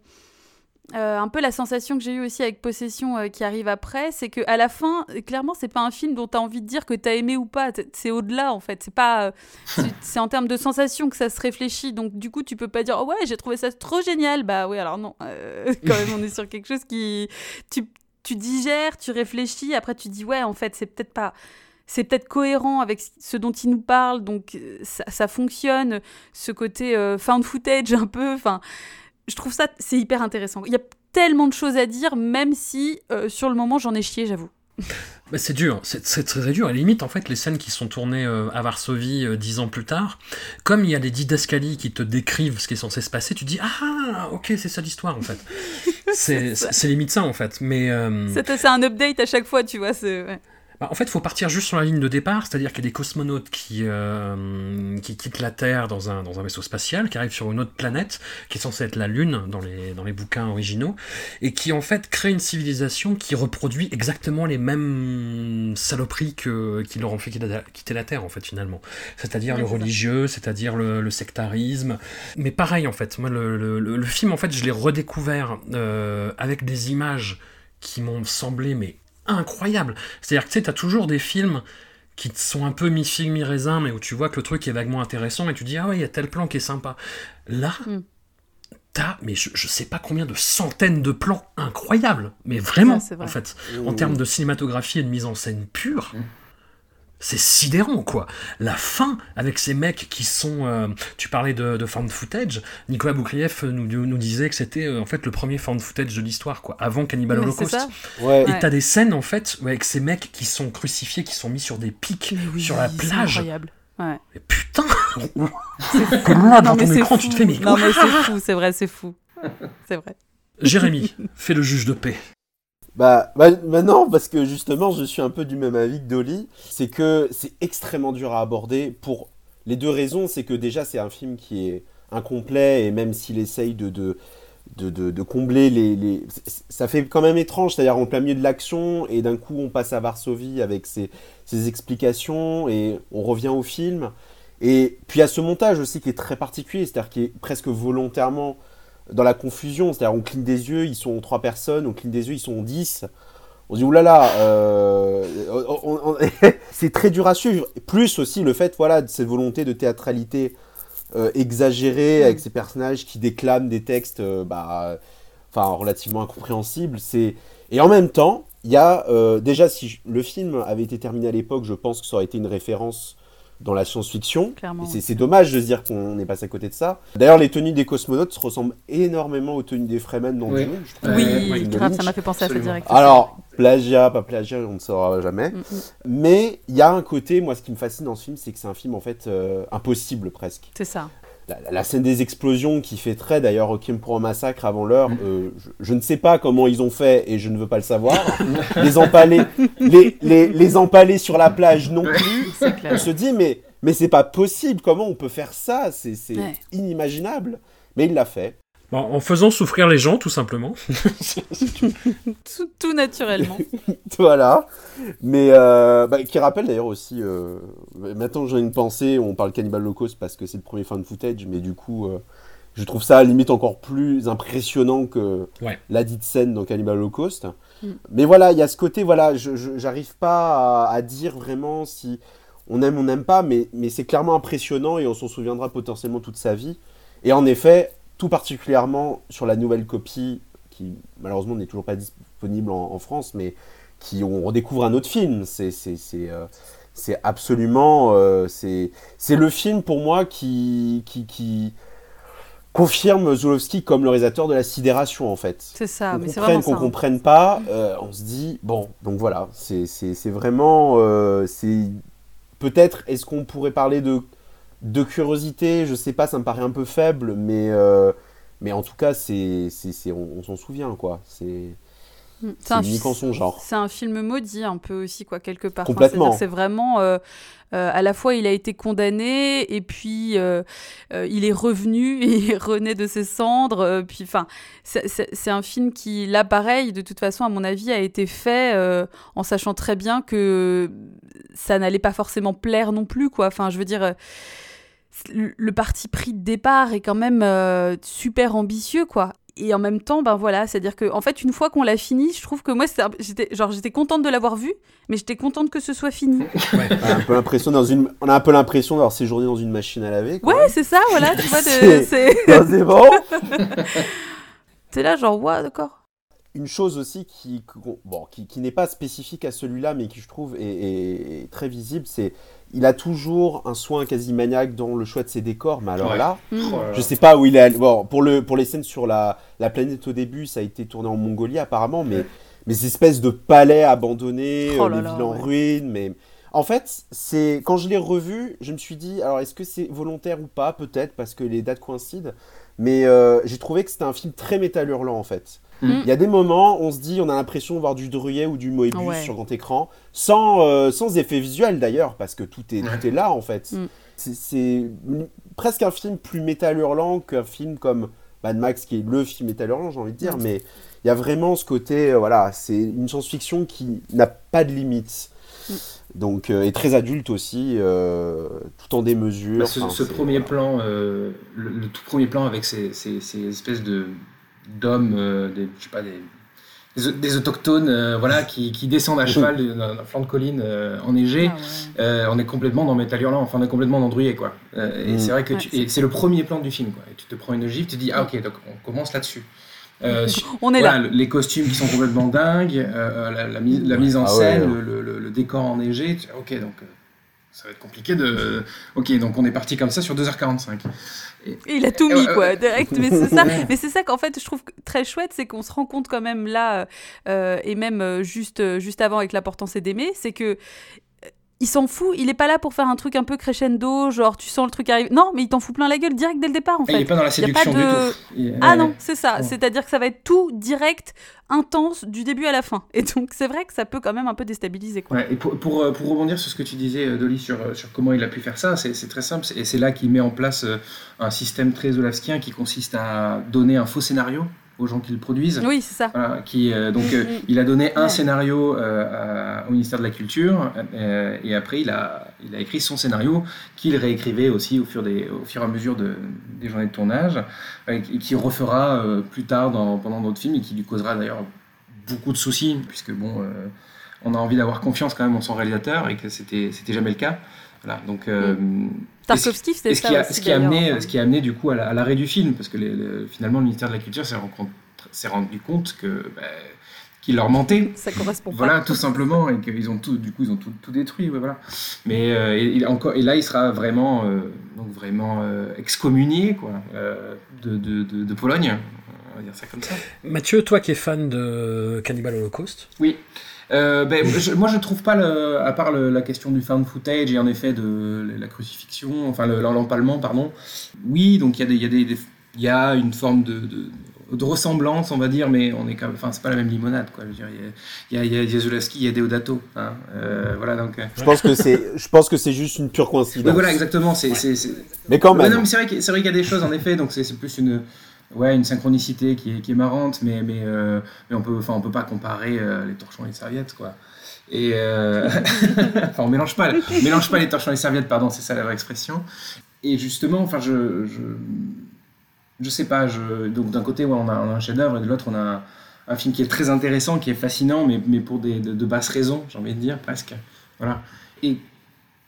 euh, un peu la sensation que j'ai eue aussi avec Possession euh, qui arrive après, c'est que à la fin, clairement, c'est pas un film dont tu as envie de dire que tu as aimé ou pas. C'est au-delà en fait. C'est pas, euh, <laughs> c'est- en termes de sensation que ça se réfléchit. Donc du coup, tu peux pas dire oh ouais, j'ai trouvé ça trop génial. Bah oui, alors non. <laughs> Quand même, on est sur quelque chose qui tu, tu digères, tu réfléchis. Après, tu dis ouais, en fait, c'est peut-être pas c'est peut-être cohérent avec ce dont il nous parle, donc ça, ça fonctionne, ce côté euh, found footage un peu, enfin, je trouve ça, c'est hyper intéressant. Il y a tellement de choses à dire, même si euh, sur le moment j'en ai chié, j'avoue. Bah, c'est dur, c'est c'est très dur. À la limite, en fait, les scènes qui sont tournées euh, à Varsovie euh, dix ans plus tard, comme il y a des didascalies qui te décrivent ce qui est censé se passer, tu dis Ah, ok, c'est ça l'histoire, en fait. <laughs> c'est limite ça, en fait. Mais. euh, un update à chaque fois, tu vois. ouais. Bah, en fait, il faut partir juste sur la ligne de départ, c'est-à-dire qu'il y a des cosmonautes qui, euh, qui quittent la Terre dans un, dans un vaisseau spatial, qui arrivent sur une autre planète, qui est censée être la Lune dans les, dans les bouquins originaux, et qui en fait crée une civilisation qui reproduit exactement les mêmes saloperies que, qui leur ont fait quitter la- Terre, en fait, finalement. C'est-à-dire le religieux, c'est-à-dire le, le sectarisme. Mais pareil, en fait, moi, le, le- le- le film, en fait, je l'ai redécouvert euh, avec des images qui m'ont semblé, mais incroyables. C'est-à-dire que tu sais, t'as toujours des films qui sont un peu mi-figue, mi-raisin, mais où tu vois que le truc est vaguement intéressant et tu dis, ah ouais, il y a tel plan qui est sympa. Là, Mm. t'as, mais je, je sais pas combien de centaines de plans incroyables, mais vraiment, Ouais, c'est vrai. en fait, en termes de cinématographie et de mise en scène pure. C'est sidérant, quoi. La fin, avec ces mecs qui sont... euh, tu parlais de, de found footage. Nicolas Boukrieff nous, nous disait que c'était euh, en fait le premier found footage de l'histoire, quoi. Avant Cannibal Holocaust. c'est. Ouais. Et t'as des scènes, en fait, avec ces mecs qui sont crucifiés, qui sont mis sur des pics, oui, sur la c'est plage. incroyable. Ouais. Mais putain C'est Comme là, dans ton c'est écran, fou. tu te fais, mais Non, mais c'est fou, c'est vrai, c'est fou. C'est vrai. Jérémy, <laughs> fais le juge de paix. Bah, bah, bah non, parce que justement, je suis un peu du même avis que Dolly. C'est que c'est extrêmement dur à aborder pour les deux raisons. C'est que déjà, c'est un film qui est incomplet et même s'il essaye de, de, de, de- combler les, les- Ça fait quand même étrange, c'est-à-dire en plein milieu de l'action et d'un coup, on passe à Varsovie avec ses, ses explications et on revient au film. Et puis, a ce montage aussi qui est très particulier, c'est-à-dire qui est presque volontairement dans la confusion, c'est-à-dire on cligne des yeux, ils sont trois personnes, on cligne des yeux, ils sont dix. On se dit oulala, euh, <laughs> c'est très dur à suivre. Plus aussi le fait, voilà, de cette volonté de théâtralité euh, exagérée avec ces personnages qui déclament des textes, euh, bah, enfin relativement incompréhensibles. C'est et en même temps, il y a euh, déjà si le film avait été terminé à l'époque, je pense que ça aurait été une référence dans la science-fiction. C'est- dommage de se dire qu'on est passé à côté de ça. D'ailleurs, les tenues des cosmonautes se ressemblent énormément aux tenues des Fremen dans Oui. Trouve. Oui, Euh, de grave, ça m'a fait penser à ça direct. Alors, plagiat, pas plagiat, on ne saura jamais. Mm, mm. Mais il y a un côté, moi, ce qui me fascine dans ce film, c'est que c'est un film, en fait, euh, impossible presque. C'est ça. La, la scène des explosions qui fait très, d'ailleurs, Requiem pour un massacre avant l'heure, euh, je, je ne sais pas comment ils ont fait et je ne veux pas le savoir. <laughs> les empalés, les, les, les empalés sur la plage non plus. <laughs> C'est On clair. se dit, mais, mais c'est pas possible, comment on peut faire ça? C'est c'est Ouais. inimaginable. Mais il l'a fait. Bon, en faisant souffrir les gens, tout simplement. <laughs> Tout, tout naturellement. <laughs> voilà. Mais euh, bah, qui rappelle d'ailleurs aussi. euh, maintenant, j'ai une pensée. On parle Cannibal Holocaust parce que c'est le premier fan footage, mais du coup, euh, je trouve ça limite encore plus impressionnant que Ouais. la dite scène dans Cannibal Holocaust. Mm. Mais voilà, il y a ce côté. Voilà, je je- j'arrive pas à, à dire vraiment si on aime ou on n'aime pas, mais, mais c'est clairement impressionnant et on s'en souviendra potentiellement toute sa vie. Et en effet, tout particulièrement sur la nouvelle copie, qui malheureusement n'est toujours pas disponible en, en France, mais qui on redécouvre un autre film. C'est c'est euh, absolument euh, c'est c'est le film pour moi qui qui qui confirme Zulowski comme le réalisateur de la sidération en fait. C'est ça, mais c'est vraiment qu'on comprenne pas, euh, on se dit bon, donc voilà, c'est vraiment euh, c'est peut-être est-ce qu'on pourrait parler de de curiosité, je sais pas, ça me paraît un peu faible, mais euh, mais en tout cas c'est c'est on, on s'en souvient quoi. C'est Mm. c'est un unique en son genre. C'est un film maudit un peu aussi quoi quelque part. Complètement. C'est vraiment euh, euh, à la fois il a été condamné et puis il est revenu et <laughs> il renaît de ses cendres. puis enfin c'est- un film qui là pareil de toute façon à mon avis a été fait en sachant très bien que ça n'allait pas forcément plaire non plus quoi. Enfin je veux dire. Le parti pris de départ est quand même euh, super ambitieux quoi et en même temps ben voilà c'est à dire que en fait une fois qu'on l'a fini je trouve que moi un- j'étais genre j'étais contente de l'avoir vu mais j'étais contente que ce soit fini On a un peu l'impression dans une on a un peu l'impression d'avoir séjourné dans une machine à laver. quoi. ouais c'est ça voilà tu vois de- C'est- c'est <laughs> bon. <laughs> c'est là genre ouais d'accord Une chose aussi qui, bon, qui, qui n'est pas spécifique à celui-là, mais qui je trouve est, est- est très visible, c'est il a toujours un soin quasi maniaque dans le choix de ses décors. Mais alors Ouais. là, Mm. Oh là. je sais pas où il est. allé- Bon, pour le pour les scènes sur la, la planète au début, ça a été tourné en Mongolie apparemment, mais mais ces espèces de palais abandonnés, Oh euh, là les là, villes en ouais. ruine. Mais en fait, c'est quand je l'ai revu, je me suis dit, alors est-ce que c'est volontaire ou pas? Peut-être parce que les dates coïncident. Mais euh, j'ai trouvé que c'était un film très métal hurlant en fait. Mm. Il y a des moments, on se dit, on a l'impression de voir du Druyet ou du Moebius Ouais. sur grand écran, sans, euh, sans effet visuel d'ailleurs, parce que tout est, tout est là en fait. Mm. C'est- presque un film plus métal hurlant qu'un film comme Mad Max, qui est le film métal hurlant, j'ai envie de dire, Mm. mais il y a vraiment ce côté, euh, voilà, c'est une science-fiction qui n'a pas de limites. Donc, euh, et très adulte aussi, euh, tout en démesure. Bah, ce, Enfin, ce premier plan, euh, le, le tout premier plan avec ces, ces- ces espèces de d'hommes, euh, des, je sais pas, des, des, des autochtones, euh, voilà, qui, qui descendent à cheval d'un flanc de colline euh, enneigé. Ah ouais. Euh, on est complètement dans Metal Hurlant, enfin on est complètement dans Druyet, quoi. Et Mm. c'est vrai que Ouais, c'est- le premier plan du film, quoi. Et tu te prends une gifle, tu te dis ah ok, donc on commence là-dessus. Euh, su- On est voilà, là. le- Les costumes qui sont complètement dingues, euh, la, la mise, la mise en Ah scène, ouais. le, le- le- le décor enneigé. Ok, donc euh, ça va être compliqué de. Ok, donc on est parti comme ça sur 2h45. Et- Il a tout mis, euh, quoi, direct. Mais c'est ça, Ouais. <laughs> mais c'est ça qu'en fait, je trouve très chouette, c'est qu'on se rend compte quand même là, euh, et même euh, juste, euh, juste avant avec l'importance et d'aimer, c'est que il s'en fout, il est pas là pour faire un truc un peu crescendo, genre tu sens le truc arriver. Non, mais il t'en fout plein la gueule direct dès le départ, en fait. il est pas dans la séduction de- du tout. Il- Ah non, c'est ça. Ouais. C'est-à-dire que ça va être tout direct, intense, du début à la fin. Et donc, c'est vrai que ça peut quand même un peu déstabiliser, quoi. Ouais, et pour, pour, euh, pour rebondir sur ce que tu disais, euh, Dolly, sur, euh, sur comment il a pu faire ça, c'est très simple. Et c'est là qu'il met en place un système très Zolavskien qui consiste à donner un faux scénario aux gens qui le produisent. Oui, c'est ça. Voilà, qui, euh, donc, euh, Mm. <laughs> il a donné un Ouais. scénario euh, à- au ministère de la Culture et après il a, il a écrit son scénario qu'il réécrivait aussi au fur, des, au fur et à mesure de, des journées de tournage et qui refera plus tard dans, pendant d'autres films et qui lui causera d'ailleurs beaucoup de soucis puisque bon, on a envie d'avoir confiance quand même en son réalisateur et que c'était jamais le cas. Voilà, donc, euh, Tarkovsky, et c'était ce ça qui a, aussi, ce qui a amené, enfin. ce qui a amené du coup à la- à l'arrêt du film, parce que les- le- finalement le ministère de la Culture s'est rendu compte que bah, qu'il leur mentait. Ça correspond Voilà, pas. tout simplement, et qu'ils ont tout, du coup ils ont tout, tout détruit. ouais, voilà. Mais euh, et, encore, et là il sera vraiment, euh, donc vraiment euh, excommunié quoi, euh, de, de, de, de Pologne. On va dire ça comme ça. Mathieu, toi qui es fan de Cannibal Holocaust, Oui. Euh, ben, je- moi, je trouve pas, le, à part le- la question du found footage et en effet de la crucifixion, enfin le- l'empalement, pardon. Oui, donc il y, a y, y une forme de, de, de ressemblance, on va dire, mais on est quand enfin, c'est pas la même limonade, quoi. Je veux dire, il y a, y a, il y a Zulawski, il y a Deodato, hein. Euh, voilà, donc. euh, Je pense que c'est, je pense que c'est juste une pure coïncidence. voilà, exactement. C'est, Mais quand même. non, mais c'est vrai, qu'il- y a des choses, en effet, donc c'est, c'est plus une, ouais, une synchronicité qui est, qui est marrante, mais, mais, euh, mais on peut, on peut pas comparer euh, les torchons et les serviettes, quoi. Et euh, <laughs> enfin, on mélange pas, mélange pas les torchons et les serviettes, pardon, c'est ça la vraie expression. Et justement, enfin, je, je, je sais pas, donc d'un côté, ouais, on, a, un chef-d'œuvre, et de l'autre, on a un, film qui est très intéressant, qui est fascinant, mais, mais pour des, de, basses raisons, j'ai envie de dire, presque. Voilà. Et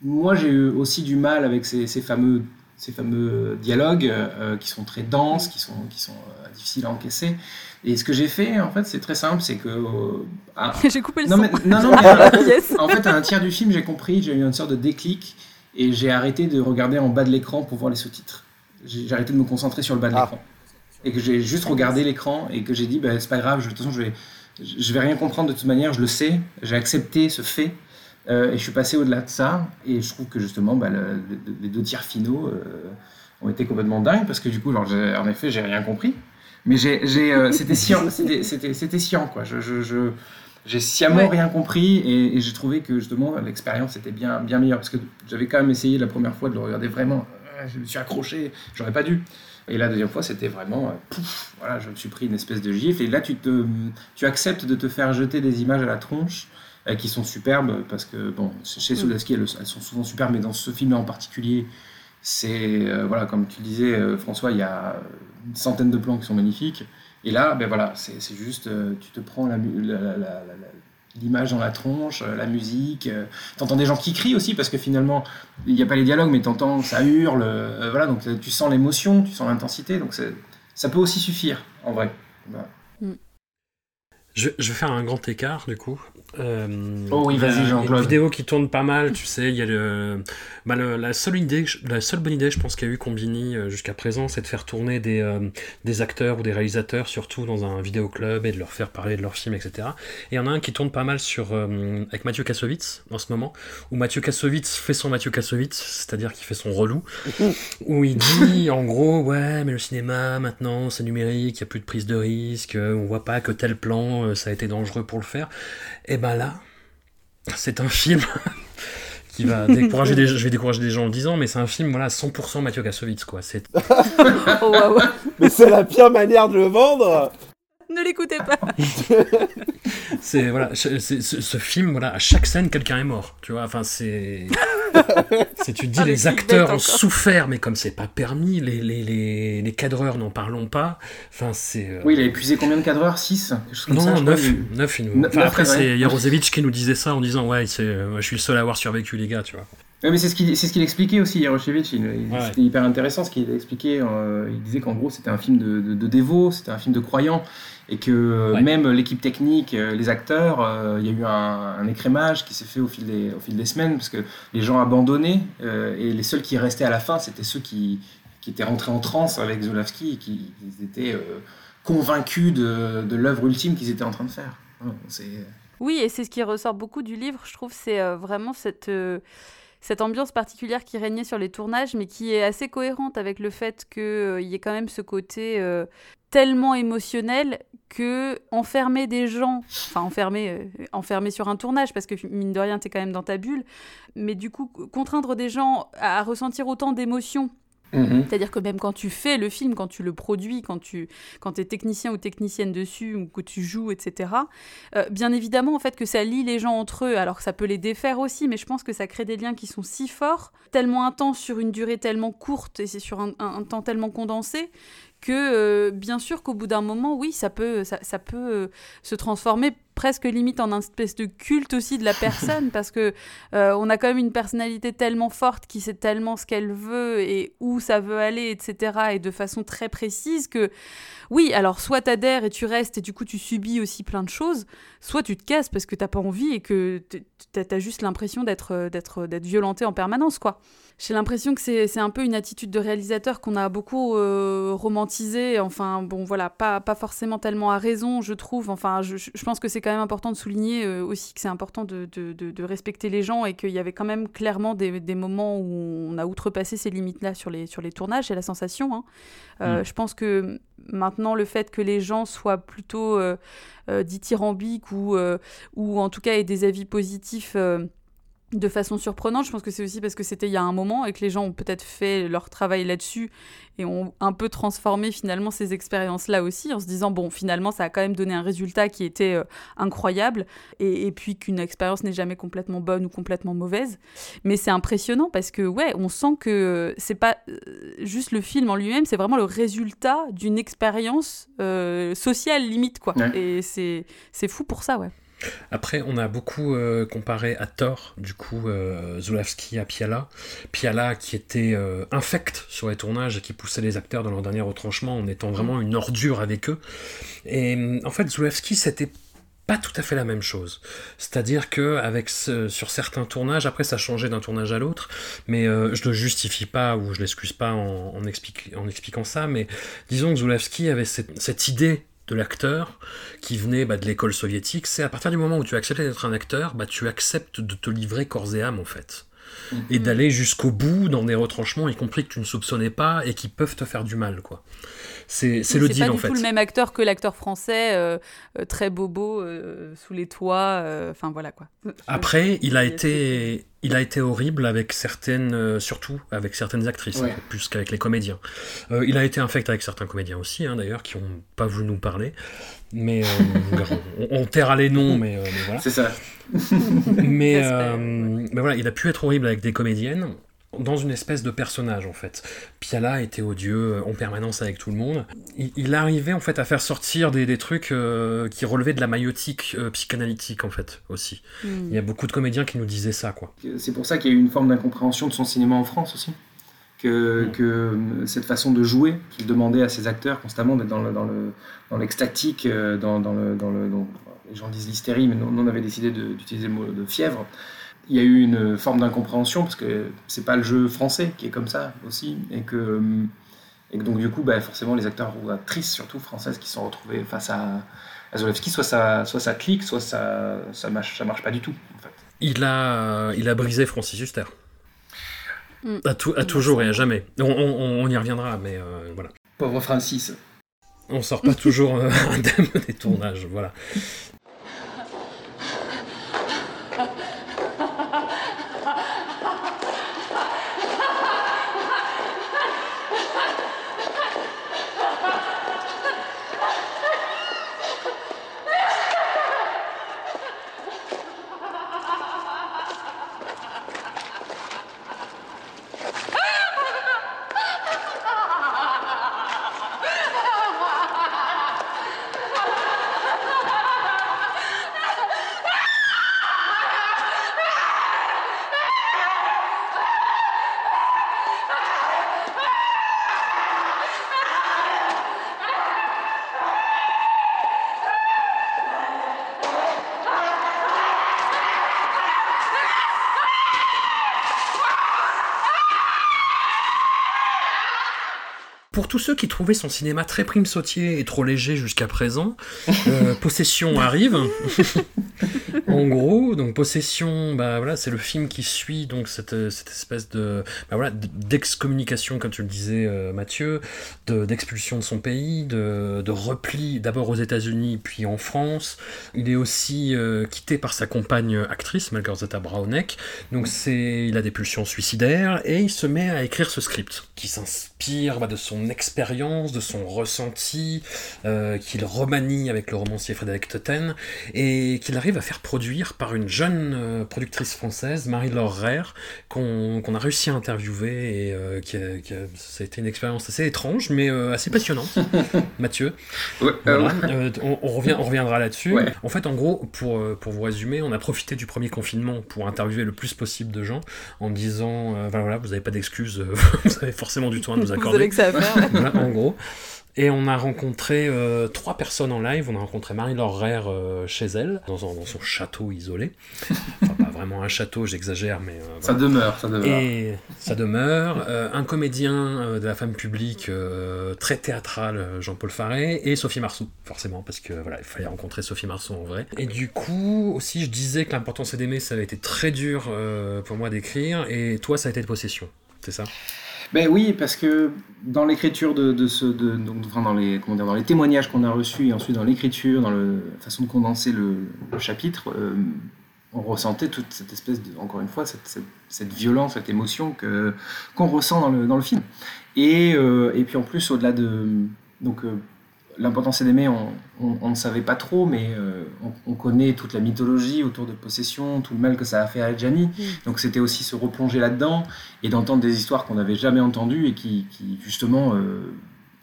moi, j'ai eu aussi du mal avec ces fameux, ces fameux dialogues euh, qui sont très denses, qui sont, qui sont euh, difficiles à encaisser. Et ce que j'ai fait, en fait, c'est très simple, c'est que... euh, à- <laughs> J'ai coupé le non, son. mais, non, non, mais, euh, <laughs> Yes. en fait, à un tiers du film, j'ai compris, j'ai eu une sorte de déclic, et j'ai arrêté de regarder en bas de l'écran pour voir les sous-titres. J'ai j'ai arrêté de me concentrer sur le bas de Ah. l'écran. Et que j'ai juste regardé l'écran, et que j'ai dit, bah, c'est pas grave, je- de toute façon, je vais, je vais rien comprendre de toute manière, je le sais, j'ai accepté ce fait, euh, et je suis passé au-delà de ça, et je trouve que justement, bah, le- le- les deux tiers finaux euh, ont été complètement dingues, parce que du coup, en effet, j'ai rien compris. Mais euh, <laughs> c'était sciant, c'était, sciant, quoi. Je, je, je- j'ai sciemment Ouais. rien compris et, et j'ai trouvé que justement l'expérience était bien, bien meilleure parce que j'avais quand même essayé la première fois de le regarder vraiment. Je me suis accroché, j'aurais pas dû. Et la deuxième fois, c'était vraiment. euh, pouf, voilà, je me suis pris une espèce de gifle et là, tu, te, tu acceptes de te faire jeter des images à la tronche qui sont superbes parce que, bon, chez Soulaski, elles, elles sont souvent superbes, mais dans ce film-là en particulier, c'est. euh, voilà, comme tu le disais, euh, François, il y a une centaine de plans qui sont magnifiques. Et là, ben voilà, c'est c'est juste, euh, tu te prends la mu- la- la- la- la- la- l'image dans la tronche, euh, la musique. euh, T'entends des gens qui crient aussi parce que finalement, il n'y a pas les dialogues, mais t'entends, ça hurle. euh, voilà, donc euh, tu sens l'émotion, tu sens l'intensité. Donc ça peut aussi suffire, en vrai. Voilà. Je, je vais faire un grand écart du coup. Euh, Oh oui, vas-y, Jean-Claude. Une vidéo qui tourne pas mal, tu sais. Il y a le, bah, le- la seule idée, la seule bonne idée, je pense qu'a eu Combini euh, jusqu'à présent, c'est de faire tourner des, euh, des acteurs ou des réalisateurs, surtout dans un vidéoclub, et de leur faire parler de leurs films, etc. Et il y en a un qui tourne pas mal sur euh, avec Mathieu Kassovitz en ce moment, où Mathieu Kassovitz fait son Mathieu Kassovitz, c'est-à-dire qu'il fait son relou, <laughs> où il dit en gros ouais mais le cinéma maintenant c'est numérique, il y a plus de prise de risque, on voit pas que tel plan ça a été dangereux pour le faire. Et ben là, c'est un film <laughs> qui va décourager des, je vais décourager des gens en le disant, mais c'est un film voilà 100% Mathieu Kassovitz quoi. C'est <laughs> Oh. Mais c'est la pire manière de le vendre Ne l'écoutez pas. <laughs> c'est voilà c'est- ce, ce film voilà à chaque scène quelqu'un est mort, tu vois. Enfin c'est <laughs> c'est tu te dis Ah, le les acteurs ont encore. souffert, mais comme c'est pas permis, les les, les, les cadreurs n'en parlons pas. Enfin c'est euh, Oui, il a épuisé combien de cadreurs? 6 Non, 9, 9 il nous... Enfin, après, c'est Jarosevich qui nous disait ça en disant Ouais, c'est, euh, je suis le seul à avoir survécu, les gars, tu vois. Mais c'est ce qu'il c'est ce qu'il expliquait aussi, Ouais. C'était hyper intéressant ce qu'il a expliqué. euh, il disait qu'en gros, c'était un film de, de, de dévots, c'était un film de croyants. Et que euh, Ouais. même l'équipe technique, euh, les acteurs, euh, il y a eu un, un écrémage qui s'est fait au fil, des, au fil des semaines parce que les gens abandonnaient euh, et les seuls qui restaient à la fin, c'était ceux qui, qui étaient rentrés en transe avec Zulawski et qui étaient euh, convaincus de, de l'œuvre ultime qu'ils étaient en train de faire. Ouais, c'est- Oui, et c'est ce qui ressort beaucoup du livre, je trouve, c'est euh, vraiment cette, euh, cette ambiance particulière qui régnait sur les tournages, mais qui est assez cohérente avec le fait qu'il y ait quand même ce côté euh, tellement émotionnel que enfermer des gens, enfin enfermer, euh, enfermer sur un tournage, parce que mine de rien, t'es quand même dans ta bulle, mais du coup, contraindre des gens à, à ressentir autant d'émotions Mhm. c'est-à-dire que même quand tu fais le film, quand tu le produis, quand tu quand es technicien ou technicienne dessus, ou que tu joues, etc., euh, bien évidemment, en fait, que ça lie les gens entre eux, alors que ça peut les défaire aussi, mais je pense que ça crée des liens qui sont si forts, tellement intenses sur une durée tellement courte, et c'est sur un, un- un temps tellement condensé, que euh, bien sûr qu'au bout d'un moment, oui, ça peut, ça, ça peut euh, se transformer presque limite en un espèce de culte aussi de la personne, parce que euh, on a quand même une personnalité tellement forte qui sait tellement ce qu'elle veut et où ça veut aller, etc. Et de façon très précise que, oui, alors soit t'adhères et tu restes et du coup tu subis aussi plein de choses, soit tu te casses parce que t'as pas envie et que t'as juste l'impression d'être euh, d'être d'être violenté en permanence, quoi. J'ai l'impression que c'est un peu une attitude de réalisateur qu'on a beaucoup euh, romantisé. Enfin, bon, voilà, pas, pas forcément tellement à raison, je trouve. Enfin, je pense que c'est quand même important de souligner euh, aussi que c'est important de, de, de- de respecter les gens et qu'il y avait quand même clairement des, des moments où on a outrepassé ces limites-là sur les, sur les tournages, c'est la sensation. hein. Euh, Mm. Je pense que maintenant, le fait que les gens soient plutôt euh, euh, dithyrambiques ou, euh, ou en tout cas aient des avis positifs. Euh, de façon surprenante. Je pense que c'est aussi parce que c'était il y a un moment et que les gens ont peut-être fait leur travail là-dessus et ont un peu transformé finalement ces expériences-là aussi en se disant bon finalement ça a quand même donné un résultat qui était euh, incroyable et, et puis qu'une expérience n'est jamais complètement bonne ou complètement mauvaise. Mais c'est impressionnant parce que ouais on sent que c'est pas euh, juste le film en lui-même, c'est vraiment le résultat d'une expérience euh, sociale limite quoi. Ouais. Et c'est c'est fou pour ça ouais. Après, on a beaucoup euh, comparé à tort, du coup, euh, Zulawski à Piala. Piala qui était euh, infect sur les tournages et qui poussait les acteurs dans leur dernier retranchement en étant vraiment une ordure avec eux. Et euh, en fait, Zulawski, c'était pas tout à fait la même chose. C'est-à-dire que sur certains tournages, après ça changeait d'un tournage à l'autre, mais euh, je ne justifie pas ou je l'excuse pas en, expliquant ça, mais disons que Zulawski avait cette idée de l'acteur qui venait bah, de l'école soviétique, c'est à partir du moment où tu acceptes d'être un acteur, bah, tu acceptes de te livrer corps et âme en fait. Et d'aller jusqu'au bout dans des retranchements, y compris que tu ne soupçonnais pas et qui peuvent te faire du mal, quoi. C'est c'est Oui, le c'est deal pas en du fait. tout le même acteur que l'acteur français, euh, euh, très bobo, euh, sous les toits, euh, enfin voilà quoi. Après, il a été, il a été horrible avec certaines, euh, surtout avec certaines actrices, Ouais. hein, plus qu'avec les comédiens. Euh, il a été infect avec certains comédiens aussi, hein, d'ailleurs, qui n'ont pas voulu nous parler. Mais euh, <laughs> on, on taira les noms, mais, euh, mais voilà. C'est ça. <laughs> euh, mais voilà, il a pu être horrible avec des comédiennes dans une espèce de personnage en fait. Piala était odieux euh, en permanence avec tout le monde. Il, il arrivait en fait à faire sortir des, des trucs euh, qui relevaient de la maïotique euh, psychanalytique en fait aussi. Mm. Il y a beaucoup de comédiens qui nous disaient ça quoi. C'est pour ça qu'il y a eu une forme d'incompréhension de son cinéma en France aussi. que, que euh, cette façon de jouer qu'il demandait à ses acteurs constamment d'être dans le dans le dans l'extatique, dans, dans le dans le dans- les gens disent l'hystérie, mais nous, on avait décidé d'utiliser le mot de fièvre. Il y a eu une forme d'incompréhension parce que c'est pas le jeu français qui est comme ça aussi et que et que donc du coup bah, forcément les acteurs ou actrices surtout françaises qui se sont retrouvées face à, à Zolewski, soit ça soit ça clique, soit ça ça marche ça marche pas du tout. En fait. Il a, il a brisé Francis Huster. Mm. À, tout- à toujours et à jamais. On, on- on y reviendra, mais euh, voilà. Pauvre Francis. On sort pas toujours euh, <laughs> indemne des tournages, voilà. Tous ceux qui trouvaient son cinéma très prime sautier et trop léger jusqu'à présent, euh, <laughs> Possession arrive. <laughs> en gros, donc Possession, bah voilà, c'est le film qui suit donc cette, euh, cette espèce de bah voilà d'excommunication, comme tu le disais euh, Mathieu, de- d'expulsion de son pays, de, de repli d'abord aux États-Unis puis en France. Il est aussi euh, quitté par sa compagne actrice Margaretha Browneck. Donc c'est, il a des pulsions suicidaires et il se met à écrire ce script qui s'inspire bah, de son expérience, de son ressenti, euh, qu'il remanie avec le romancier Frédéric Totten et qu'il arrive à faire produire par une jeune euh, productrice française, Marie-Laure Rère, qu'on a réussi à interviewer et euh, qui a, qui a- ça a été une expérience assez étrange mais euh, assez passionnante. <laughs> Mathieu. Ouais, Voilà. ouais. On, on revient, on reviendra là-dessus. Ouais. En fait, en gros, pour, pour vous résumer, on a profité du premier confinement pour interviewer le plus possible de gens en disant voilà, vous n'avez pas d'excuses, <laughs> vous avez forcément du temps à nous Vous accorder. avez que ça à faire. <laughs> Voilà, en gros. Et on a rencontré euh, trois personnes en live. On a rencontré Marie-Laure Rère euh, chez elle, dans, son- dans son château isolé. Enfin, pas vraiment un château, j'exagère, mais. euh, Ça demeure, ça demeure. Et ça demeure. Euh, un comédien euh, de la femme publique euh, très théâtral, Jean-Paul Faré, et Sophie Marceau, forcément, parce que voilà, il fallait rencontrer Sophie Marceau en vrai. Et du coup, aussi, je disais que l'important c'est d'aimer, ça avait été très dur euh, pour moi d'écrire, et toi, ça a été de possession, c'est ça? Ben oui, parce que dans l'écriture de, de ce, de, donc, dans les, comment dire, dans les témoignages qu'on a reçus et ensuite dans l'écriture, dans la façon de condenser le, chapitre, euh, on ressentait toute cette espèce de, encore une fois, cette, cette, cette violence, cette émotion que qu'on ressent dans le, dans le film. Et, euh, et puis en plus, au-delà de donc euh, L'important c'est d'aimer, on, ne savait pas trop, mais euh, on, on connaît toute la mythologie autour de Possession, tout le mal que ça a fait à Gianni. Donc c'était aussi se replonger là-dedans et d'entendre des histoires qu'on n'avait jamais entendues et qui, qui, justement euh,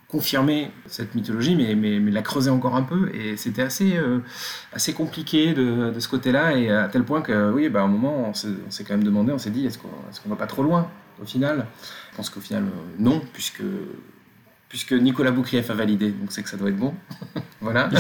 confirmaient cette mythologie, mais, mais, mais la creusaient encore un peu. Et c'était assez, euh, assez compliqué de, de ce côté-là, et à tel point que, oui, bah, à un moment, on s'est quand même demandé, on s'est dit, est-ce qu'on est qu'on va pas trop loin au final? Je pense qu'au final, euh, non, puisque puisque Nicolas Boukrieff a validé, donc c'est que ça doit être bon. <laughs> voilà. <laughs>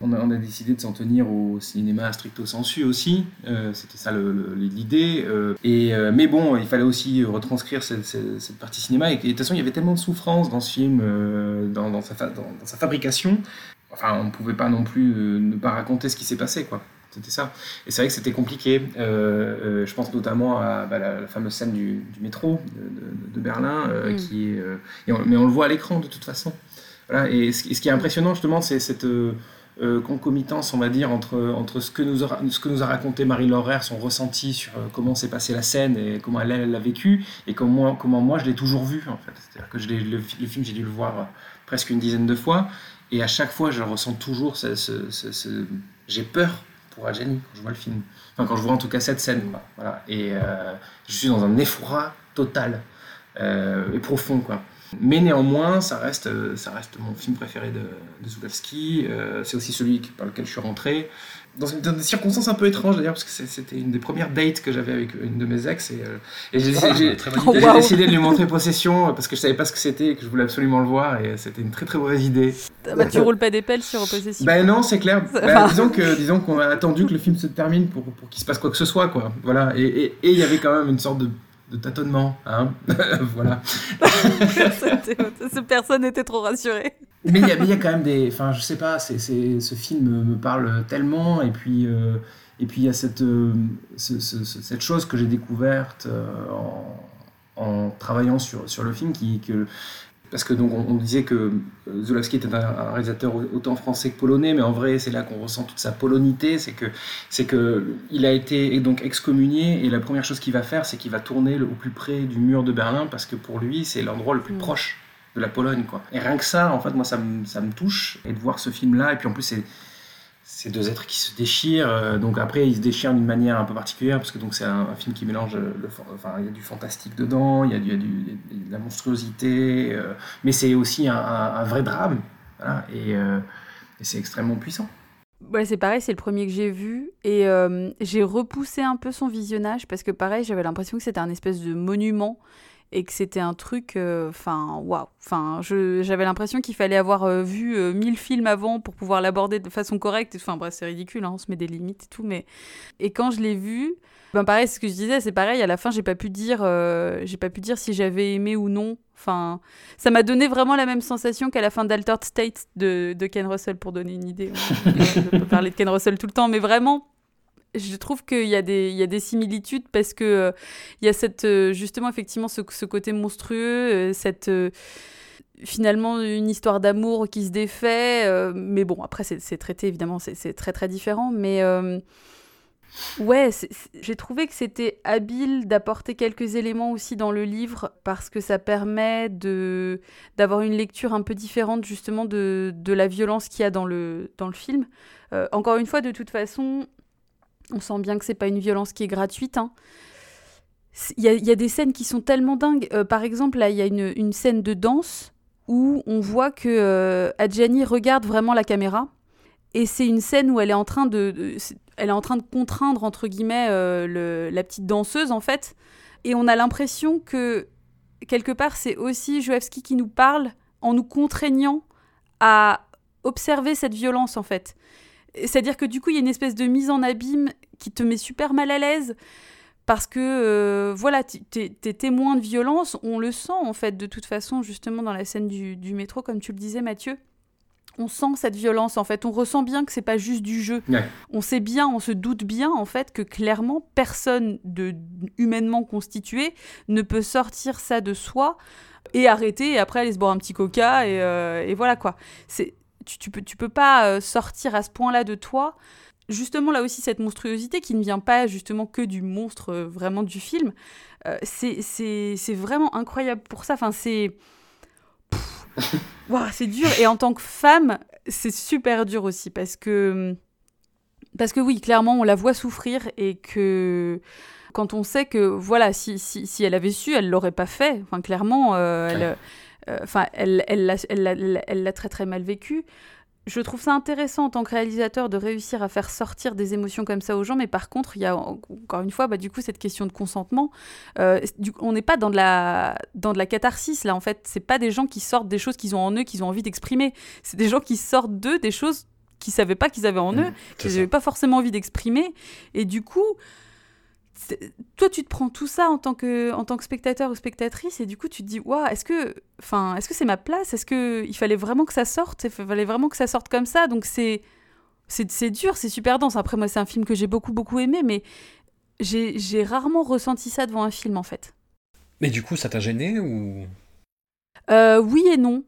on, a, on a décidé de s'en tenir au cinéma stricto sensu aussi, Euh, c'était ça l'idée. euh, et, euh, mais bon, il fallait aussi retranscrire cette, cette- cette partie cinéma, et, et de toute façon, il y avait tellement de souffrance dans ce film, dans, dans sa dans- dans sa fabrication, enfin, on ne pouvait pas non plus ne pas raconter ce qui s'est passé, quoi. C'était ça. Et c'est vrai que c'était compliqué. Euh, euh, je pense notamment à bah, la, la fameuse scène du, du métro de, de- de Berlin, euh, Mm. qui est, et on- mais on le voit à l'écran de toute façon. Voilà. Et, ce, et ce qui est impressionnant justement, c'est cette concomitance, on va dire, entre, entre ce, que nous a, ce que nous a raconté Marie Laurère, son ressenti sur comment s'est passée la scène et comment elle l'a vécu, et comment, comment moi je l'ai toujours vu en fait. C'est-à-dire que je le, fi- le film, j'ai dû le voir presque une dizaine de fois, et à chaque fois, je ressens toujours ce, ce- ce- ce- j'ai peur pour Adjani quand je vois le film. Enfin, quand je vois en tout cas cette scène. Voilà. Et euh, je suis dans un effroi total euh, et profond. Quoi. Mais néanmoins, ça reste, euh, ça reste mon film préféré de, de Zulawski. Euh, c'est aussi celui par lequel je suis rentré. Dans, une, dans des circonstances un peu étranges d'ailleurs, parce que c'était une des premières dates que j'avais avec une de mes ex. Et, euh, et j'ai Ah, idée. décidé de lui montrer Possession euh, parce que je savais pas ce que c'était et que je voulais absolument le voir. Et c'était une très très mauvaise idée. Bah, tu roules pas des pelles sur Possession. Ben non, c'est clair. Va. disons que disons qu'on a attendu que le film se termine pour, pour qu'il se passe quoi que ce soit, quoi. Voilà. Et et- et il y avait quand même une sorte de, de tâtonnement, hein. <laughs> voilà. Personne était trop rassurée. Mais il y, a- y quand même des. Enfin, je sais pas, c'est, c'est- ce film me parle tellement, et puis. euh, et puis il y a cette, euh, ce- ce- ce- cette chose que j'ai découverte euh, en, en travaillant sur, sur le film, qui, que, parce que donc on, on disait que euh, Zulawski était un, un réalisateur autant français que polonais, mais en vrai c'est là qu'on ressent toute sa polonité, c'est que c'est que il a été donc excommunié et la première chose qu'il va faire, c'est qu'il va tourner le- au plus près du mur de Berlin parce que pour lui c'est l'endroit le plus Mm. proche de la Pologne quoi. Et rien que ça, en fait, moi ça me, ça me touche et de voir ce film là et puis en plus c'est ces deux êtres qui se déchirent. euh, donc après, ils se déchirent d'une manière un peu particulière parce que c'est un, film qui mélange fan- enfin il y a du fantastique dedans, il y a, du, de la monstruosité, euh, mais c'est aussi un, vrai drame. Et, euh, c'est extrêmement puissant. Ouais, c'est pareil, c'est le premier que j'ai vu. Et euh, j'ai repoussé un peu son visionnage parce que, pareil, j'avais l'impression que c'était un espèce de monument et que c'était un truc. euh, Enfin, waouh. Enfin, j'avais l'impression qu'il fallait avoir euh, vu euh, 1000 films avant pour pouvoir l'aborder de façon correcte. Enfin, bref, c'est ridicule, hein, on se met des limites et tout. Mais... Et quand je l'ai vu. Ben pareil, ce que je disais, c'est pareil. À la fin, j'ai pas pu dire, euh, j'ai pas pu dire si j'avais aimé ou non. Enfin, ça m'a donné vraiment la même sensation qu'à la fin d'Altered State de, de Ken Russell, pour donner une idée. On peut parler de Ken Russell tout le temps, mais vraiment, je trouve qu'il y, a des- similitudes parce que euh, il y a cette, euh, justement, effectivement, ce, côté monstrueux, euh, cette. finalement une histoire d'amour qui se défait mais bon après c'est traité évidemment c'est très très différent mais Ouais, j'ai trouvé que c'était habile d'apporter quelques éléments aussi dans le livre parce que ça permet d'avoir une lecture un peu différente justement de, de la violence qu'il y a dans le, dans le film. Encore une fois, de toute façon, on sent bien que c'est pas une violence qui est gratuite. hein. Il y, a, des scènes qui sont tellement dingues. Euh, par exemple, là, il y a une, scène de danse où on voit que euh, Adjani regarde vraiment la caméra. Et c'est une scène où elle est en train de, elle est en train de contraindre entre guillemets euh, la petite danseuse en fait. Et on a l'impression que quelque part c'est aussi Joevski qui nous parle en nous contraignant à observer cette violence en fait. C'est-à-dire que du coup il y a une espèce de mise en abîme qui te met super mal à l'aise parce que euh, voilà, tu- t'es t'es témoin de violence, on le sent en fait de toute façon justement dans la scène du, du métro comme tu le disais Mathieu on sent cette violence en fait, on ressent bien que c'est pas juste du jeu. Ouais. On sait bien, on se doute bien en fait que clairement personne de humainement constitué ne peut sortir ça de soi et arrêter et après aller se boire un petit coca et, euh, et voilà quoi. C'est tu, tu peux tu peux pas euh, sortir à ce point-là de toi. Justement là aussi cette monstruosité qui ne vient pas justement que du monstre euh, vraiment du film. euh, c'est vraiment incroyable pour ça. Enfin c'est <laughs> Ouah, c'est dur. Et en tant que femme, c'est super dur aussi parce que. Parce que oui, clairement, on la voit souffrir et que. Quand on sait que, voilà, si, si, si elle avait su, elle l'aurait pas fait. Enfin, clairement, euh, elle, enfin, elle, elle, l'a, elle, l'a- elle l'a très très mal vécu. Je trouve ça intéressant en tant que réalisateur de réussir à faire sortir des émotions comme ça aux gens, mais par contre, il y a en- encore une fois, bah, du coup, cette question de consentement. Euh, du- on n'est pas dans de la dans de la catharsis là. En fait, c'est pas des gens qui sortent des choses qu'ils ont en eux, qu'ils ont envie d'exprimer. C'est des gens qui sortent d'eux des choses qu'ils savaient pas qu'ils avaient en eux, c'est qu'ils n'avaient pas forcément envie d'exprimer. Et du coup, toi, tu te prends tout ça en tant que, en tant que spectateur ou spectatrice, et du coup, tu te dis, waouh, est-ce que, enfin, est-ce que c'est ma place? Est-ce que il fallait vraiment que ça sorte? Il fallait vraiment que ça sorte comme ça? Donc c'est, c'est, dur, c'est super dense. Après, moi, c'est un film que j'ai beaucoup, beaucoup aimé, mais j'ai, rarement ressenti ça devant un film, en fait. Mais du coup, ça t'a gêné ou? Euh, oui et non.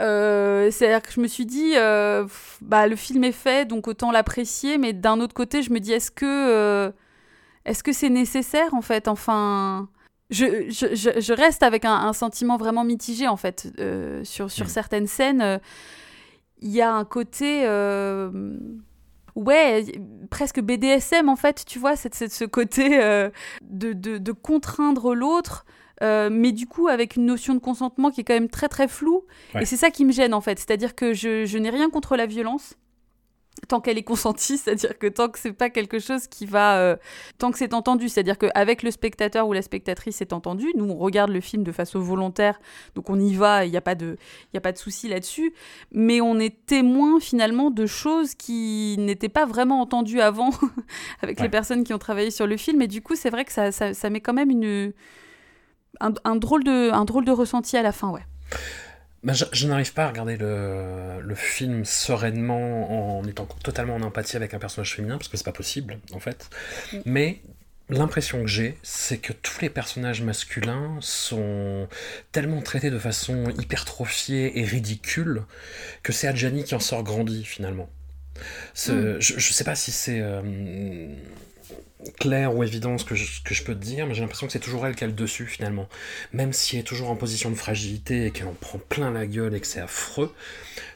Euh, C'est-à-dire que je me suis dit, euh, bah, le film est fait, donc autant l'apprécier, mais d'un autre côté, je me dis, est-ce que est-ce que c'est nécessaire en fait? Enfin, je, je, je- reste avec un, un sentiment vraiment mitigé en fait euh, sur, sur certaines scènes. euh, Il y a un côté. euh, Ouais, presque BDSM en fait, tu vois, c'est ce côté euh, de, de, de contraindre l'autre euh, mais du coup avec une notion de consentement qui est quand même très très floue. Ouais. Et c'est ça qui me gêne en fait. C'est-à-dire que je, je n'ai rien contre la violence tant qu'elle est consentie, <laughs> c'est-à-dire que tant que c'est pas quelque chose qui va, euh, tant que c'est entendu, c'est-à-dire qu'avec le spectateur ou la spectatrice c'est entendu, nous on regarde le film de façon volontaire, donc on y va, il n'y a pas de, il y a pas de souci là-dessus, mais on est témoin finalement de choses qui n'étaient pas vraiment entendues avant <laughs> avec les personnes qui ont travaillé sur le film, et du coup c'est vrai que ça, ça, ça met quand même une, un, un drôle de, un drôle de ressenti à la fin, ouais. Bah, je, je n'arrive pas à regarder le, le film sereinement en étant totalement en empathie avec un personnage féminin, parce que c'est pas possible, en fait. Mm. Mais l'impression que j'ai, c'est que tous les personnages masculins sont tellement traités de façon hypertrophiée et ridicule que c'est Adjani qui en sort grandi, finalement. Ce- Mm. je, je sais pas si c'est euh, clair ou évident ce que je, que je peux te dire, mais j'ai l'impression que c'est toujours elle qui a le dessus finalement. Même si elle est toujours en position de fragilité et qu'elle en prend plein la gueule et que c'est affreux.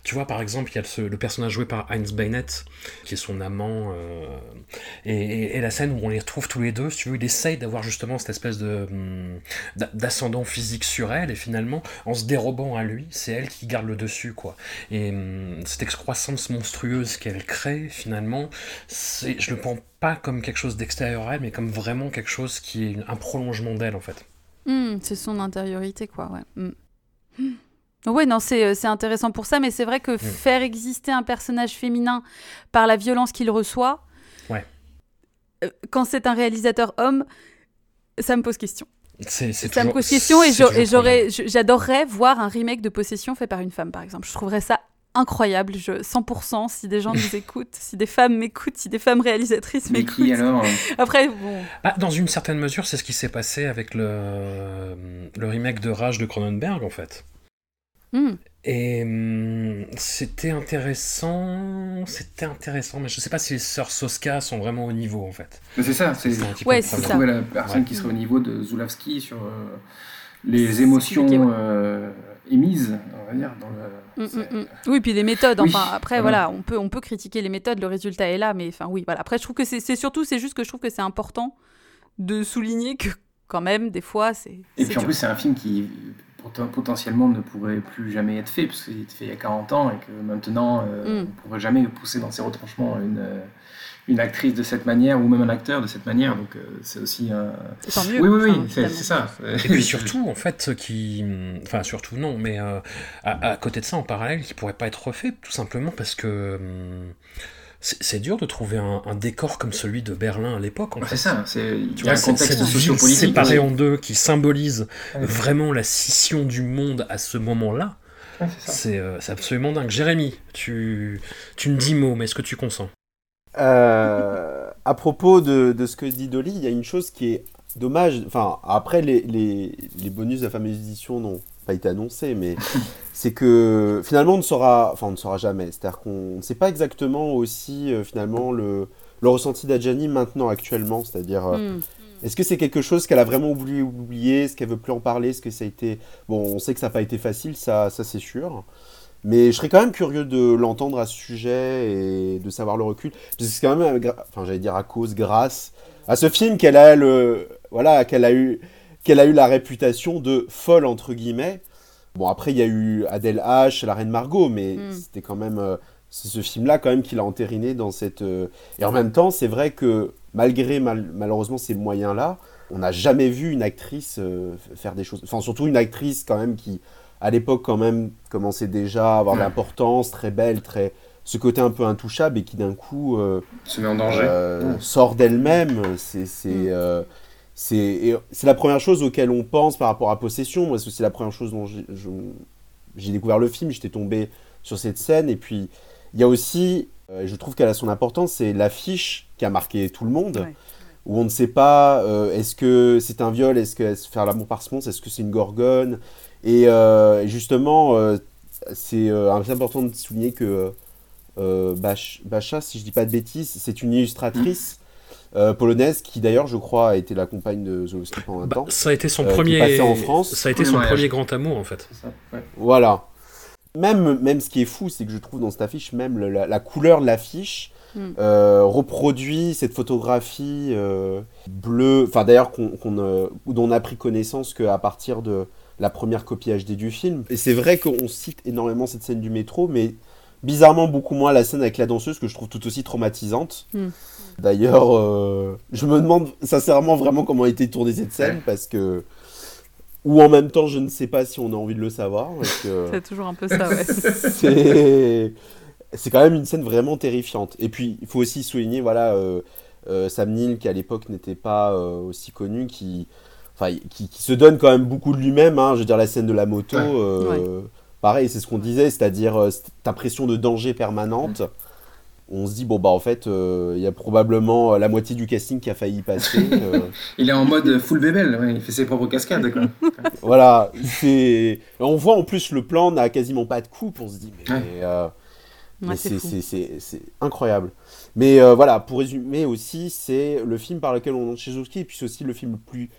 Tu vois, par exemple, il y a le personnage joué par Heinz Beinett, qui est son amant, euh, et, la scène où on les retrouve tous les deux, si tu veux, il essaye d'avoir justement cette espèce de d'a- d'ascendant physique sur elle, et finalement, en se dérobant à lui, c'est elle qui garde le dessus, quoi. Et hum, cette excroissance monstrueuse qu'elle crée, finalement, je le prends pas comme quelque chose d'extérieur à elle, mais comme vraiment quelque chose qui est un prolongement d'elle, en fait. Hmm, c'est son intériorité, quoi, ouais. Hmm. Hmm. Ouais, non, c'est euh, c'est intéressant pour ça, mais c'est vrai que faire exister un personnage féminin par la violence qu'il reçoit, Ouais. euh, quand c'est un réalisateur homme, ça me pose question. C'est, Ça me pose question et j'adorerais voir un remake de Possession fait par une femme, par exemple. Je trouverais ça incroyable, je, 100%, si des gens nous <laughs> écoutent, si des femmes m'écoutent, si des femmes réalisatrices Mais m'écoutent. qui alors <laughs> Après, bon... Bah, dans une certaine mesure, c'est ce qui s'est passé avec le, le remake de Rage de Cronenberg, en fait. hmm. Et hum, c'était intéressant, c'était intéressant, mais je sais pas si les sœurs Soska sont vraiment au niveau, en fait. Mais c'est ça, c'est C'est un petit peu Ouais, trouver la personne Ouais. qui serait au niveau de Zulawski sur euh, les émotions euh, émises, on va dire, dans le. Mm, mm, mm. Oui, puis les méthodes. Oui, Enfin, après, voilà. voilà, on peut, on peut critiquer les méthodes. Le résultat est là, mais enfin, oui, voilà. Après, je trouve que c'est surtout, c'est juste que je trouve que c'est important de souligner que, quand même, des fois, c'est. Et puis en plus, c'est un film qui potentiellement ne pourrait plus jamais être fait, parce qu'il était fait il y a 40 ans et que maintenant, euh, Mm. on ne pourrait jamais pousser dans ses retranchements une, euh, une actrice de cette manière ou même un acteur de cette manière. Donc euh, c'est aussi un. Et tant mieux, Oui, oui, oui, c'est ça. Et puis surtout, en fait, ce qui. Enfin, surtout non, mais euh, à, à côté de ça, en parallèle, qui pourrait pas être refait, tout simplement parce que. hum, c'est dur de trouver un, un décor comme celui de Berlin à l'époque. en Bah, fait. c'est ça, c'est- cette ville séparée en deux qui symbolise Ouais. vraiment la scission du monde à ce moment-là. Ouais, c'est euh, c'est absolument dingue. Jérémy, tu, tu me dis mot, mais est-ce que tu consens? Euh, à propos de, de ce que dit Dolly, il y a une chose qui est dommage. Enfin, après, les, les, les bonus de la fameuse édition n'ont pas été annoncés, mais <laughs> c'est que finalement, on ne saura, enfin, on ne saura jamais. C'est-à-dire qu'on ne sait pas exactement aussi, euh, finalement, le, le ressenti d'Adjani maintenant, actuellement. C'est-à-dire, euh, Hmm. est-ce que c'est quelque chose qu'elle a vraiment voulu oublier? Est-ce qu'elle veut plus en parler? Est-ce que ça a été. Bon, on sait que ça n'a pas été facile, ça, ça c'est sûr. Mais je serais quand même curieux de l'entendre à ce sujet et de savoir le recul. Parce que c'est quand même, euh, enfin j'allais dire à cause, grâce à ce film qu'elle a le, voilà, qu'elle a eu, qu'elle a eu la réputation de folle entre guillemets. Bon après il y a eu Adèle H, la Reine Margot, mais Mm. c'était quand même, euh, c'est ce film-là quand même qui l'a entériné dans cette. euh, Et en même temps c'est vrai que malgré mal- malheureusement ces moyens-là, on n'a jamais vu une actrice euh, faire des choses. Enfin surtout une actrice quand même qui à l'époque quand même commençait déjà à avoir de Ouais. l'importance, très belle, très ce côté un peu intouchable et qui d'un coup euh, Se met en danger. euh, Mm. sort d'elle-même. C'est c'est la première chose auquel on pense par rapport à Possession. Moi, c'est la première chose dont j'ai découvert le film. J'étais tombé sur cette scène et puis il y a aussi, euh, je trouve qu'elle a son importance, c'est l'affiche qui a marqué tout le monde. Ouais. Où on ne sait pas, euh, est-ce que c'est un viol, est-ce que faire l'amour par semonce, est-ce que c'est une gorgone? Et euh, justement, euh, c'est important de souligner que Bach- Bacha, si je dis pas de bêtises, c'est une illustratrice euh, polonaise qui d'ailleurs, je crois, a été la compagne de Zolowski pendant un Bah, temps. Ça a été son euh, premier. en France. Ça a été son premier grand amour en fait. C'est ça, ouais. Voilà. Même, même ce qui est fou, c'est que je trouve dans cette affiche, même le- la, la couleur de l'affiche, Mm. euh, reproduit cette photographie euh, bleue, enfin d'ailleurs qu'on, qu'on, euh, dont on a pris connaissance qu'à partir de la première copie HD du film. Et c'est vrai qu'on cite énormément cette scène du métro, mais bizarrement beaucoup moins la scène avec la danseuse que je trouve tout aussi traumatisante. Mm. D'ailleurs, euh, je me demande sincèrement vraiment comment a été tournée cette scène parce que. Ou en même temps, je ne sais pas si on a envie de le savoir. parce que- <laughs> C'est toujours un peu ça, ouais. <laughs> c'est c'est quand même une scène vraiment terrifiante. Et puis, il faut aussi souligner, voilà, euh, euh, Sam Neill, qui à l'époque n'était pas euh, aussi connu, qui, enfin, qui, qui se donne quand même beaucoup de lui-même. hein. je veux dire, la scène de la moto, euh, pareil, c'est ce qu'on disait, c'est-à-dire euh, cette impression de danger permanente. On se dit, bon, bah, en fait, euh, il y a probablement euh, la moitié du casting qui a failli y passer. <laughs> euh, Il est en mode full bébel, ouais, il fait ses propres cascades. Quoi. <laughs> voilà, c'est. On voit en plus le plan n'a quasiment pas de coupe. On se dit, mais, Ouais. euh, Ouais, c'est c'est- fou. c'est c'est- c'est incroyable. Mais euh, voilà, pour résumer aussi, c'est le film par lequel on entre chez Zulowski, et puis c'est aussi le film le plus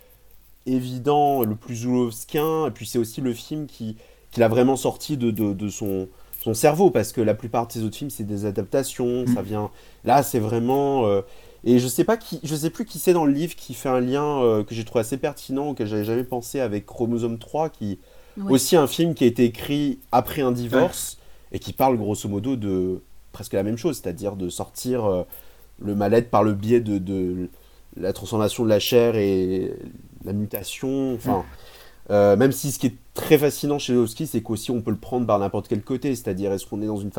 évident, le plus Zulowskien, et puis c'est aussi le film qui, qui l'a vraiment sorti de, de, de son, son cerveau, parce que la plupart de ses autres films, c'est des adaptations, ça vient... Là, c'est vraiment... euh, Et je sais pas qui, je sais plus qui c'est dans le livre qui fait un lien euh, que j'ai trouvé assez pertinent, auquel j'avais jamais pensé avec Chromosome 3, qui Oui. aussi un film qui a été écrit après un divorce et qui parle grosso modo de presque la même chose, c'est-à-dire de sortir euh, le mal-être par le biais de, de la transformation de la chair et la mutation. Enfin, euh, même si ce qui est très fascinant chez Lovski, c'est qu'aussi on peut le prendre par n'importe quel côté, c'est-à-dire est-ce qu'on est dans une,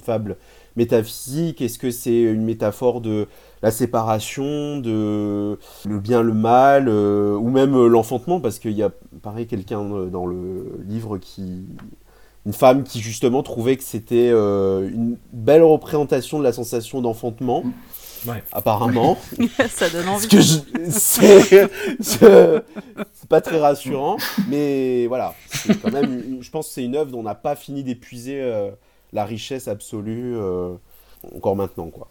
fable métaphysique, est-ce que c'est une métaphore de la séparation, de le bien, le mal, euh, ou même euh, l'enfantement, parce qu'il y a pareil quelqu'un euh, dans le livre qui une femme qui justement trouvait que c'était une belle représentation de la sensation d'enfantement, Ouais. apparemment. <laughs> ça donne Parce envie. que je- c'est pas très rassurant, mais voilà, c'est quand même, une- je pense que c'est une œuvre dont on n'a pas fini d'épuiser euh, la richesse absolue euh, encore maintenant, quoi.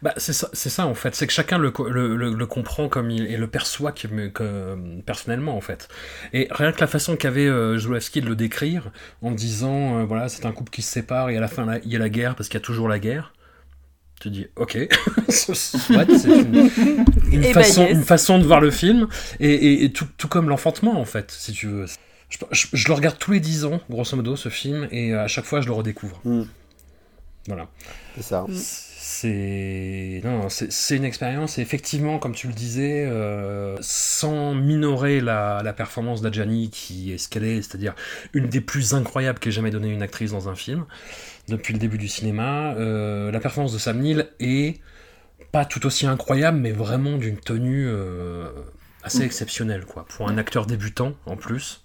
Bah, c'est ça, c'est ça en fait, c'est que chacun le, co- le, le- le comprend comme il et le perçoit que, que- personnellement en fait. Et rien que la façon qu'avait euh, Zulawski de le décrire en disant euh, voilà c'est un couple qui se sépare et à la fin il y a la guerre parce qu'il y a toujours la guerre. Tu dis ok, <laughs> Soit, c'est une, une Eh ben, façon, yes. une façon de voir le film et, et- et tout, tout comme l'enfantement en fait si tu veux. Je, je- je le regarde tous les 10 ans grosso modo ce film et à chaque fois je le redécouvre. Mm. Voilà. C'est ça. C'est non, c'est c'est une expérience et effectivement, comme tu le disais, euh, sans minorer la, la performance d'Adjani qui est ce qu'elle est, c'est-à-dire une des plus incroyables qu'ait jamais donné une actrice dans un film depuis le début du cinéma. euh, la performance de Sam Neill est pas tout aussi incroyable, mais vraiment d'une tenue euh, assez exceptionnelle, quoi, pour un acteur débutant en plus.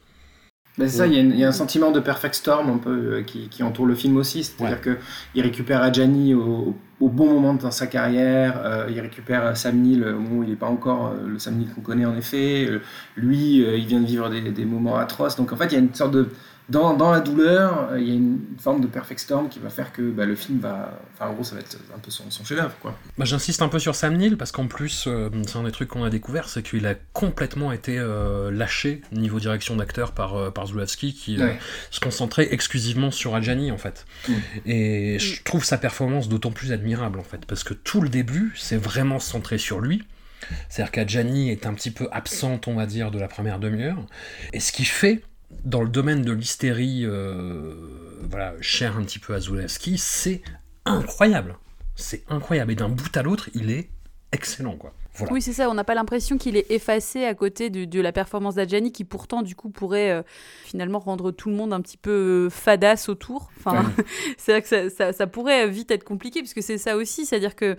C'est ça, il y, a y un sentiment de perfect storm un peu euh, qui, qui entoure le film aussi. C'est-à-dire que il récupère Adjani au, au bon moment dans sa carrière, euh, il récupère Sam Neill au moment où il n'est pas encore le Sam Neill qu'on connaît en effet. Lui, il vient de vivre des, des moments atroces. Donc en fait, il y a une sorte de. Dans, dans la douleur, euh, il y a une forme de perfect storm qui va faire que bah, le film va. Enfin, en gros, ça va être un peu son, son chef-d'œuvre, quoi. Bah, J'insiste un peu sur Sam Neill parce qu'en plus, euh, c'est un des trucs qu'on a découvert, c'est qu'il a complètement été euh, lâché niveau direction d'acteur par, euh, par Zulawski qui Ouais. se concentrait exclusivement sur Adjani en fait. Mm. Et je trouve sa performance d'autant plus admirable en fait parce que tout le début, c'est vraiment centré sur lui. C'est-à-dire qu'Adjani est un petit peu absente, on va dire, de la première demi-heure. Et ce qu'il fait dans le domaine de l'hystérie, euh, voilà, cher un petit peu à Zulawski, c'est incroyable. C'est incroyable. Et d'un bout à l'autre, il est excellent, quoi. Voilà. Oui, c'est ça, on n'a pas l'impression qu'il est effacé à côté de, de la performance d'Adjani qui pourtant du coup pourrait euh, finalement rendre tout le monde un petit peu fadasse autour. Enfin, <laughs> c'est vrai que ça, ça- ça pourrait vite être compliqué puisque c'est ça aussi, c'est-à-dire que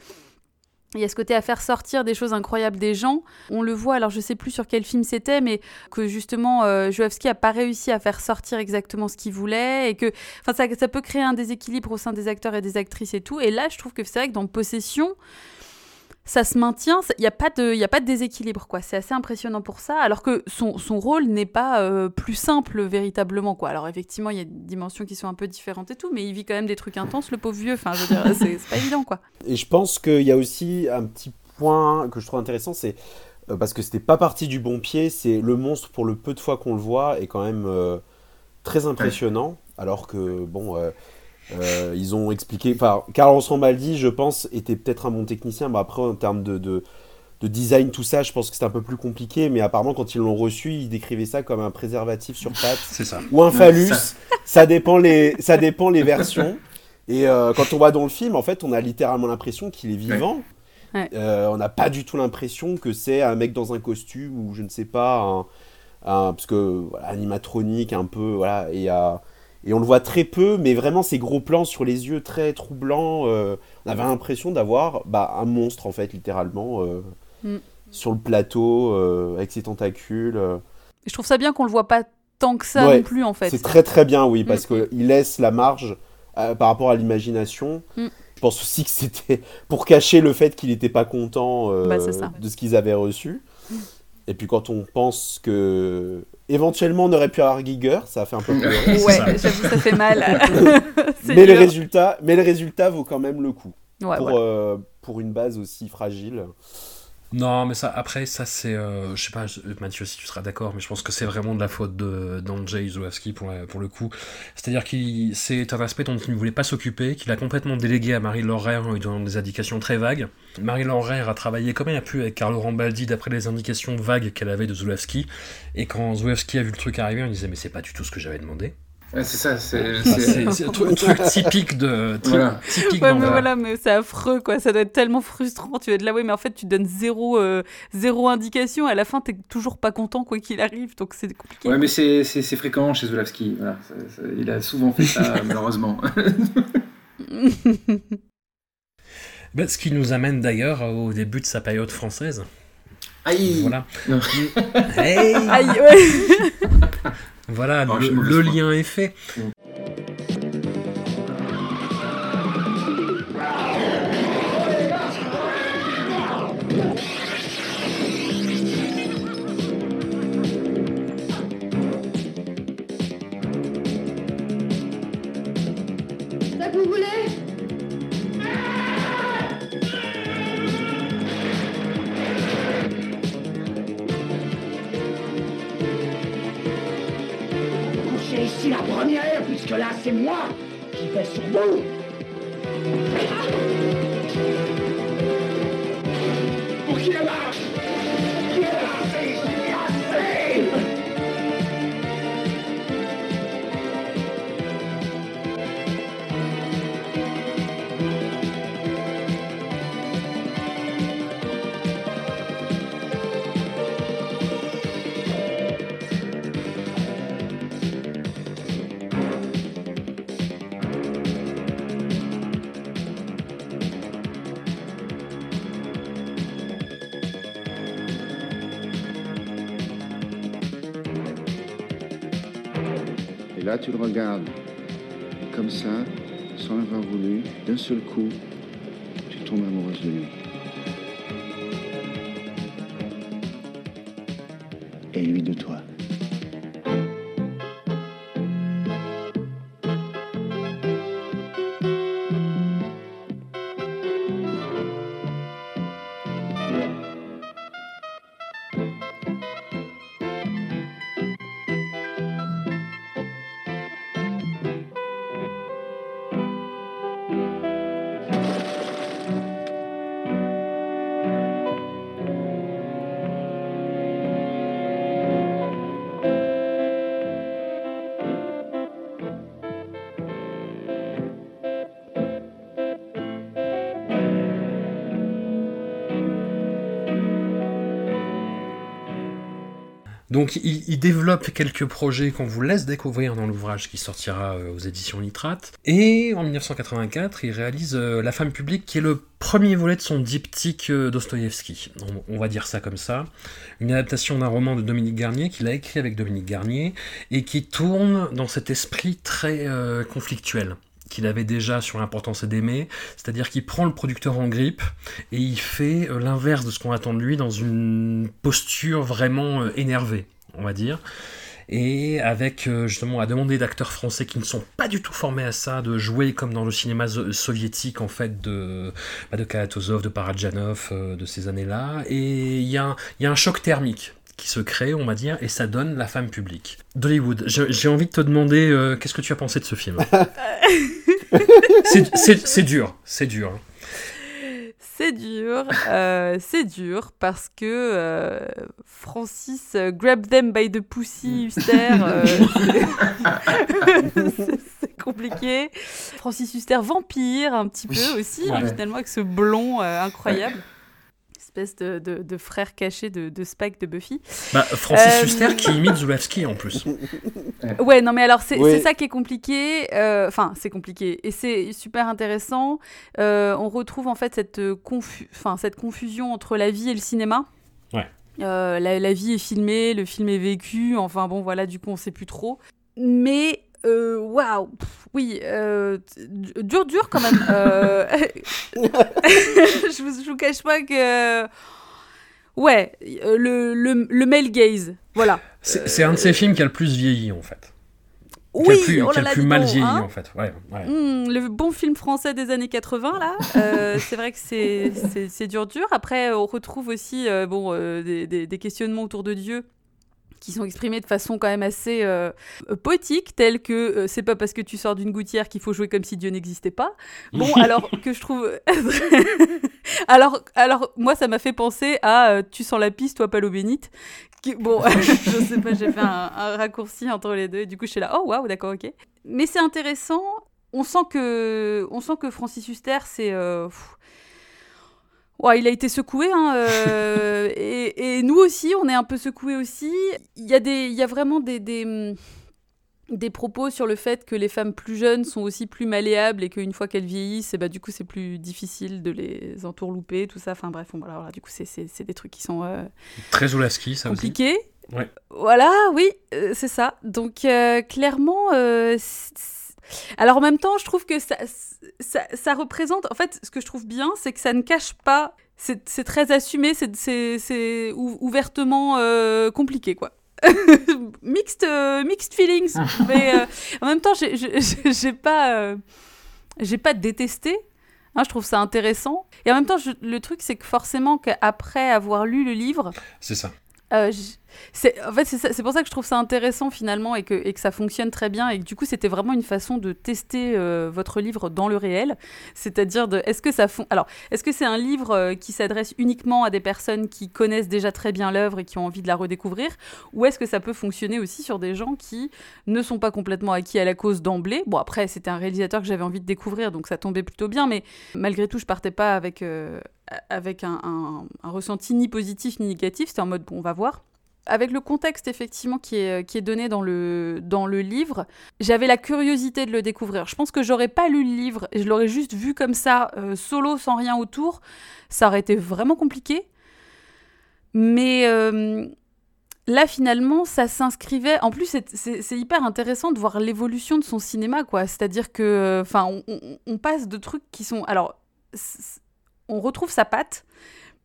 il y a ce côté à faire sortir des choses incroyables des gens. On le voit, alors je sais plus sur quel film c'était, mais que justement euh, Joavski a pas réussi à faire sortir exactement ce qu'il voulait et que, ça, ça peut créer un déséquilibre au sein des acteurs et des actrices et tout. Et là, je trouve que c'est vrai que dans Possession, ça se maintient, il n'y a, pas de- a pas de déséquilibre, quoi. C'est assez impressionnant pour ça, alors que son, son rôle n'est pas euh, plus simple véritablement, quoi. Alors effectivement, il y a des dimensions qui sont un peu différentes et tout, mais il vit quand même des trucs intenses, le pauvre vieux. Enfin, je veux dire, c'est c'est pas évident, quoi. Et je pense qu'il y a aussi un petit point que je trouve intéressant, c'est euh, parce que c'était pas parti du bon pied, c'est le monstre pour le peu de fois qu'on le voit est quand même euh, très impressionnant, alors que bon, euh, ils ont expliqué. Enfin, Carlos Rambaldi, je pense, était peut-être un bon technicien, mais après, en termes de, de, de design, tout ça, je pense que c'est un peu plus compliqué. Mais apparemment, quand ils l'ont reçu, ils décrivaient ça comme un préservatif sur pattes. C'est ça. Ou un phallus. Ça. Ça. dépend, les, ça dépend les versions. Et euh, quand on voit dans le film, en fait, on a littéralement l'impression qu'il est vivant. Ouais. Euh, on n'a pas du tout l'impression que c'est un mec dans un costume ou je ne sais pas, un, un- parce que voilà, animatronique un peu, voilà, et, euh, et on le voit très peu, mais vraiment ces gros plans sur les yeux très troublants, euh, on avait l'impression d'avoir bah, un monstre en fait, littéralement, euh, Mm. sur le plateau, euh, avec ses tentacules. Je trouve ça bien qu'on le voit pas tant que ça Ouais, non plus en fait. C'est très très bien, oui, Mm. parce qu'il laisse la marge par rapport à l'imagination. Mm. Je pense aussi que c'était pour cacher le fait qu'il n'était pas content Bah, de ce qu'ils avaient reçu. Et puis quand on pense que éventuellement on aurait pu avoir Giger, ça a fait un peu pleurer. Ouais, j'avoue, ça fait mal. <laughs> Mais, le résultat, mais le résultat vaut quand même le coup. Ouais, pour, voilà. euh, pour une base aussi fragile. Non, mais ça, après, ça, c'est. euh, je sais pas, Mathieu, si tu seras d'accord, mais je pense que c'est vraiment de la faute d'Andrzej Zulawski pour, la- pour le coup. C'est-à-dire que c'est un aspect dont il ne voulait pas s'occuper, qu'il a complètement délégué à Marie Laurent en lui donnant des indications très vagues. Marie Laurent a travaillé comme elle a pu avec Carlo Rambaldi d'après les indications vagues qu'elle avait de Zulawski. Et quand Zulawski a vu le truc arriver, on disait, mais c'est pas du tout ce que j'avais demandé. Ouais, c'est ça, c'est. Un truc, truc <laughs> typique de. tri- Voilà. Typique Ouais, mais voilà, mais c'est affreux, quoi. Ça doit être tellement frustrant. Tu vas être là, oui, mais en fait, tu donnes zéro, euh, zéro indication. À la fin, t'es toujours pas content, quoi qu'il arrive. Donc, c'est compliqué. Ouais, mais c'est fréquent chez Zulawski. Voilà. Il a souvent fait ça, <laughs> malheureusement. <laughs> Ben, ce qui nous amène d'ailleurs au début de sa période française. Aïe Voilà. Hey Aïe, ouais. Voilà, Oh, le, lien est fait. Ça que vous voulez? Ici la première, puisque là, c'est moi qui vais sur vous. Pour qui elle marche tu le regardes. Comme ça, sans l'avoir voulu, d'un seul coup, tu tombes amoureuse de lui. Donc il, développe quelques projets qu'on vous laisse découvrir dans l'ouvrage qui sortira euh, aux éditions Nitrate. Et en 1984, il réalise euh, La femme publique, qui est le premier volet de son diptyque euh, Dostoïevski. On, va dire ça comme ça. Une adaptation d'un roman de Dominique Garnier qu'il a écrit avec Dominique Garnier et qui tourne dans cet esprit très conflictuel qu'il avait déjà sur l'importance d'aimer, c'est-à-dire qu'il prend le producteur en grippe et il fait euh, l'inverse de ce qu'on attend de lui dans une posture vraiment euh, énervée, on va dire. Et avec euh, justement à demander d'acteurs français qui ne sont pas du tout formés à ça, de jouer comme dans le cinéma soviétique en fait de, bah, de de Parajanov, de ces années-là. Et il y a un choc thermique qui se crée, on va dire, et ça donne la femme publique. Dollywood, j'ai envie de te demander euh, qu'est-ce que tu as pensé de ce film <laughs> <laughs> C'est- dur, c'est dur. C'est dur, euh, c'est dur parce que euh, Francis euh, grab them by the pussy Huster, euh, <laughs> c'est- compliqué. Francis Huster vampire un petit peu aussi, hein, Ouais. finalement avec ce blond euh, incroyable. Espèce de, de- de frère caché de, de Spike de Buffy. Bah, Francis Euh, Huster qui imite Zulawski en plus. <laughs> Ouais, non, mais alors c'est Oui. ça qui est compliqué. euh, Enfin, c'est compliqué et c'est super intéressant. Euh, on retrouve en fait cette, confu- enfin, cette confusion entre la vie et le cinéma. Ouais. Euh, la, la vie est filmée, le film est vécu. Enfin bon, voilà, du coup, on sait plus trop. Mais waouh, pff, oui, euh, dur, dur quand même. Euh, <laughs> je, vous, je vous cache pas que. Ouais, euh, le, le, le male gaze, voilà. C'est un de ces films qui a le plus vieilli en fait. Qui a Oui, le plus, oh qui a là plus mal donc, vieilli hein. en fait. Ouais, ouais. Hmm, le bon film français des années 80, là, euh, c'est vrai que c'est- dur, dur. Après, on retrouve aussi euh, bon, euh, des, des- des questionnements autour de Dieu qui sont exprimés de façon quand même assez euh, poétique, tels que euh, c'est pas parce que tu sors d'une gouttière qu'il faut jouer comme si Dieu n'existait pas. Bon, <laughs> alors que je trouve. <laughs> alors, alors, moi, ça m'a fait penser à euh, Tu sens la piste, toi, pas l'eau bénite. Qui- Bon, <laughs> je sais pas, j'ai fait un, un raccourci entre les deux. Et du coup, je suis là, oh waouh, d'accord, ok. Mais c'est intéressant. On sent que, on sent que Francis Huster, c'est. pff, Ouais, il a été secoué, hein, euh, <laughs> et, et nous aussi, on est un peu secoués aussi. Il y a, des, il y a vraiment des, des, hum, des propos sur le fait que les femmes plus jeunes sont aussi plus malléables et qu'une fois qu'elles vieillissent, et bah, du coup, c'est plus difficile de les entourlouper, tout ça. Enfin bref, bon, voilà, voilà, du coup, c'est- c'est c'est des trucs qui sont euh, Très Zulawski, ça aussi. compliqués. Ouais. Voilà, oui, euh, c'est ça. Donc clairement, euh, c- c- alors en même temps, je trouve que ça, ça, ça représente. En fait, ce que je trouve bien, c'est que ça ne cache pas. C'est très assumé, c'est- c'est c'est ou- ouvertement euh, compliqué, quoi. <laughs> mixed, euh, mixed feelings. <laughs> mais euh, en même temps, j'ai- pas, j'ai pas détesté. Hein, je trouve ça intéressant. Et en même temps, je- le truc, c'est que forcément, qu'après avoir lu le livre, C'est ça. euh, c'est en fait c'est pour ça que je trouve ça intéressant finalement et que, ça fonctionne très bien et que du coup c'était vraiment une façon de tester euh, votre livre dans le réel. C'est-à-dire est-ce que ça fon- alors est-ce que c'est un livre euh, qui s'adresse uniquement à des personnes qui connaissent déjà très bien l'œuvre et qui ont envie de la redécouvrir ou est-ce que ça peut fonctionner aussi sur des gens qui ne sont pas complètement acquis à la cause d'emblée? Bon après c'était un réalisateur que j'avais envie de découvrir donc ça tombait plutôt bien mais malgré tout je partais pas avec euh, un, ressenti ni positif ni négatif. C'était en mode on va voir avec le contexte effectivement qui est, qui est donné dans le, dans le livre, j'avais la curiosité de le découvrir. Je pense que j'aurais pas lu le livre et je l'aurais juste vu comme ça, euh, solo, sans rien autour. Ça aurait été vraiment compliqué. Mais euh, là, finalement, ça s'inscrivait. En plus, c'est- hyper intéressant de voir l'évolution de son cinéma, quoi. C'est-à-dire que, enfin, on- on passe de trucs qui sont. Alors, on retrouve sa patte,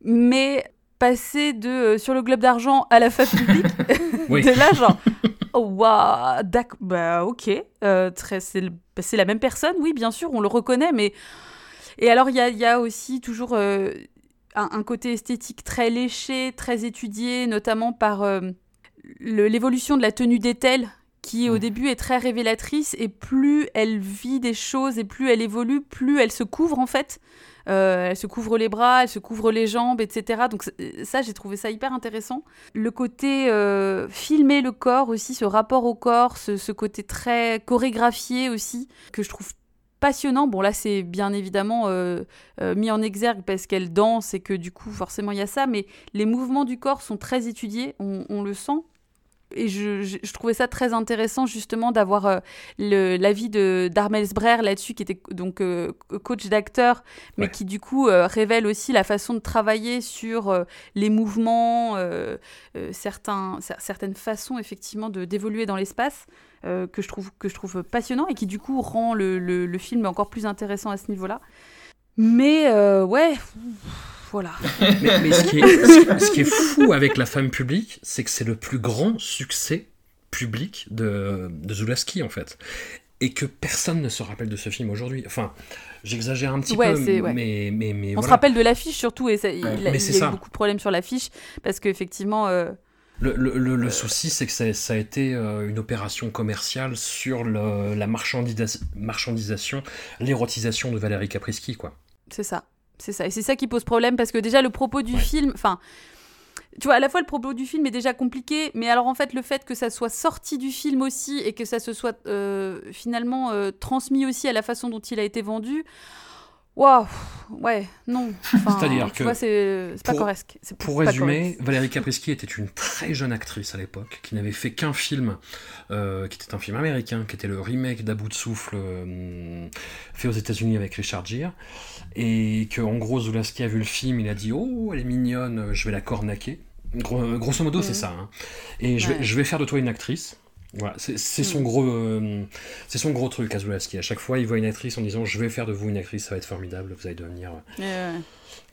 mais passer de euh, sur le globe d'argent à la femme publique, <laughs> <laughs> Oui. t'es là genre. Oh, waouh, d'accord, bah ok, euh, très, c'est, le- bah, c'est la même personne, oui, bien sûr, on le reconnaît, mais. Et alors, il y a, il y a aussi toujours euh, un, un côté esthétique très léché, très étudié, notamment par euh, le- l'évolution de la tenue d'Ethel, qui au début est très révélatrice, et plus elle vit des choses et plus elle évolue, plus elle se couvre en fait. Euh, elle se couvre les bras, elle se couvre les jambes, etc. Donc ça, j'ai trouvé ça hyper intéressant. Le côté euh, filmer le corps aussi, ce rapport au corps, ce, côté très chorégraphié aussi, que je trouve passionnant. Bon là, c'est bien évidemment euh, mis en exergue parce qu'elle danse et que du coup, forcément, il y a ça. Mais les mouvements du corps sont très étudiés, on le sent. Et je, je- je trouvais ça très intéressant justement d'avoir euh, l'avis d'Armel Sbrer là-dessus, qui était donc euh, coach d'acteur, mais qui du coup euh, révèle aussi la façon de travailler sur euh, les mouvements, certains, cer- certaines façons effectivement d'évoluer dans l'espace, que, je trouve, que je trouve passionnant et qui du coup rend le, le- le film encore plus intéressant à ce niveau-là. Mais ouais, voilà. Mais, mais ce, qui est, ce qui- ce qui est fou avec La femme publique, c'est que c'est le plus grand succès public de, de Zulawski, en fait. Et que personne ne se rappelle de ce film aujourd'hui. Enfin, j'exagère un petit Ouais, peu, ouais. mais, mais, mais On se rappelle de l'affiche surtout, et ça, il, Ouais. a- Mais il c'est y a eu beaucoup de problèmes sur l'affiche, parce qu'effectivement, euh, Le, le- le- le souci, c'est que ça, ça a été euh, une opération commerciale sur la marchandisa- marchandisation, l'érotisation de Valérie Caprisky, quoi. C'est ça. C'est ça. Et c'est ça qui pose problème parce que déjà, le propos du film. Enfin. Tu vois, à la fois le propos du film est déjà compliqué, mais alors en fait, le fait que ça soit sorti du film aussi et que ça se soit euh, finalement euh, transmis aussi à la façon dont il a été vendu, waouh, ouais, non. <laughs> Enfin, C'est-à-dire que c'est pas correct. Pour pas résumer, correct. Valérie Caprisky était une très jeune actrice à l'époque, qui n'avait fait qu'un film, euh, qui était un film américain, qui était le remake d'À bout de souffle, euh, fait aux États-Unis avec Richard Gere, et que en gros Zulaski a vu le film, il a dit oh elle est mignonne, je vais la cornaquer. Gros- grosso modo, c'est Mhm. ça. hein. Et je, vais, Ouais. je vais faire de toi une actrice. Voilà, c'est son Mhm. gros, euh, c'est son gros truc à Zulaski. À chaque fois, il voit une actrice en disant je vais faire de vous une actrice, ça va être formidable, vous allez devenir euh, Euh,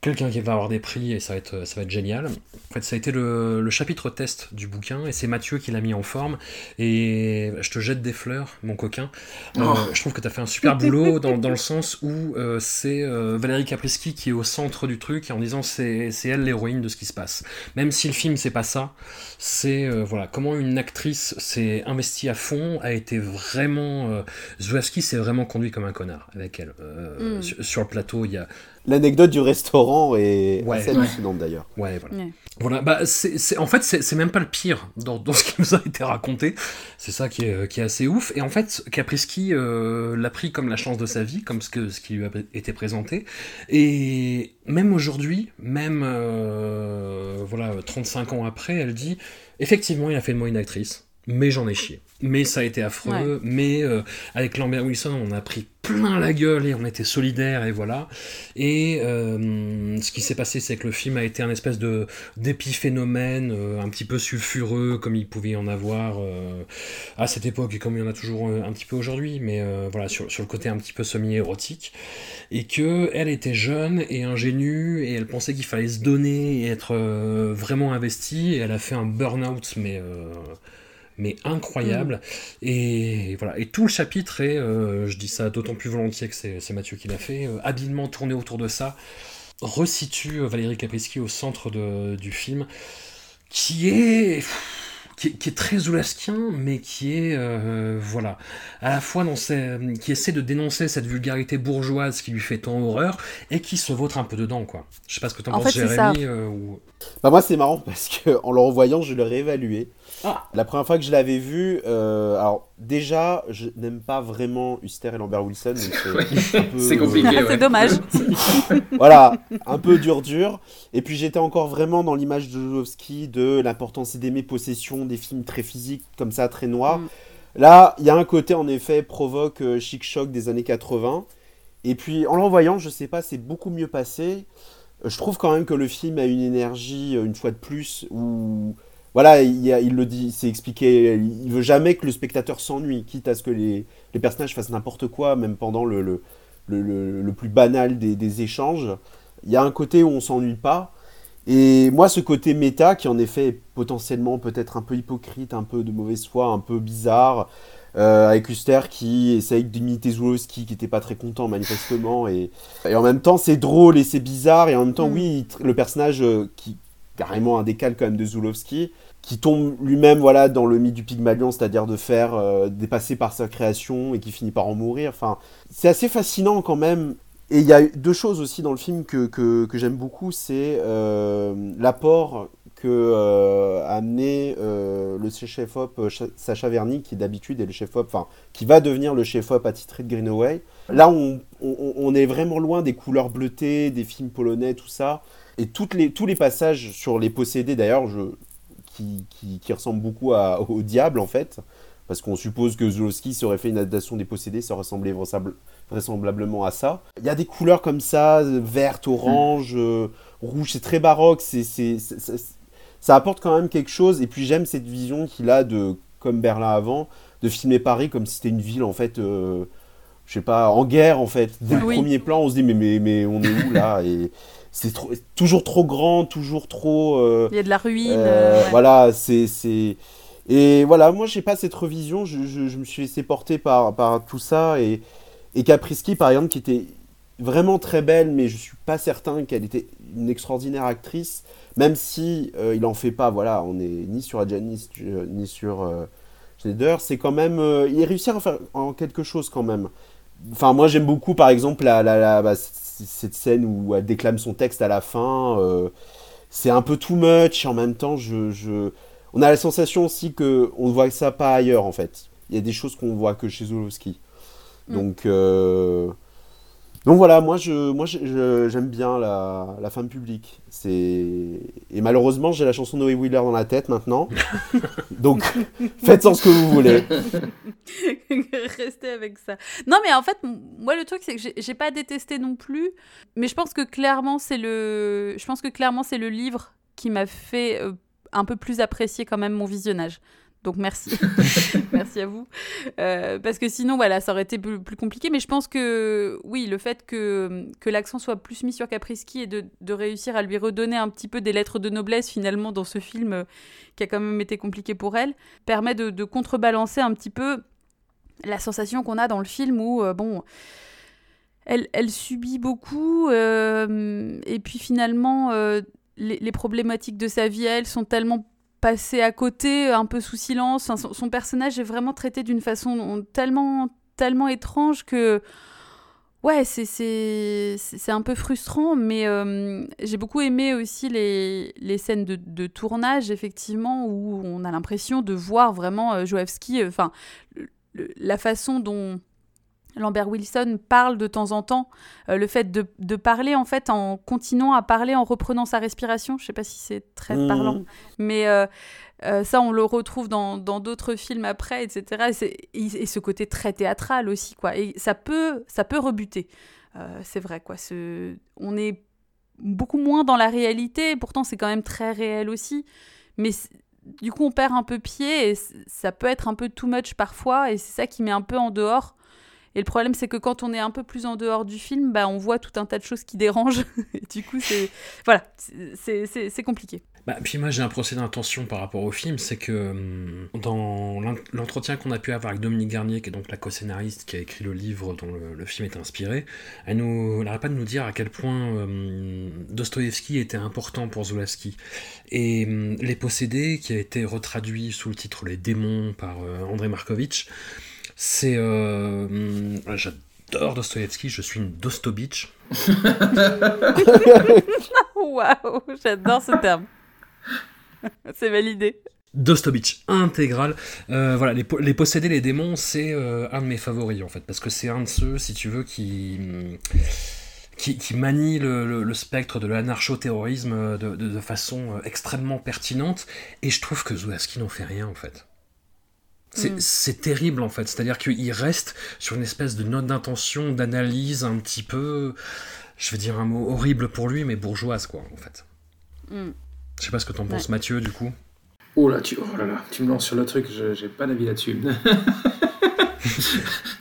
quelqu'un qui va avoir des prix et ça va être, ça va être génial. En fait, ça a été le, le chapitre test du bouquin et c'est Mathieu qui l'a mis en forme. Et je te jette des fleurs, mon coquin. Euh, Oh. je trouve que tu as fait un super boulot <laughs> dans, dans le sens où euh, c'est euh, Valérie Caprisky qui est au centre du truc et en disant c'est elle l'héroïne de ce qui se passe. Même si le film c'est pas ça, c'est voilà comment une actrice s'est investie à fond, a été vraiment. Zulaski s'est vraiment conduit comme un connard avec elle. Euh, Mm. sur, sur le plateau, il y a, L'anecdote du restaurant est Ouais. assez Ouais. hallucinante d'ailleurs. Ouais, voilà. Ouais. Voilà, bah, c'est, c'est- en fait, c'est, même pas le pire dans, dans ce qui nous a été raconté. C'est ça qui est, qui est assez ouf. Et en fait, Caprisky euh, l'a pris comme la chance de sa vie, comme ce, que, ce qui lui a été présenté. Et même aujourd'hui, même euh, voilà, 35 ans après, elle dit effectivement, il a fait de moi une actrice. Mais j'en ai chié. Mais ça a été affreux. Ouais. Mais euh, avec Lambert Wilson, on a pris plein la gueule et on était solidaires et voilà. Et euh, ce qui s'est passé, c'est que le film a été un espèce de d'épiphénomène, euh, un petit peu sulfureux, comme il pouvait y en avoir euh, à cette époque et comme il y en a toujours un petit peu aujourd'hui, mais voilà, sur, sur le côté un petit peu semi-érotique. Et que elle était jeune et ingénue et elle pensait qu'il fallait se donner et être vraiment investie. Et elle a fait un burn-out, mais. Mais incroyable. Et voilà. Et tout le chapitre est, euh, je dis ça d'autant plus volontiers que c'est c'est Mathieu qui l'a fait, euh, habilement tourné autour de ça, resitue euh, Valérie Caprisky au centre de- du film, qui est. Qui est, qui est très zoulaskien, mais qui est, euh, voilà, à la fois dans ses, qui essaie de dénoncer cette vulgarité bourgeoise qui lui fait tant horreur, et qui se vautre un peu dedans, quoi. Je sais pas ce que t'en En penses. Jérémy, euh, ou... Bah moi c'est marrant parce que en le revoyant je l'ai réévalué. Ah. La première fois que je l'avais vu, euh, alors déjà je n'aime pas vraiment Huster et Lambert Wilson. donc c'est <laughs> peu, compliqué, Ah, ouais. c'est dommage. <laughs> voilà, un peu dur dur. Et puis j'étais encore vraiment dans l'image de Jodorowsky de l'importance d'aimer possession, des films très physiques comme ça, très noirs. Mm. Là, il y a un côté en effet provoque euh, chic choc des années 80. Et puis en le revoyant, je sais pas, c'est beaucoup mieux passé. Euh, Je trouve quand même que le film a une énergie, euh, une fois de plus, où voilà, il, y a- il le dit, c'est expliqué, il veut jamais que le spectateur s'ennuie, quitte à ce que les, les personnages fassent n'importe quoi, même pendant le, le, le, le- le plus banal des, des échanges. Il y a un côté où on s'ennuie pas. Et moi, ce côté méta, qui en effet est potentiellement peut-être un peu hypocrite, un peu de mauvaise foi, un peu bizarre, euh, avec Huster qui essaye d'imiter Zulowski, qui n'était pas très content manifestement, et, et en même temps c'est drôle et c'est bizarre, et en même temps, Mm. oui, le personnage euh, qui carrément un décal quand même de Zulowski, qui tombe lui-même voilà dans le mythe du Pygmalion, c'est-à-dire de faire euh, dépasser par sa création et qui finit par en mourir. Enfin, c'est assez fascinant quand même. Et il y a deux choses aussi dans le film que, que, j'aime beaucoup, c'est euh, l'apport que euh, a amené euh, le chef-op Cha- Sacha Verny, qui d'habitude est le chef-op, enfin, qui va devenir le chef-op attitré de Greenaway. Là, on, on, on est vraiment loin des couleurs bleutées, des films polonais, tout ça. Et toutes les, tous les passages sur les possédés, d'ailleurs, je, qui, qui, qui ressemblent beaucoup à- au diable, en fait. Parce qu'on suppose que Zulowski serait fait une adaptation des possédés, ça ressemblait vraisemblablement à ça. Il y a des couleurs comme ça, vertes, orange, euh, rouge, c'est très baroque, c'est, c'est, c'est- c'est- ça apporte quand même quelque chose. Et puis j'aime cette vision qu'il a de, comme Berlin avant, de filmer Paris comme si c'était une ville en fait, euh, je sais pas, en guerre en fait. Dès le Oui. premier plan, on se dit mais, mais, mais on est où là? Et c'est trop- toujours trop grand, toujours trop. euh, Il y a de la ruine. euh, euh, ouais. Voilà, c'est. c'est- Et voilà, moi j'ai pas cette revision, je, je- je me suis laissé porter par, par tout ça. Et, et Caprisky, par exemple, qui était vraiment très belle, mais je suis pas certain qu'elle était une extraordinaire actrice, même si euh, il en fait pas. Voilà, on est ni sur Adjani ni, sur- ni sur Schneider. C'est quand même, il réussit à en faire en quelque chose quand même. Enfin, moi j'aime beaucoup, par exemple, la, la, la- bah, cette scène où elle déclame son texte à la fin. euh, c'est un peu too much. En même temps, je, je... on a la sensation aussi que on ne voit ça pas ailleurs en fait. Il y a des choses qu'on voit que chez Zulowski. Mm. Donc, euh, donc voilà, moi je, moi je- j'aime bien la, la femme publique. C'est et malheureusement j'ai la chanson de Noé Wheeler dans la tête maintenant. <laughs> donc faites-en ce que vous voulez. <laughs> Rester avec ça. Non, mais en fait, moi, le truc, c'est que j'ai- j'ai pas détesté non plus, mais je pense que clairement, c'est le, je pense que clairement, c'est le livre qui m'a fait euh, un peu plus apprécier quand même mon visionnage. Donc merci, <laughs> merci à vous, Euh, parce que sinon, voilà, ça aurait été plus, compliqué. Mais je pense que oui, le fait que que l'accent soit plus mis sur Caprisky et de, réussir à lui redonner un petit peu des lettres de noblesse finalement dans ce film euh, qui a quand même été compliqué pour elle, permet de, contrebalancer un petit peu la sensation qu'on a dans le film où, euh, bon, elle, subit beaucoup, et puis finalement, les, problématiques de sa vie, elle, sont tellement passées à côté, un peu sous silence. Son, son personnage est vraiment traité d'une façon tellement, tellement étrange que... Ouais, c'est- un peu frustrant, mais euh, j'ai beaucoup aimé aussi les, les scènes de, tournage, effectivement, où on a l'impression de voir vraiment euh, Joevski, euh, enfin, la façon dont Lambert Wilson parle de temps en temps, euh, le fait de, de parler en fait en continuant à parler en reprenant sa respiration, je sais pas si c'est très Mhm. parlant, mais euh, euh, ça on le retrouve dans dans d'autres films après, etc. Et, c'est- et- et ce côté très théâtral aussi, quoi. Et ça peut, ça peut rebuter, c'est vrai, quoi. Ce, on est beaucoup moins dans la réalité, pourtant c'est quand même très réel aussi, mais du coup on perd un peu pied et ça peut être un peu too much parfois et c'est ça qui met un peu en dehors. Et le problème c'est que quand on est un peu plus en dehors du film, bah, on voit tout un tas de choses qui dérangent. <laughs> et du coup c'est voilà, c'est- compliqué. Bah, puis moi j'ai un procès d'intention par rapport au film, c'est que hum, dans l'en- l'entretien qu'on a pu avoir avec Dominique Garnier, qui est donc la co-scénariste qui a écrit le livre dont le, film est inspiré, elle nous n'arrête pas de nous dire à quel point hum, Dostoïevski était important pour Zulawski. Et hum, Les Possédés, qui a été retraduit sous le titre Les démons par euh, André Markovitch, c'est... euh, hum, J'adore Dostoïevski, je suis une Dostobitch. <laughs> Waouh, j'adore ce terme. <laughs> c'est validé. Dostobitch intégral. Euh, voilà, les, les posséder les démons, c'est euh, un de mes favoris en fait, parce que c'est un de ceux, si tu veux, qui qui, qui manie le, le- le spectre de l'anarcho-terrorisme de, de- de façon extrêmement pertinente, et je trouve que Zulawski n'en fait rien en fait. C'est Mm. c'est terrible en fait, c'est-à-dire qu'il reste sur une espèce de note d'intention, d'analyse un petit peu, je vais dire un mot horrible pour lui, mais bourgeoise quoi en fait. Mm. Je sais pas ce que t'en penses Mathieu du coup. Oh là, tu, oh là là, tu me lances sur le truc, j'ai pas d'avis là-dessus. <laughs>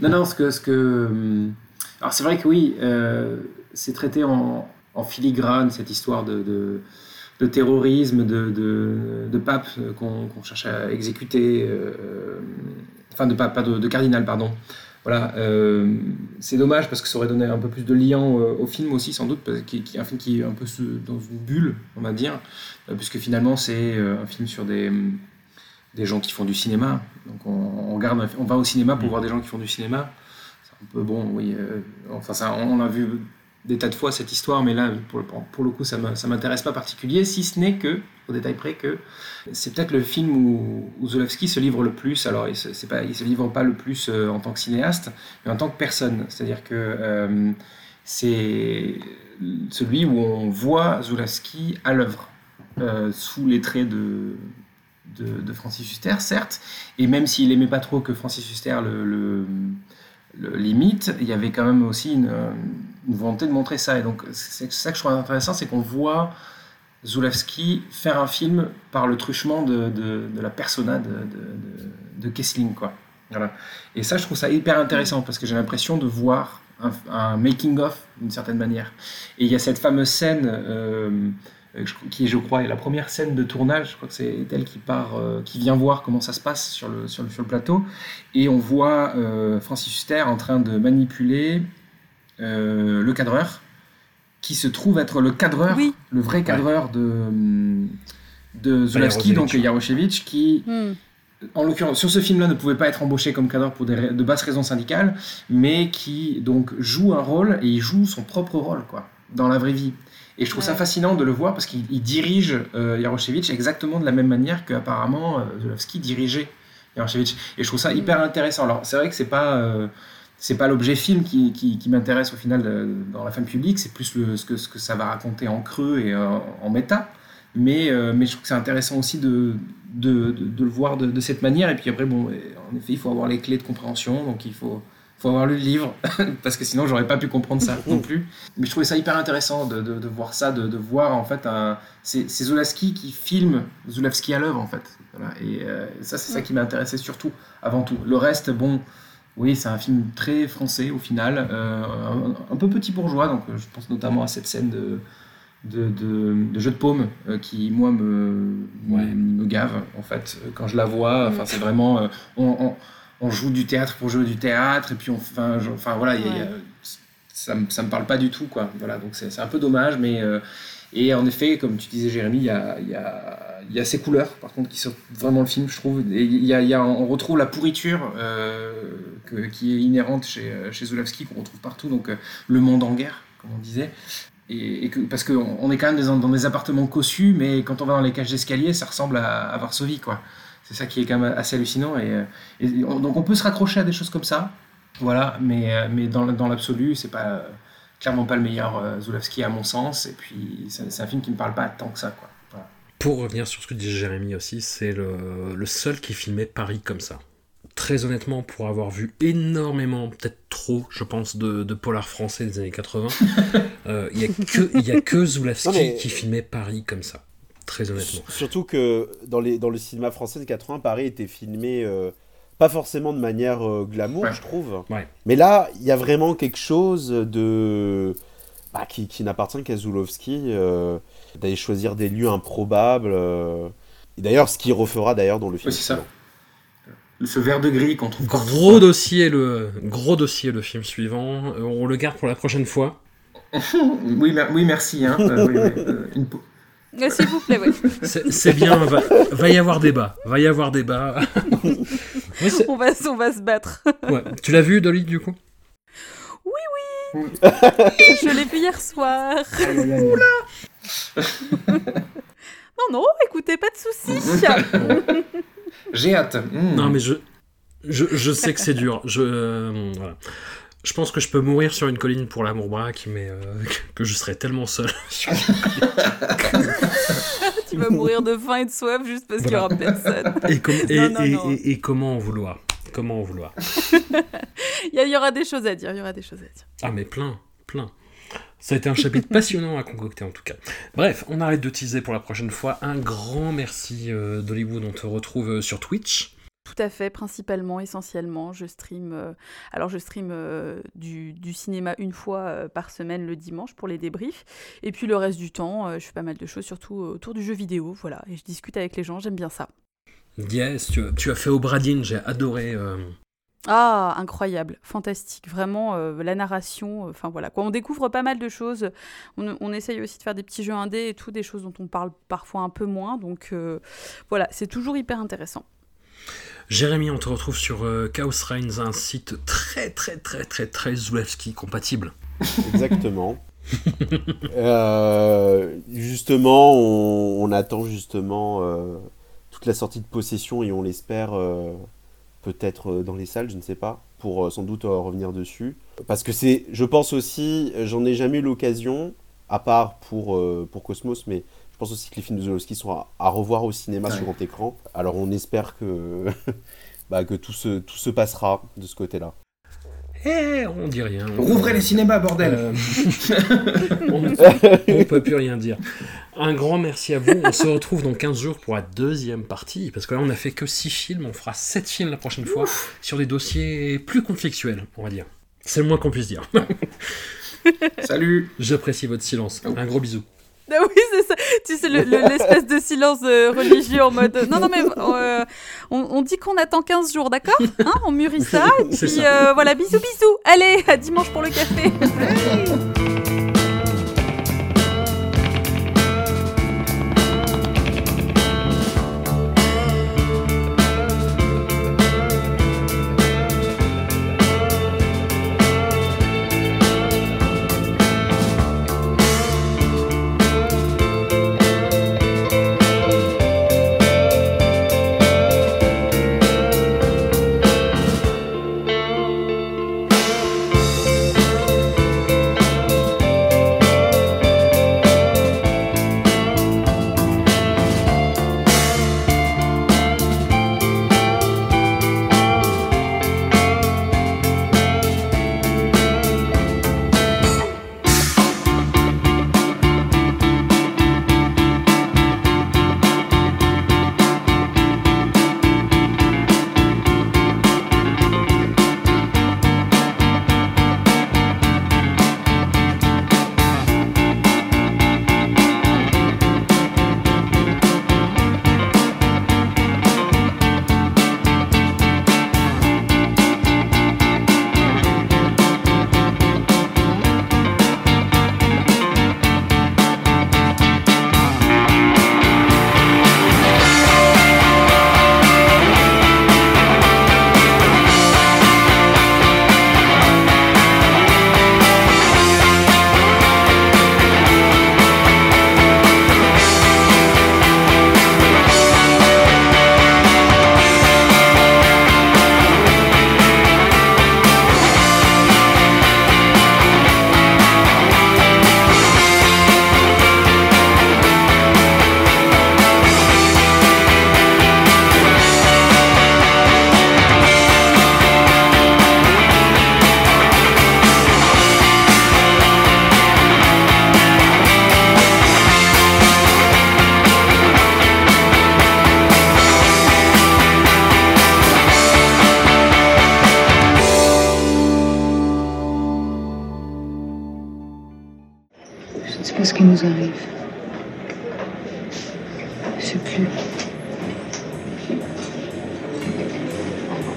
non, non, ce que. Ce que hum, alors, c'est vrai que oui, euh, c'est traité en, en filigrane, cette histoire de, de, de terrorisme, de, de, de pape euh, qu'on cherche à exécuter. euh, enfin, de pape, pas de, de cardinal, pardon. Voilà, euh, c'est dommage parce que ça aurait donné un peu plus de lien au, au film aussi, sans doute, parce qu'il qui un film qui est un peu dans une bulle, on va dire, euh, puisque finalement c'est euh, un film sur des, des gens qui font du cinéma. Donc on, on regarde, on va au cinéma pour voir des gens qui font du cinéma. C'est un peu bon, oui. euh, enfin, ça, on a vu des tas de fois cette histoire, mais là, pour le, coup, ça ne m'intéresse pas particulier, si ce n'est que, au détail près, que c'est peut-être le film où, où se livre le plus. Alors, il il se livre pas le plus euh, en tant que cinéaste, mais en tant que personne. C'est-à-dire que euh, c'est celui où on voit Zulawski à l'œuvre, euh, sous les traits de, Francis Huster, certes, et même s'il aimait pas trop que Francis Huster le, limite, il y avait quand même aussi une volonté de montrer ça. Et donc, c'est ça que je trouve intéressant, c'est qu'on voit Zulawski faire un film par le truchement de, de, la persona de, de, Kessling, quoi. Voilà. Et ça, je trouve ça hyper intéressant parce que j'ai l'impression de voir un, making-of d'une certaine manière. Et il y a cette fameuse scène euh, qui, je crois, est la première scène de tournage. Je crois que c'est elle qui part, euh, qui vient voir comment ça se passe sur le, sur le, sur le plateau. Et on voit euh, Francis Huster en train de manipuler euh, le cadreur, qui se trouve être le cadreur, Oui. le vrai cadreur de, de Zulawski, donc Yaroshevich, qui, Hmm. en l'occurrence, sur ce film-là, ne pouvait pas être embauché comme cadreur pour des, de basses raisons syndicales, mais qui donc joue un rôle et il joue son propre rôle, quoi, dans la vraie vie. Et je trouve ça fascinant de le voir parce qu'il il dirige euh, exactement de la même manière qu'apparemment euh, Zulawski dirigeait Yaroshevich. Et je trouve ça hyper intéressant. Alors, c'est vrai que c'est pas. euh, c'est pas l'objet film qui, qui, qui m'intéresse au final euh, dans la femme publique, c'est plus le, ce, que, ce que ça va raconter en creux et euh, en méta. Mais, euh, mais je trouve que c'est intéressant aussi de, de, de, de le voir de, cette manière. Et puis après, bon, en effet, il faut avoir les clés de compréhension, donc il faut, faut avoir lu le livre, <laughs> parce que sinon j'aurais pas pu comprendre ça non plus. Mais je trouvais ça hyper intéressant de, voir ça, de, voir en fait un. C'est c'est Zulawski qui filme Zulawski à l'œuvre en fait. Voilà. Et euh, ça, c'est ça qui m'a intéressé surtout, avant tout. Le reste, bon. Oui, c'est un film très français au final, euh, un, un peu petit bourgeois, donc euh, je pense notamment à cette scène de, de, de, de jeu de paume euh, qui, moi, me, me, me gave en fait. Quand je la vois, enfin, c'est vraiment. euh, on, on- on joue du théâtre pour jouer du théâtre, et puis on. Enfin, voilà, il y a- il y a- ça, me- ça me parle pas du tout, quoi. Voilà, donc c'est c'est un peu dommage, mais. Et en effet, comme tu disais, Jérémy, il y a, ces couleurs, par contre, qui sortent vraiment le film, je trouve. Et y a, on retrouve la pourriture euh, qui est inhérente chez, chez Zulawski, qu'on retrouve partout, donc euh, le monde en guerre, comme on disait. Et, parce qu'on on est quand même dans, des appartements cossus, mais quand on va dans les cages d'escalier, ça ressemble à, Varsovie, quoi. C'est ça qui est quand même assez hallucinant. Et, euh, donc on peut se raccrocher à des choses comme ça, voilà, mais, dans, dans l'absolu, c'est pas clairement pas le meilleur euh, Zulawski à mon sens. Et puis c'est c'est un film qui me parle pas tant que ça, quoi. Voilà. Pour revenir sur ce que dit Jérémy aussi, c'est le, le seul qui filmait Paris comme ça. Très honnêtement, pour avoir vu énormément, peut-être trop, je pense, de, de polars français des années 80, <laughs> euh, il n'y a que, il y a que Zulawski mais- qui filmait Paris comme ça. Très honnêtement. Surtout que dans, les, dans le cinéma français des 80, Paris était filmé euh, pas forcément de manière euh, glamour, je trouve. Ouais. Mais là, il y a vraiment quelque chose de bah, qui, qui n'appartient qu'à Zulowski, euh, d'aller choisir des lieux improbables. euh. Et d'ailleurs, ce qu'il refera d'ailleurs dans le film. Oui, c'est ça. Ce vert de gris qu'on trouve. Gros dossier, le, gros dossier, le film suivant. On le garde pour la prochaine fois. <laughs> oui, mer- oui, merci. Hein. Euh, oui, oui, euh, une po- Euh, S'il vous plaît, oui. <laughs> C'est bien, va, va y avoir débat. Va y avoir débat. <laughs> Oui, c'est- on, va, on va se battre. ouais. Tu l'as vu, Dolly, du coup? Oui, oui. <laughs> Je l'ai vu hier soir. non, non, écoutez, pas de soucis. J'ai hâte. Mmh. Non, mais je, je, je sais que c'est dur. Je, euh, voilà. Je pense que je peux mourir sur une colline pour l'amour braque, mais euh, <laughs> que je serais tellement seul. <laughs> <laughs> tu vas mourir de faim et de soif juste parce qu'il y aura personne. et, com- et, Non, non, et- non. et- et comment en vouloir? Comment en vouloir? Il y, a- il y aura des choses à dire, il y aura des choses à dire. Ah, mais plein, plein. Ça a été un chapitre passionnant à concocter en tout cas. Bref, on arrête de teaser pour la prochaine fois. Un grand merci euh, d'Hollywood, on te retrouve euh, sur Twitch. Tout à fait, principalement, essentiellement, je stream. euh, alors, je stream euh, du, du cinéma une fois euh, par semaine le dimanche pour les débriefs. Et puis le reste du temps, je fais pas mal de choses, surtout autour du jeu vidéo. Voilà, et je discute avec les gens, j'aime bien ça. Yes, tu, tu as fait Obradine, j'ai adoré. Ah, incroyable, fantastique, vraiment euh, la narration, euh, enfin voilà, quoi, on découvre pas mal de choses, on, on essaye aussi de faire des petits jeux indés et tout, des choses dont on parle parfois un peu moins, donc euh, voilà, c'est toujours hyper intéressant. Jérémy, on te retrouve sur euh, Chaos Reigns, un site très très très très très Zulewski compatible. <laughs> Exactement. Euh, justement, on, attend justement euh, toute la sortie de Possession et on l'espère peut-être dans les salles, je ne sais pas, pour sans doute revenir dessus. Parce que c'est, je pense aussi, j'en ai jamais eu l'occasion, à part pour, pour Cosmos, mais je pense aussi que les films de Zulowski sont à, à revoir au cinéma Ouais. sur grand écran. Alors on espère que, <laughs> bah, que tout, se, tout se passera de ce côté-là. Eh, on dit rien. on- Rouvrez les cinémas, bordel Euh, <laughs> on ne peut plus rien dire. Un grand merci à vous. On se retrouve dans 15 jours pour la deuxième partie. Parce que là, on n'a fait que 6 films. On fera 7 films la prochaine fois sur des dossiers plus conflictuels, on va dire. C'est le moins qu'on puisse dire. Salut J'apprécie votre silence. Un gros bisou. <laughs> Ah oui, c'est ça. Tu sais, le- le- l'espèce de silence euh, religieux en mode. Non, non, mais euh, on, on dit qu'on attend 15 jours, d'accord? Hein, On mûrit ça. <laughs> Et puis euh, voilà, bisous, bisous. Allez, à dimanche pour le café. <laughs>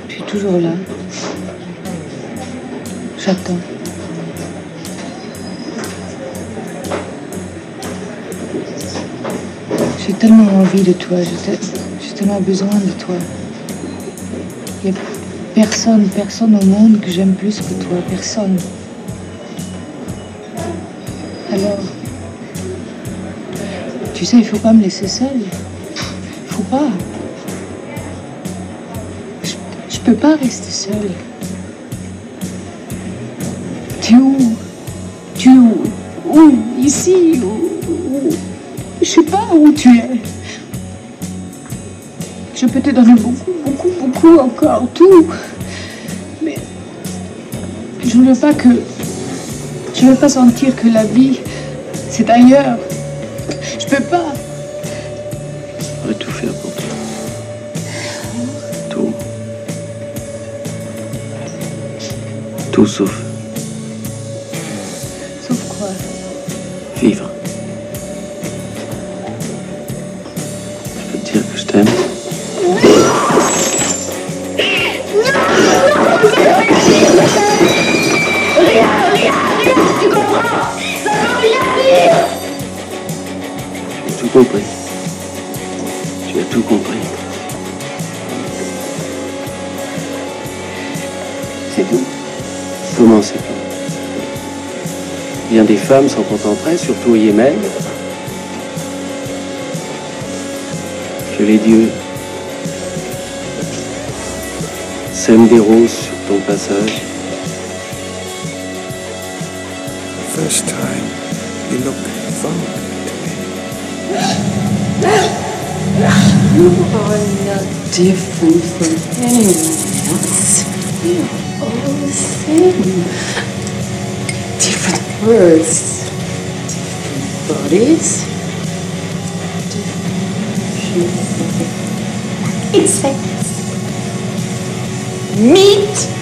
Je suis toujours là. J'attends. J'ai tellement envie de toi, j'ai tellement besoin de toi. Il n'y a personne, personne au monde que j'aime plus que toi, personne. Alors, tu sais, il faut pas me laisser seule. Je, peux pas rester seule. Tu es où? Tu es où? Où? Ici? Où? Je sais pas où tu es. Je peux te donner beaucoup, beaucoup, beaucoup encore, tout. Mais je ne veux pas que je ne veux pas sentir que la vie, c'est ailleurs. Je peux pas. Tout femmes s'en contenteraient, surtout au Yémen. Que les dieux sèment des roses sur ton passage. First time, you look. You are not different from anyone else. We are all the same. Different words, different bodies, different insects, meat.